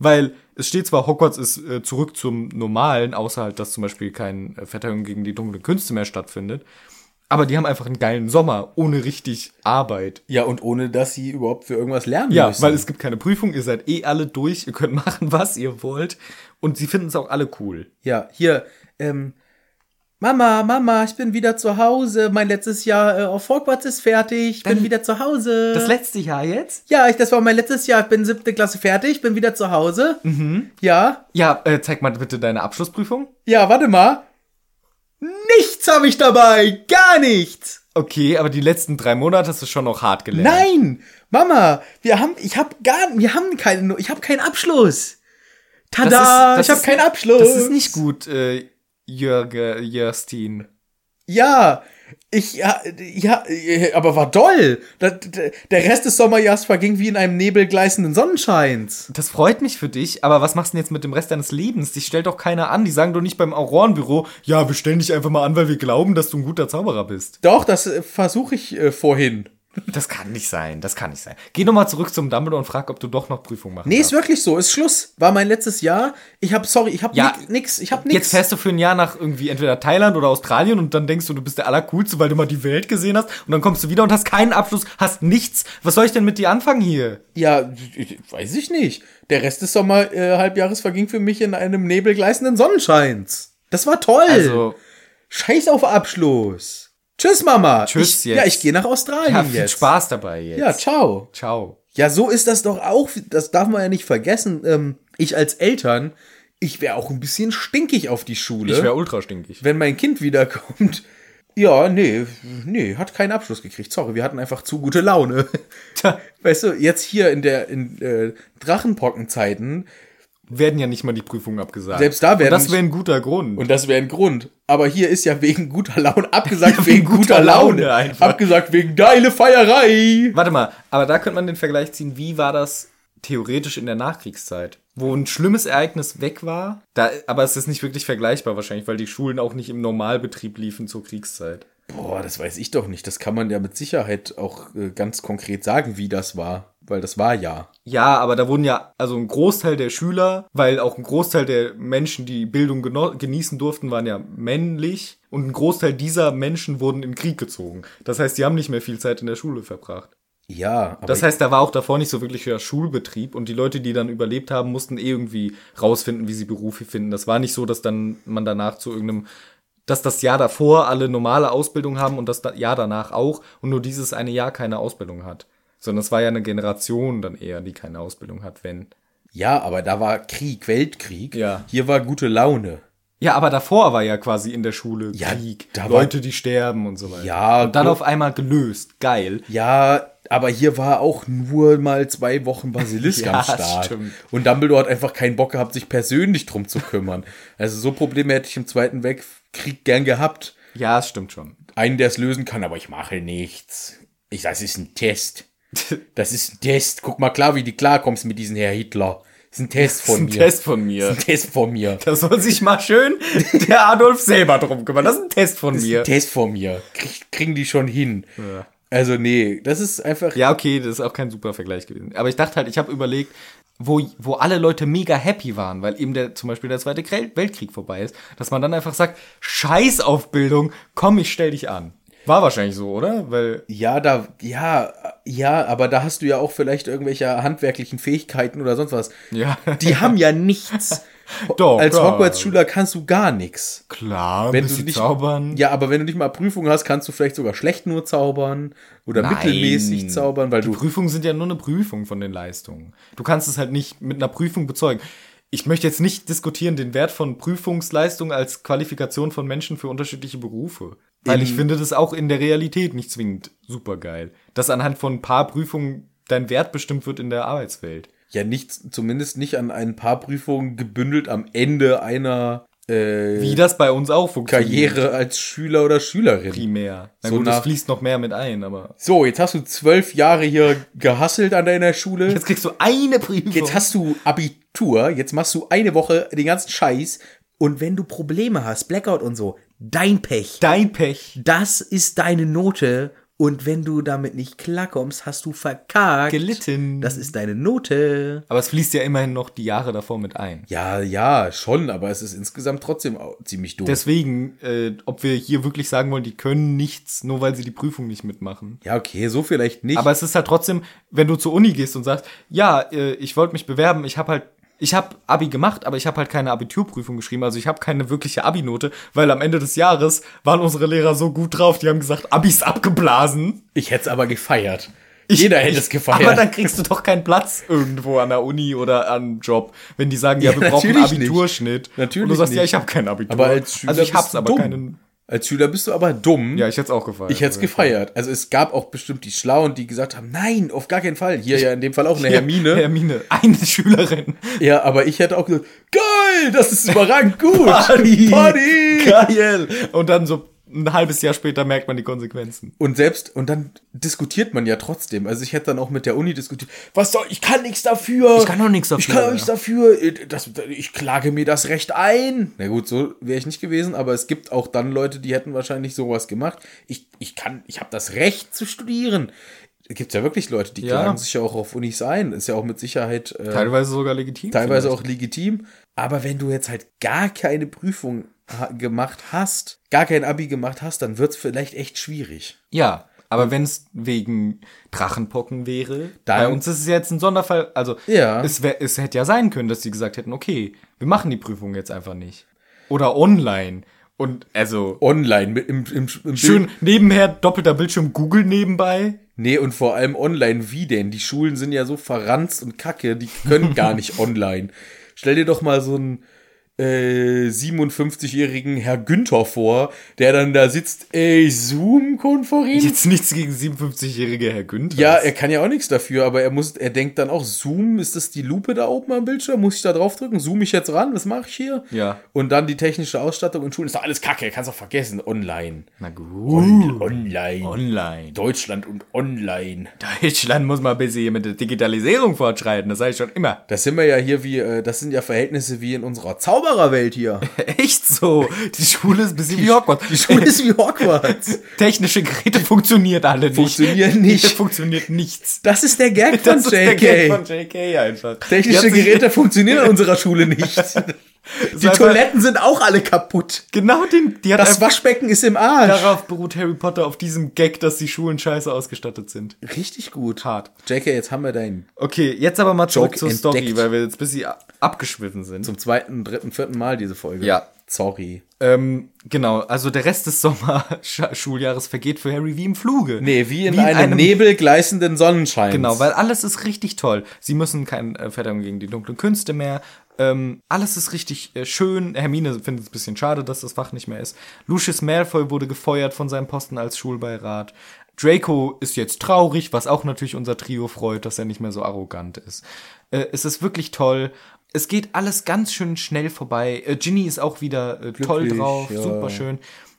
Weil es steht zwar, Hogwarts ist äh, zurück zum Normalen, außer halt, dass zum Beispiel kein äh, Verteidigung gegen die dunklen Künste mehr stattfindet. Aber die haben einfach einen geilen Sommer, ohne richtig Arbeit. ja, und ohne dass sie überhaupt für irgendwas lernen Ja, müssen. weil es gibt keine Prüfung, ihr seid eh alle durch, ihr könnt machen, was ihr wollt. Und sie finden es auch alle cool. Ja, hier, ähm, Mama, Mama, ich bin wieder zu Hause. Mein letztes Jahr äh, auf Hogwarts ist fertig. Ich bin wieder zu Hause. letzte Jahr jetzt? ja, ich, das war mein letztes Jahr. Ich bin siebte Klasse fertig. Bin wieder zu Hause. Mhm. Ja. Ja, äh, zeig mal bitte deine Abschlussprüfung. Ja, warte mal. Nichts habe ich dabei. Gar nichts. Okay, aber die letzten drei Monate hast du schon noch hart gelernt. Nein, Mama, wir haben, ich habe gar, wir haben keine, ich habe keinen Abschluss. Tada, Das ist- das ich habe keinen Abschluss. Das ist nicht gut, äh, Jörge, Jörstin. Ja, ich, ja, ja, äh, aber war da- Der Rest des Sommerjahres verging wie in einem Nebel gleißenden Sonnenscheins. Das freut mich für dich, aber was machst du denn jetzt mit dem Rest deines Lebens? Dich stellt doch keiner an. Die sagen doch nicht beim Aurorenbüro, ja, wir stellen dich einfach mal an, weil wir glauben, dass du ein guter Zauberer bist. Doch, das äh, versuche ich äh, vorhin. Das kann nicht sein, das kann nicht sein. Geh noch mal zurück zum Dumbledore und frag, ob du doch noch Prüfung machen Nee, ist darfst. wirklich so. Ist Schluss. War mein letztes Jahr. Ich hab, sorry, ich hab Ja, nix. Ich hab nix. Jetzt fährst du für ein Jahr nach irgendwie entweder Thailand oder Australien und dann denkst du, du bist der Allercoolste, weil du mal die Welt gesehen hast und dann kommst du wieder und hast keinen Abschluss, hast nichts. Was soll ich denn mit dir anfangen hier? Ja, ich- weiß ich nicht. Der Rest des Sommerhalbjahres verging für mich in einem Nebel gleißenden Sonnenscheins. Das war toll. Also, Scheiß auf Abschluss. Tschüss, Mama. Tschüss ich, jetzt. Ja, ich gehe nach Australien ja, viel jetzt. Spaß dabei jetzt. Ja, ciao. Ciao. Ja, so ist das doch auch. Das darf man ja nicht vergessen. Ähm, ich als Eltern, ich wäre auch ein bisschen stinkig auf die Schule. Ich wäre ultra stinkig. wenn mein Kind wiederkommt. Ja, nee, nee, hat keinen Abschluss gekriegt. Sorry, wir hatten einfach zu gute Laune. Weißt du, jetzt hier in der in äh, Drachenpockenzeiten, werden ja nicht mal die Prüfungen abgesagt. Selbst da werden Und das wäre ein guter Grund. und das wäre ein Grund. Aber hier ist ja wegen guter Laune abgesagt, wegen wegen guter guter Laune. Laune einfach. Abgesagt wegen geile Feierei. Warte mal, aber da könnte man den Vergleich ziehen, wie war das theoretisch in der Nachkriegszeit? Wo ein schlimmes Ereignis weg war, da, aber es ist nicht wirklich vergleichbar wahrscheinlich, weil die Schulen auch nicht im Normalbetrieb liefen zur Kriegszeit. Boah, das weiß ich doch nicht. Das kann man ja mit Sicherheit auch äh, ganz konkret sagen, wie das war. Weil das war ja. Ja, aber da wurden ja, also ein Großteil der Schüler, weil auch ein Großteil der Menschen, die Bildung genießen durften, waren ja männlich und ein Großteil dieser Menschen wurden in Krieg gezogen. Das heißt, die haben nicht mehr viel Zeit in der Schule verbracht. Ja, aber Das heißt, da war auch davor nicht so wirklich der Schulbetrieb und die Leute, die dann überlebt haben, mussten eh irgendwie rausfinden, wie sie Berufe finden. Das war nicht so, dass dann man danach zu irgendeinem, dass das Jahr davor alle normale Ausbildung haben und das da- Jahr danach auch und nur dieses eine Jahr keine Ausbildung hat. Sondern es war ja eine Generation dann eher, die keine Ausbildung hat, wenn. ja, aber da war Krieg, Weltkrieg. Ja. Hier war gute Laune. Ja, aber davor war ja quasi in der Schule Ja, Krieg, da war- Leute, die sterben und so weiter. Ja, und dann auf einmal gelöst, geil. Ja, aber hier war auch nur mal zwei Wochen Basilisk Ja, am Start. stimmt. Und Dumbledore hat einfach keinen Bock gehabt, sich persönlich drum zu kümmern. Also so Probleme hätte ich im Zweiten Weltkrieg gern gehabt. Ja, es stimmt schon. Einen, der es lösen kann, aber ich mache nichts. Ich, das ist ein Test. Das ist ein Test. Guck mal klar, wie du klarkommst mit diesem Herr Hitler. Das ist ein Test Das von ist ein mir. Test von mir. Das ist ein Test von mir. Da soll sich mal schön der Adolf selber drum kümmern. Das ist ein Test von Das ist mir. ein Test von mir. Krieg, kriegen die schon hin. Also nee, das ist einfach. Ja, okay, das ist auch kein super Vergleich gewesen. Aber ich dachte halt, ich habe überlegt, wo, wo alle Leute mega happy waren, weil eben der, zum Beispiel der Zweite Weltkrieg vorbei ist, dass man dann einfach sagt, Scheiß auf Bildung, komm, ich stell dich an. War wahrscheinlich so, oder? Weil, Ja, da, ja, ja, aber da hast du ja auch vielleicht irgendwelche handwerklichen Fähigkeiten oder sonst was. ja. Die haben ja nichts. Doch, Als. Hogwarts-Schüler kannst du gar nichts. Klar, Wenn du nicht zaubern. Ja, aber wenn du nicht mal Prüfung hast, kannst du vielleicht sogar schlecht nur zaubern oder Nein. mittelmäßig zaubern, weil Die du Prüfungen sind ja nur eine Prüfung von den Leistungen. Du kannst es halt nicht mit einer Prüfung bezeugen. Ich möchte jetzt nicht diskutieren den Wert von Prüfungsleistung als Qualifikation von Menschen für unterschiedliche Berufe. Weil ich In- finde das auch in der Realität nicht zwingend super geil. Dass anhand von ein paar Prüfungen dein Wert bestimmt wird in der Arbeitswelt. ja nicht, zumindest nicht an ein paar Prüfungen gebündelt am Ende einer äh, Wie das bei uns auch funktioniert. Karriere als Schüler oder Schülerin. Primär. Na So gut, das nach- fließt noch mehr mit ein, aber. So, jetzt hast du zwölf Jahre hier gehasselt an deiner Schule. Jetzt kriegst du eine Prüfung. Jetzt hast du Abitur, jetzt machst du eine Woche den ganzen Scheiß. Und wenn du Probleme hast, Blackout und so, dein Pech. dein Pech. Das ist deine Note. Und wenn du damit nicht klarkommst, hast du verkackt. Gelitten. Das ist deine Note. Aber es fließt ja immerhin noch die Jahre davor mit ein. Ja, ja, schon, aber es ist insgesamt trotzdem ziemlich doof. Deswegen, äh, ob wir hier wirklich sagen wollen, die können nichts, nur weil sie die Prüfung nicht mitmachen. ja, okay, so vielleicht nicht. Aber es ist halt trotzdem, wenn du zur Uni gehst und sagst, ja, äh, ich wollte mich bewerben, ich habe halt, ich habe Abi gemacht, aber ich habe halt keine Abiturprüfung geschrieben, also ich habe keine wirkliche Abi-Note, weil am Ende des Jahres waren unsere Lehrer so gut drauf, die haben gesagt, Abi ist abgeblasen. ich hätte es aber gefeiert. Jeder hätte es gefeiert. Aber dann kriegst du doch keinen Platz irgendwo an der Uni oder an Job, wenn die sagen, ja, Ja, wir brauchen natürlich Abiturschnitt. Natürlich Und du sagst, ja, nicht. ich habe kein Abitur. aber als Schüler also ich hab's aber dumm. keinen. Als Schüler bist du aber dumm. Ja, ich hätte es auch gefallen. Ich hätte es gefeiert. Also es gab auch bestimmt die Schlauen, die gesagt haben, nein, auf gar keinen Fall. Hier ja in dem Fall auch eine Hermine. Hermine, eine Schülerin. Ja, aber ich hätte auch gesagt, geil, das ist überragend gut. Party. Party. Geil. Und dann so ein halbes Jahr später merkt man die Konsequenzen. Und selbst, und dann diskutiert man ja trotzdem. Also ich hätte dann auch mit der Uni diskutiert. Was soll, ich kann nichts dafür. Ich kann doch nichts Ich dafür, kann doch ja. nichts dafür. Das, ich klage mir das Recht ein. Na gut, so wäre ich nicht gewesen, aber es gibt auch dann Leute, die hätten wahrscheinlich sowas gemacht. Ich, ich kann, ich habe das Recht zu studieren. Es gibt ja wirklich Leute, die Ja. klagen sich ja auch auf Unis ein. Ist ja auch mit Sicherheit äh, Teilweise sogar legitim. teilweise vielleicht. auch legitim. Aber wenn du jetzt halt gar keine Prüfung gemacht hast, gar kein Abi gemacht hast, dann wird's vielleicht echt schwierig. Ja, aber wenn es wegen Drachenpocken wäre, Dann- bei uns ist es jetzt ein Sonderfall. Also Ja. es, wär, es hätte ja sein können, dass die gesagt hätten, okay, wir machen die Prüfung jetzt einfach nicht. Oder online. Und also Online mit im, im, im schön Bild. nebenher doppelter Bildschirm Google nebenbei. Nee, und vor allem online wie denn? Die Schulen sind ja so verranzt und kacke, die können gar nicht online. Stell dir doch mal so einen äh, 57-jährigen Herr Günther vor, der dann da sitzt, ey, Zoom-Konferenz? Jetzt nichts gegen 57-jährige Herr Günther. Ja, er kann ja auch nichts dafür, aber er muss, er denkt dann auch, Zoom, ist das die Lupe da oben am Bildschirm? Muss ich da drauf drücken? Zoom ich jetzt ran? Was mache ich hier? Ja. Und dann die technische Ausstattung in Schulen ist doch alles Kacke, kannst doch vergessen. Online. Na gut. On online. Online. Deutschland und online. Deutschland muss mal ein bisschen hier mit der Digitalisierung fortschreiten, das sage ich schon immer. Das sind wir ja hier wie, äh, das sind ja Verhältnisse wie in unserer Zaubererwelt hier. Echt so. Die Schule ist ein bisschen wie Hogwarts. Die Schule ist wie Hogwarts. Technische Geräte funktionieren alle nicht. Funktionieren nicht. Hier funktioniert nichts. Das ist der Gag von Das ist der JK. Gag von JK einfach. Technische Geräte funktionieren an unserer Schule nicht. Die einfach- Toiletten sind auch alle kaputt. Genau, den, die hat Das einfach, Waschbecken ist im Arsch. darauf beruht Harry Potter auf diesem Gag, dass die Schulen scheiße ausgestattet sind. Richtig gut. Hart. JK, jetzt haben wir deinen Okay, jetzt aber mal zurück zur Story, entdeckt. weil wir jetzt ein bisschen abgeschwiffen sind. zum zweiten, dritten, vierten Mal diese Folge. Ja. Sorry. Ähm, genau, also der Rest des Sommerschuljahres vergeht für Harry wie im Fluge. Nee, wie in einem, Nebel gleißenden Sonnenschein. Genau, weil alles ist richtig toll. Sie müssen kein äh, Verdammung gegen die dunklen Künste mehr. Ähm, alles ist richtig äh, schön. Hermine findet es ein bisschen schade, dass das Fach nicht mehr ist. Lucius Malfoy wurde gefeuert von seinem Posten als Schulbeirat. Draco ist jetzt traurig, was auch natürlich unser Trio freut, dass er nicht mehr so arrogant ist. Äh, es ist wirklich toll. Es geht alles ganz schön schnell vorbei. Äh, Ginny ist auch wieder äh, toll drauf, ja. super schön.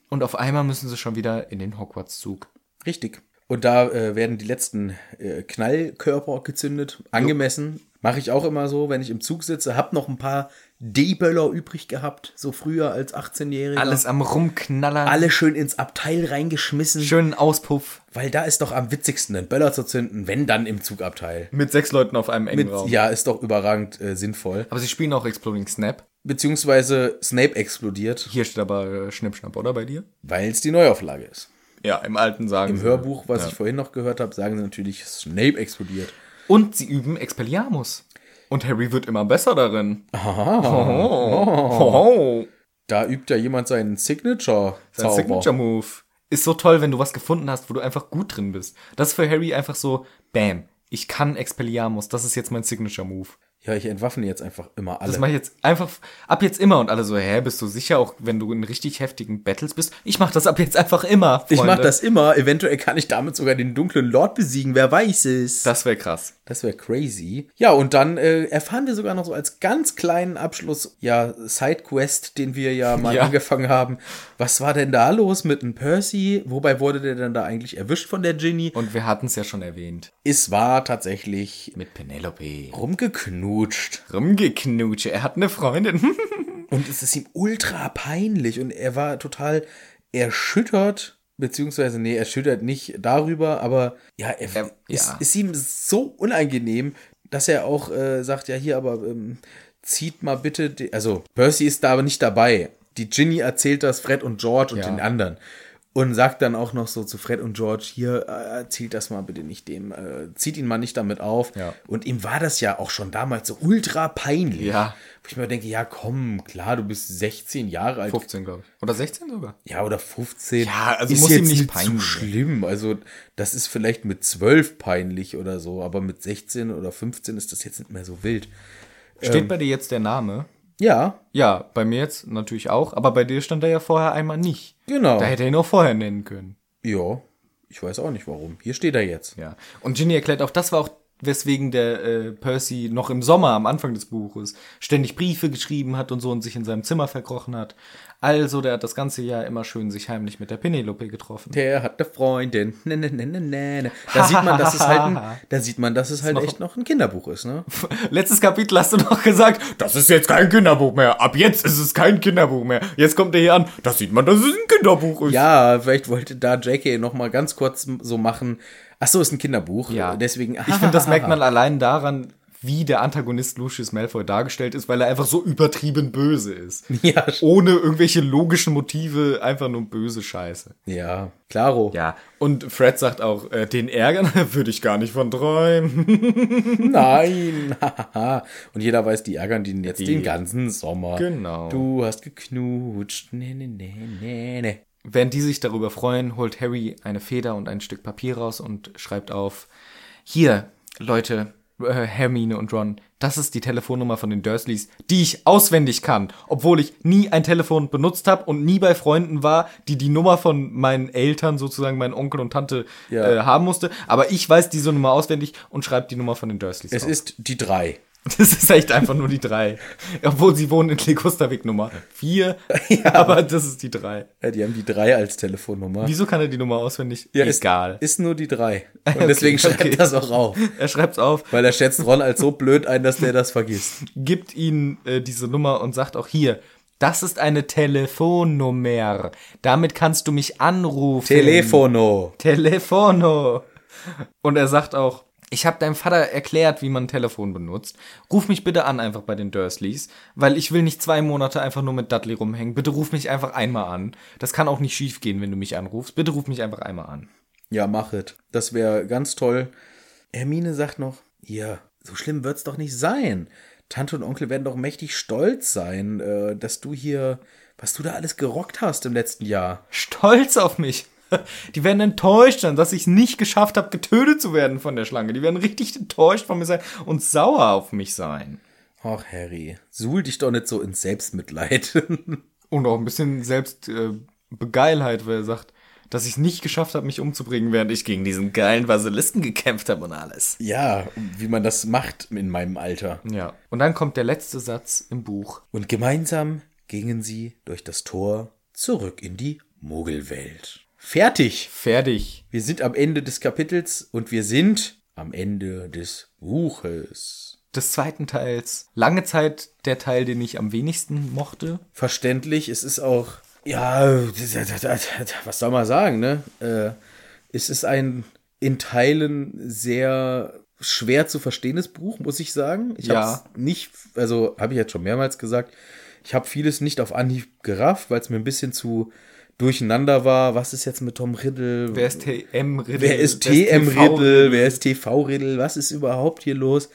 Und auf einmal müssen sie schon wieder in den Hogwarts-Zug. Richtig. Und da äh, werden die letzten äh, Knallkörper gezündet, angemessen. Mache ich auch immer so, wenn ich im Zug sitze, hab noch ein paar D-Böller übrig gehabt, so früher als 18-Jähriger. Alles am Rumknallern. Alle schön ins Abteil reingeschmissen, Schönen Auspuff. weil da ist doch am witzigsten, einen Böller zu zünden, wenn dann im Zugabteil. Mit sechs Leuten auf einem engen Mit, Raum. ja, ist doch überragend äh, sinnvoll. Aber sie spielen auch Exploding Snap. Beziehungsweise Snape explodiert, Hier steht aber äh, Schnippschnapp, oder bei dir? weil es die Neuauflage ist. Ja, im alten sagen Im Hörbuch, was ich vorhin noch gehört habe, sagen sie natürlich, Snape explodiert. Und sie üben Expelliarmus. Und Harry wird immer besser darin. Oh. Da übt ja jemand seinen Signature-Zauber. Sein Signature Move. Ist so toll, wenn du was gefunden hast, wo du einfach gut drin bist. Das ist für Harry einfach so, bam, ich kann Expelliarmus, das ist jetzt mein Signature Move. Ja, ich entwaffne jetzt einfach immer alle. Das mache ich jetzt einfach ab jetzt immer und alle so, hä, bist du sicher, auch wenn du in richtig heftigen Battles bist? Ich mache das ab jetzt einfach immer. ich Freunde. mache das immer. Eventuell kann ich damit sogar den dunklen Lord besiegen. Wer weiß es? Das wäre krass. Das wäre crazy. Ja, und dann äh, erfahren wir sogar noch so als ganz kleinen Abschluss, ja, Sidequest, den wir ja mal Ja. angefangen haben. Was war denn da los mit dem Percy? Wobei wurde der denn da eigentlich erwischt von der Ginny? Und wir hatten es ja schon erwähnt. Es war tatsächlich Mit Penelope. rumgeknutscht. Rumgeknutsche. Er hat eine Freundin. Und es ist ihm ultra peinlich und er war total erschüttert, beziehungsweise, nee, erschüttert nicht darüber, aber ja, er, Ähm, ist, ja. ist ihm so unangenehm, dass er auch äh, sagt, ja, hier, aber ähm, zieht mal bitte, also Percy ist da aber nicht dabei. Die Ginny erzählt das Fred und George und Ja. den anderen. Und sagt dann auch noch so zu Fred und George, hier, äh, erzählt das mal bitte nicht dem, äh, zieht ihn mal nicht damit auf. Ja. Und ihm war das ja auch schon damals so ultra peinlich. Ja. Wo ich mir denke, ja komm, klar, du bist 16 Jahre alt. 15, glaube ich. Oder 16 sogar. Ja, oder 15. Ja, also ist muss jetzt ihm nicht peinlich zu schlimm. Also, das ist vielleicht mit 12 peinlich oder so, aber mit 16 oder 15 ist das jetzt nicht mehr so wild. Steht bei dir jetzt der Name? Ja, Ja, bei mir jetzt natürlich auch, aber bei dir stand er ja vorher einmal nicht. genau. Da hätte er ihn auch vorher nennen können. Ja, ich weiß auch nicht warum. Hier steht er jetzt. Ja. Und Ginny erklärt auch, das war auch, weswegen der äh, Percy noch im Sommer am Anfang des Buches ständig Briefe geschrieben hat und so und sich in seinem Zimmer verkrochen hat. Also, der hat das ganze Jahr immer schön sich heimlich mit der Penelope getroffen. Der hat eine Freundin. Ne, ne, ne, ne, ne. Da sieht man, dass es halt, ein, da sieht man, dass es halt echt noch ein Kinderbuch ist, ne? Letztes Kapitel hast du noch gesagt, das ist jetzt kein Kinderbuch mehr. Ab jetzt ist es kein Kinderbuch mehr. Jetzt kommt er hier an, das sieht man, dass es ein Kinderbuch ist. Ja, vielleicht wollte da JK noch mal ganz kurz so machen. Ach so, ist ein Kinderbuch. Ja. Deswegen. Ich finde, das merkt man allein daran, wie der Antagonist Lucius Malfoy dargestellt ist, weil er einfach so übertrieben böse ist. Ja, Ohne irgendwelche logischen Motive, einfach nur böse Scheiße. ja, klaro. Ja, und Fred sagt auch, äh, den ärgern würde ich gar nicht von träumen. Nein. Und jeder weiß, die ärgern den jetzt Die- den ganzen Sommer. Genau. Du hast geknutscht. Nee, nee, nee, nee, nee. Während die sich darüber freuen, holt Harry eine Feder und ein Stück Papier raus und schreibt auf, hier, Leute, äh, Hermine und Ron, das ist die Telefonnummer von den Dursleys, die ich auswendig kann, obwohl ich nie ein Telefon benutzt habe und nie bei Freunden war, die die Nummer von meinen Eltern, sozusagen meinen Onkel und Tante, Ja. äh, haben musste. Aber ich weiß diese Nummer auswendig und schreibe die Nummer von den Dursleys Es auf. ist die drei. Das ist echt einfach nur die drei. Obwohl sie wohnen in Ligusterweg Nummer vier, aber das ist die drei. Ja, die haben die drei als Telefonnummer. Wieso kann er die Nummer auswendig? Ja, Egal. Ist, ist nur die drei. Und Okay, deswegen schreibt okay. er das auch auf. er schreibt's auf, Weil er schätzt Ron als so blöd ein, dass der das vergisst. gibt ihnen äh, diese Nummer und sagt auch hier, das ist eine Telefonnummer. Damit kannst du mich anrufen. Telefono. Telefono. Und er sagt auch, ich habe deinem Vater erklärt, wie man ein Telefon benutzt. Ruf mich bitte an einfach bei den Dursleys, weil ich will nicht zwei Monate einfach nur mit Dudley rumhängen. Bitte ruf mich einfach einmal an. Das kann auch nicht schief gehen, wenn du mich anrufst. Bitte ruf mich einfach einmal an. Ja, mach es. Das wäre ganz toll. Hermine sagt noch, ja, so schlimm wird's doch nicht sein. Tante und Onkel werden doch mächtig stolz sein, äh, dass du hier, was du da alles gerockt hast im letzten Jahr. Stolz auf mich. Die werden enttäuscht sein, dass ich es nicht geschafft habe, getötet zu werden von der Schlange. Die werden richtig enttäuscht von mir sein und sauer auf mich sein. Ach, Harry, suhl dich doch nicht so ins Selbstmitleid. Und auch ein bisschen selbst äh, weil er sagt, dass ich es nicht geschafft habe, mich umzubringen, während ich gegen diesen geilen Basilisken gekämpft habe und alles. ja, wie man das macht in meinem Alter. Ja. Und dann kommt der letzte Satz im Buch. Und gemeinsam gingen sie durch das Tor zurück in die Muggelwelt. Fertig! Fertig. Wir sind am Ende des Kapitels und wir sind am Ende des Buches. des zweiten Teils lange Zeit der Teil, den ich am wenigsten mochte. Verständlich, es ist auch, ja, was soll man sagen, ne? Äh, es ist ein in Teilen sehr schwer zu verstehendes Buch, muss ich sagen. Ich Ja. habe nicht, also habe ich jetzt schon mehrmals gesagt, ich habe vieles nicht auf Anhieb gerafft, weil es mir ein bisschen zu durcheinander war. Was ist jetzt mit Tom Riddle? Wer ist TM Riddle? Wer ist TM Riddle? Wer ist TV Riddle? Was ist überhaupt hier los?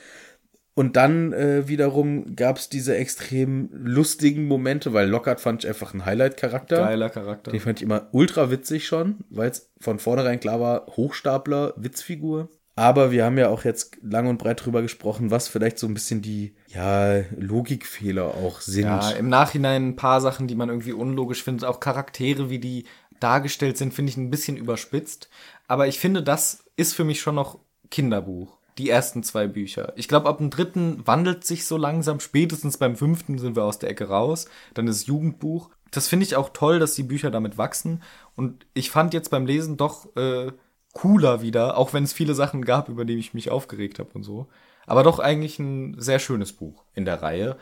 Und dann äh, wiederum gab es diese extrem lustigen Momente, weil Lockhart fand ich einfach ein Highlight-Charakter. Geiler Charakter. Den fand ich immer ultra witzig schon, weil es von vornherein klar war, Hochstapler, Witzfigur. Aber wir haben ja auch jetzt lang und breit drüber gesprochen, was vielleicht so ein bisschen die, ja, Logikfehler auch sind. Ja, im Nachhinein ein paar Sachen, die man irgendwie unlogisch findet. Auch Charaktere, wie die dargestellt sind, finde ich ein bisschen überspitzt. Aber ich finde, das ist für mich schon noch Kinderbuch. Die ersten zwei Bücher. Ich glaube, ab dem dritten wandelt sich so langsam. Spätestens beim fünften sind wir aus der Ecke raus. Dann ist Jugendbuch. Das finde ich auch toll, dass die Bücher damit wachsen. Und ich fand jetzt beim Lesen doch äh, cooler wieder, auch wenn es viele Sachen gab, über die ich mich aufgeregt habe und so. Aber doch eigentlich ein sehr schönes Buch in der Reihe.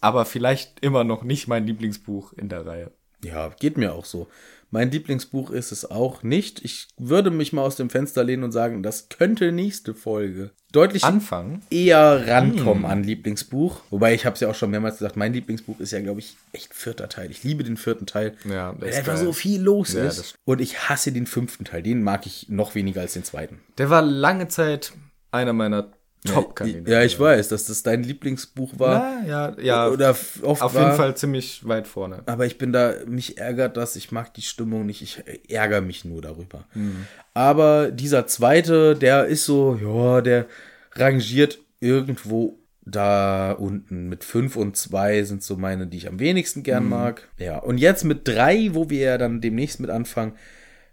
Aber vielleicht immer noch nicht mein Lieblingsbuch in der Reihe. Ja, geht mir auch so. Mein Lieblingsbuch ist es auch nicht. Ich würde mich mal aus dem Fenster lehnen und sagen, das könnte nächste Folge deutlich Anfang. eher rankommen an Lieblingsbuch. Wobei ich habe es ja auch schon mehrmals gesagt, mein Lieblingsbuch ist ja, glaube ich, echt vierter Teil. Ich liebe den vierten Teil, Ja, weil einfach so viel los Ja, ist. Und ich hasse den fünften Teil. Den mag ich noch weniger als den zweiten. Der war lange Zeit einer meiner Top-Kandidaten. Ja, ich weiß, dass das dein Lieblingsbuch war. Ja, ja, ja. Oder oft auf war, jeden Fall ziemlich weit vorne. Aber ich bin da, mich ärgert das, ich mag die Stimmung nicht, ich ärgere mich nur darüber. Mhm. Aber dieser zweite, der ist so, ja, der rangiert irgendwo da unten. Mit fünf und zwei sind so meine, die ich am wenigsten Mhm. gern mag. Ja, und jetzt mit drei, wo wir ja dann demnächst mit anfangen.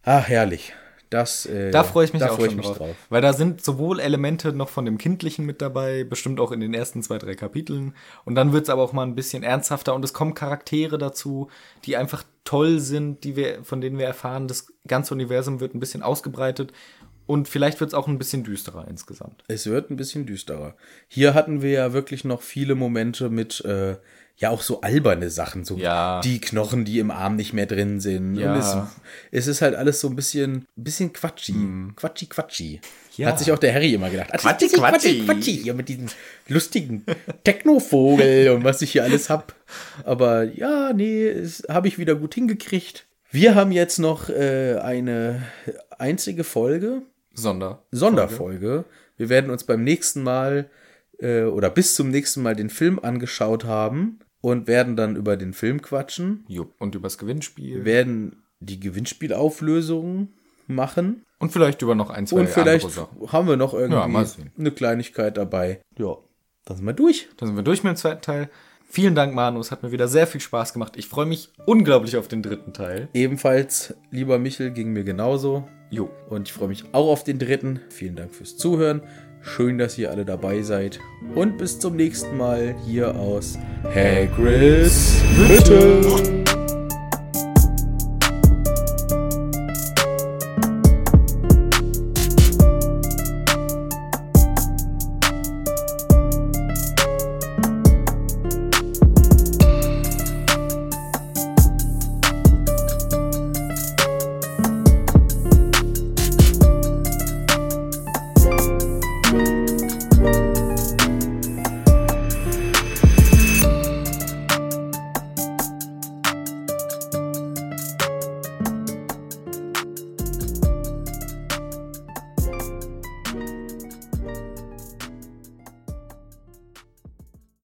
Ach, herrlich. Das, äh, Da freue ich mich da auch freu schon drauf, Weil da sind sowohl Elemente noch von dem Kindlichen mit dabei, bestimmt auch in den ersten zwei, drei Kapiteln. Und dann wird's aber auch mal ein bisschen ernsthafter und es kommen Charaktere dazu, die einfach toll sind, die wir, von denen wir erfahren, das ganze Universum wird ein bisschen ausgebreitet. Und vielleicht wird's auch ein bisschen düsterer insgesamt. Es wird ein bisschen düsterer. Hier hatten wir ja wirklich noch viele Momente mit, äh, ja, auch so alberne Sachen, so Ja. die Knochen, die im Arm nicht mehr drin sind. Ja. Und es, es ist halt alles so ein bisschen, bisschen quatschi. Quatschi, quatschi. Ja. Hat sich auch der Harry immer gedacht. Quatschi, bisschen quatschi. quatschi. Hier mit diesem lustigen Technovogel und was ich hier alles hab. Aber ja, nee, habe ich wieder gut hingekriegt. Wir haben jetzt noch äh, eine einzige Folge. Sonder. Sonderfolge. Wir werden uns beim nächsten Mal äh, oder bis zum nächsten Mal den Film angeschaut haben und werden dann über den Film quatschen, Jupp. Und übers Gewinnspiel. werden die Gewinnspielauflösung machen Und vielleicht über noch ein, zwei und vielleicht haben wir noch Ja, irgendwie sehen. eine Kleinigkeit dabei. Ja, dann sind wir durch. Dann sind wir durch mit dem zweiten Teil. Vielen Dank, Manu. Es hat mir wieder sehr viel Spaß gemacht. Ich freue mich unglaublich auf den dritten Teil. Ebenfalls, lieber Michel, ging mir genauso. Jo. Und ich freue mich auch auf den dritten. Vielen Dank fürs Zuhören. Schön, dass ihr alle dabei seid. Und bis zum nächsten Mal hier aus Hagrid's Hütte.